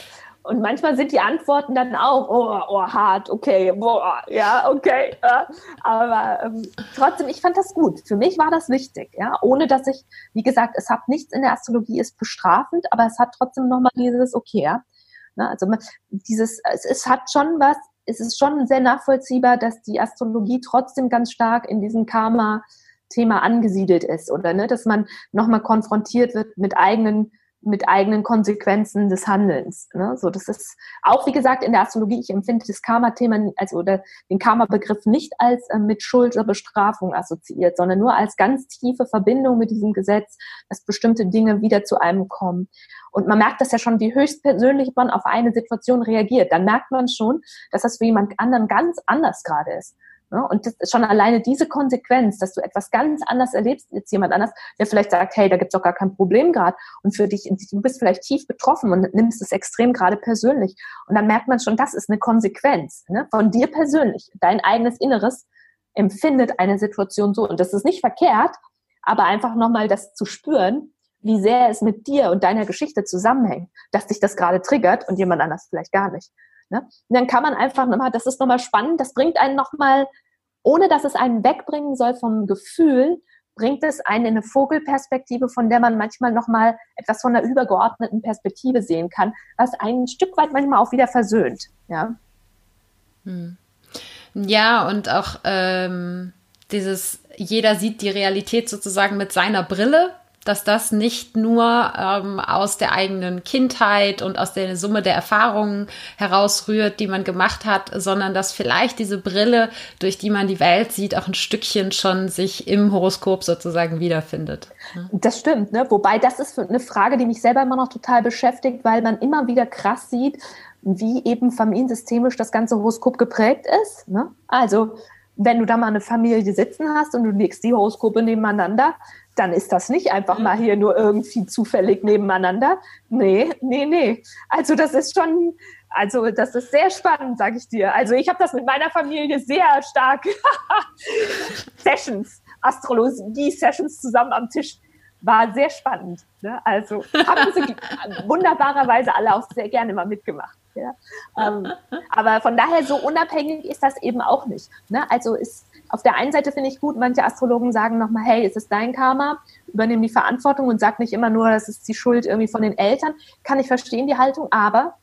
und manchmal sind die Antworten dann auch, oh, oh hart, okay, boah, ja, okay. Ja. Aber ähm, trotzdem, ich fand das gut. Für mich war das wichtig, ja, ohne dass ich, wie gesagt, es hat nichts in der Astrologie ist bestrafend, aber es hat trotzdem nochmal dieses, okay, ja. Ne, also dieses, es, es hat schon was, es ist schon sehr nachvollziehbar, dass die Astrologie trotzdem ganz stark in diesem Karma-Thema angesiedelt ist, oder ne, dass man nochmal konfrontiert wird mit eigenen mit eigenen Konsequenzen des Handelns. Ne? So, das ist auch, wie gesagt, in der Astrologie, ich empfinde das Karma-Thema, also oder den Karma-Begriff nicht als äh, mit Schuld oder Bestrafung assoziiert, sondern nur als ganz tiefe Verbindung mit diesem Gesetz, dass bestimmte Dinge wieder zu einem kommen. Und man merkt das ja schon, wie höchstpersönlich man auf eine Situation reagiert. Dann merkt man schon, dass das für jemand anderen ganz anders gerade ist. Ne? Und schon alleine diese Konsequenz, dass du etwas ganz anders erlebst als jemand anders, der vielleicht sagt, hey, da gibt's doch gar kein Problem gerade. Und für dich, du bist vielleicht tief betroffen und nimmst es extrem gerade persönlich. Und dann merkt man schon, das ist eine Konsequenz ne? von dir persönlich. Dein eigenes Inneres empfindet eine Situation so. Und das ist nicht verkehrt, aber einfach nochmal das zu spüren, wie sehr es mit dir und deiner Geschichte zusammenhängt, dass dich das gerade triggert und jemand anders vielleicht gar nicht. Ne? Und dann kann man einfach nochmal, das ist nochmal spannend, das bringt einen nochmal ohne dass es einen wegbringen soll vom Gefühl, bringt es einen in eine Vogelperspektive, von der man manchmal nochmal etwas von einer übergeordneten Perspektive sehen kann, was ein Stück weit manchmal auch wieder versöhnt. Ja, hm. ja und auch ähm, dieses, jeder sieht die Realität sozusagen mit seiner Brille dass das nicht nur ähm, aus der eigenen Kindheit und aus der Summe der Erfahrungen herausrührt, die man gemacht hat, sondern dass vielleicht diese Brille, durch die man die Welt sieht, auch ein Stückchen schon sich im Horoskop sozusagen wiederfindet. Das stimmt, ne? wobei das ist eine Frage, die mich selber immer noch total beschäftigt, weil man immer wieder krass sieht, wie eben familiensystemisch das ganze Horoskop geprägt ist. Ne? Also wenn du da mal eine Familie sitzen hast und du legst die Horoskope nebeneinander, dann ist das nicht einfach mal hier nur irgendwie zufällig nebeneinander. Nee, nee, nee. Also das ist schon, also das ist sehr spannend, sage ich dir. Also ich habe das mit meiner Familie sehr stark Sessions, Astrologie-Sessions zusammen am Tisch. War sehr spannend. Ne? Also haben sie wunderbarerweise alle auch sehr gerne mal mitgemacht. Ja? Ähm, aber von daher so unabhängig ist das eben auch nicht. Ne? Also ist auf der einen Seite finde ich gut, manche Astrologen sagen nochmal, hey, es ist dein Karma, übernimm die Verantwortung und sag nicht immer nur, das ist die Schuld irgendwie von den Eltern. Kann ich verstehen, die Haltung, aber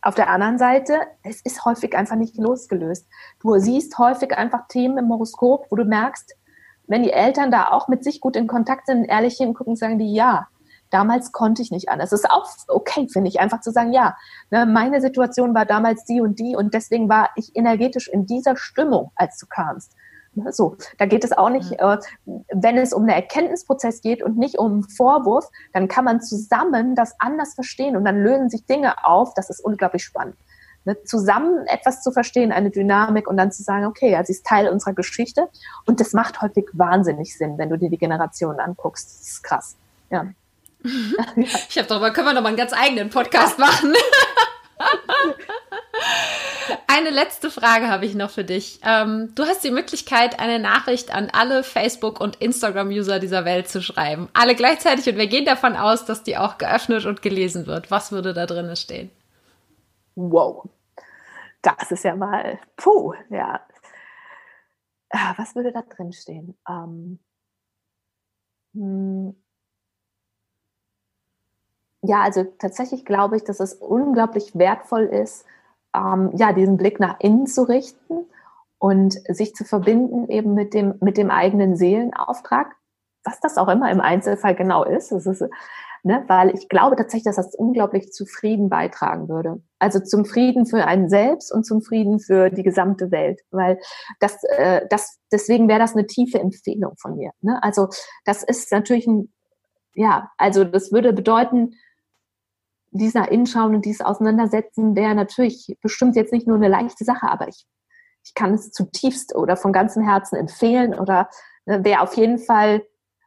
auf der anderen Seite, es ist häufig einfach nicht losgelöst. Du siehst häufig einfach Themen im Horoskop, wo du merkst, wenn die Eltern da auch mit sich gut in Kontakt sind, ehrlich hingucken, sagen die ja. Damals konnte ich nicht anders. Es ist auch okay, finde ich, einfach zu sagen, ja, ne, meine Situation war damals die und die und deswegen war ich energetisch in dieser Stimmung, als du kamst. Ne, so, da geht es auch nicht, äh, wenn es um einen Erkenntnisprozess geht und nicht um einen Vorwurf, dann kann man zusammen das anders verstehen und dann lösen sich Dinge auf. Das ist unglaublich spannend. Ne, zusammen etwas zu verstehen, eine Dynamik und dann zu sagen, okay, ja, sie ist Teil unserer Geschichte und das macht häufig wahnsinnig Sinn, wenn du dir die Generationen anguckst. Das ist krass. Ja. Ich habe darüber können wir noch mal einen ganz eigenen Podcast machen. Eine letzte Frage habe ich noch für dich. Ähm, du hast die Möglichkeit, eine Nachricht an alle Facebook- und Instagram-User dieser Welt zu schreiben. Alle gleichzeitig und wir gehen davon aus, dass die auch geöffnet und gelesen wird. Was würde da drin stehen? Wow. Das ist ja mal, puh, ja. Ah, was würde da drin stehen? Ähm, hm. Ja, also tatsächlich glaube ich, dass es unglaublich wertvoll ist, ähm, ja, diesen Blick nach innen zu richten und sich zu verbinden eben mit dem, mit dem eigenen Seelenauftrag, was das auch immer im Einzelfall genau ist. Das ist ne, weil ich glaube tatsächlich, dass das unglaublich zu Frieden beitragen würde. Also zum Frieden für einen selbst und zum Frieden für die gesamte Welt, weil das, äh, das deswegen wäre das eine tiefe Empfehlung von mir. Ne? Also das ist natürlich ein, ja, also das würde bedeuten, dieser Inschauen und dieses Auseinandersetzen wäre natürlich bestimmt jetzt nicht nur eine leichte Sache, aber ich, ich kann es zutiefst oder von ganzem Herzen empfehlen oder ne, wäre auf jeden Fall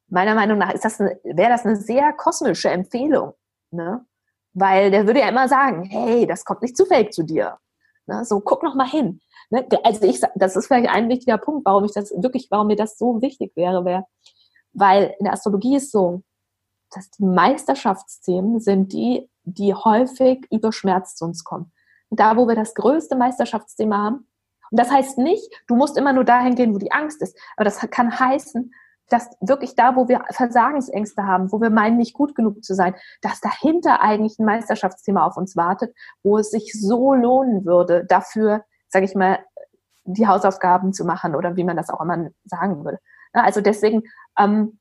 meiner Meinung nach ist das wäre das eine sehr kosmische Empfehlung, ne? Weil der würde ja immer sagen, hey, das kommt nicht zufällig zu dir. Ne? So, guck noch mal hin. Ne? Also ich, das ist vielleicht ein wichtiger Punkt, warum ich das wirklich, warum mir das so wichtig wäre, wäre, weil in der Astrologie ist so, dass die Meisterschaftsthemen sind die, die häufig über Schmerz zu uns kommen. Da, wo wir das größte Meisterschaftsthema haben, und das heißt nicht, du musst immer nur dahin gehen, wo die Angst ist, aber das kann heißen, dass wirklich da, wo wir Versagensängste haben, wo wir meinen, nicht gut genug zu sein, dass dahinter eigentlich ein Meisterschaftsthema auf uns wartet, wo es sich so lohnen würde, dafür, sage ich mal, die Hausaufgaben zu machen oder wie man das auch immer sagen würde. Also deswegen, ähm,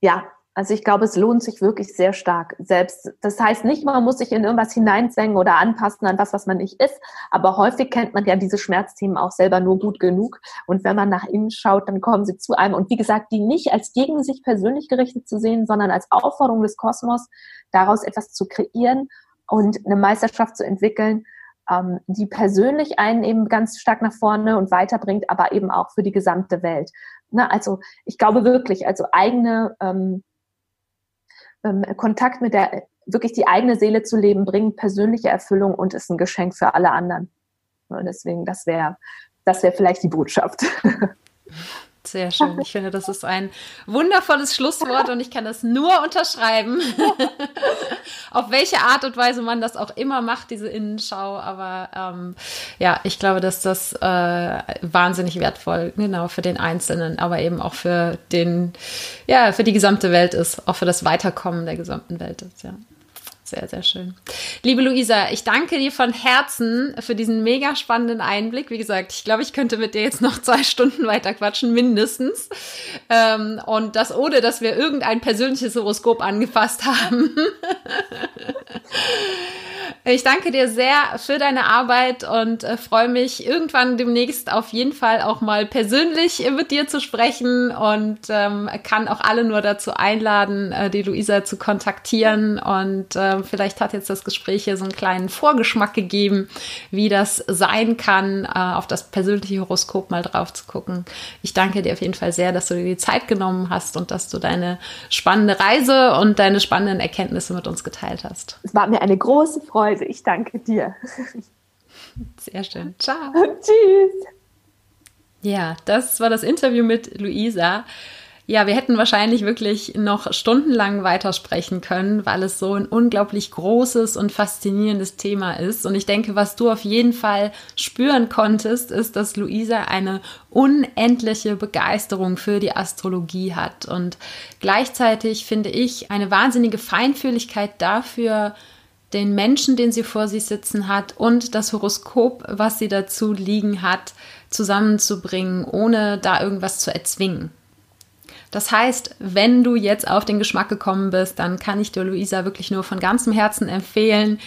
ja, also ich glaube, es lohnt sich wirklich sehr stark selbst. Das heißt nicht, man muss sich in irgendwas hineinzwängen oder anpassen an was, was man nicht ist. Aber häufig kennt man ja diese Schmerzthemen auch selber nur gut genug. Und wenn man nach innen schaut, dann kommen sie zu einem. Und wie gesagt, die nicht als gegen sich persönlich gerichtet zu sehen, sondern als Aufforderung des Kosmos, daraus etwas zu kreieren und eine Meisterschaft zu entwickeln, ähm, die persönlich einen eben ganz stark nach vorne und weiterbringt, aber eben auch für die gesamte Welt. Na, also ich glaube wirklich, also eigene ähm, ähm, Kontakt mit der, wirklich die eigene Seele zu leben, bringt persönliche Erfüllung und ist ein Geschenk für alle anderen. Und deswegen, das wäre, das wäre vielleicht die Botschaft. Sehr schön. Ich finde, das ist ein wundervolles Schlusswort und ich kann das nur unterschreiben. Auf welche Art und Weise man das auch immer macht, diese Innenschau. Aber ähm, ja, ich glaube, dass das äh, wahnsinnig wertvoll, genau, für den Einzelnen, aber eben auch für den, ja, für die gesamte Welt ist, auch für das Weiterkommen der gesamten Welt ist, ja. Sehr, sehr schön. Liebe Luisa, ich danke dir von Herzen für diesen mega spannenden Einblick. Wie gesagt, ich glaube, ich könnte mit dir jetzt noch zwei Stunden weiter quatschen, mindestens. Ähm, und das ohne, dass wir irgendein persönliches Horoskop angefasst haben. Ich danke dir sehr für deine Arbeit und äh, freue mich irgendwann demnächst auf jeden Fall auch mal persönlich mit dir zu sprechen und ähm, kann auch alle nur dazu einladen, äh, die Luisa zu kontaktieren. Und äh, vielleicht hat jetzt das Gespräch hier so einen kleinen Vorgeschmack gegeben, wie das sein kann, äh, auf das persönliche Horoskop mal drauf zu gucken. Ich danke dir auf jeden Fall sehr, dass du dir die Zeit genommen hast und dass du deine spannende Reise und deine spannenden Erkenntnisse mit uns geteilt hast. Es war mir eine große Freude. Freude. Ich danke dir. Sehr schön. Ciao. Tschüss. Ja, das war das Interview mit Luisa. Ja, wir hätten wahrscheinlich wirklich noch stundenlang weitersprechen können, weil es so ein unglaublich großes und faszinierendes Thema ist. Und ich denke, was du auf jeden Fall spüren konntest, ist, dass Luisa eine unendliche Begeisterung für die Astrologie hat und gleichzeitig finde ich eine wahnsinnige Feinfühligkeit dafür, den Menschen, den sie vor sich sitzen hat und das Horoskop, was sie dazu liegen hat, zusammenzubringen, ohne da irgendwas zu erzwingen. Das heißt, wenn du jetzt auf den Geschmack gekommen bist, dann kann ich dir Luisa wirklich nur von ganzem Herzen empfehlen,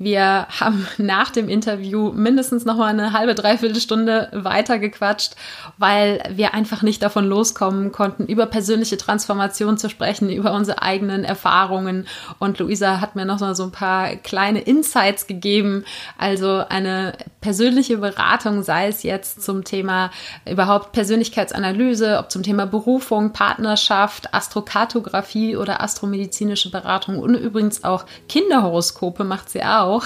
wir haben nach dem Interview mindestens noch mal eine halbe, dreiviertel Stunde weitergequatscht, weil wir einfach nicht davon loskommen konnten, über persönliche Transformation zu sprechen, über unsere eigenen Erfahrungen. Und Luisa hat mir noch so ein paar kleine Insights gegeben. Also eine persönliche Beratung, sei es jetzt zum Thema überhaupt Persönlichkeitsanalyse, ob zum Thema Berufung, Partnerschaft, Astrokartografie oder astromedizinische Beratung und übrigens auch Kinderhoroskope macht sie auch auch,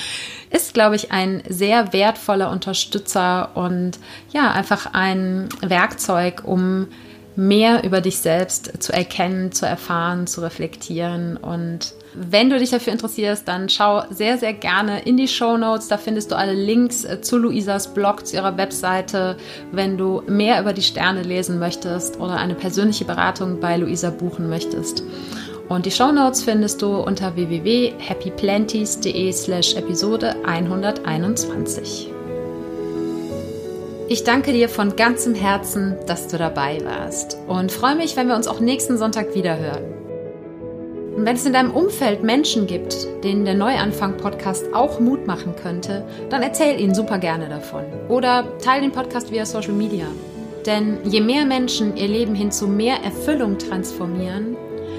ist, glaube ich, ein sehr wertvoller Unterstützer und ja, einfach ein Werkzeug, um mehr über dich selbst zu erkennen, zu erfahren, zu reflektieren. Und wenn du dich dafür interessierst, dann schau sehr, sehr gerne in die Show Notes. Da findest du alle Links äh, zu Luisas Blog, zu ihrer Webseite, wenn du mehr über die Sterne lesen möchtest oder eine persönliche Beratung bei Luisa buchen möchtest. Und die Shownotes findest du unter www.happyplanties.de slash Episode 121. Ich danke dir von ganzem Herzen, dass du dabei warst und freue mich, wenn wir uns auch nächsten Sonntag wieder hören. Und wenn es in deinem Umfeld Menschen gibt, denen der Neuanfang-Podcast auch Mut machen könnte, dann erzähl ihnen super gerne davon. Oder teile den Podcast via Social Media. Denn je mehr Menschen ihr Leben hin zu mehr Erfüllung transformieren,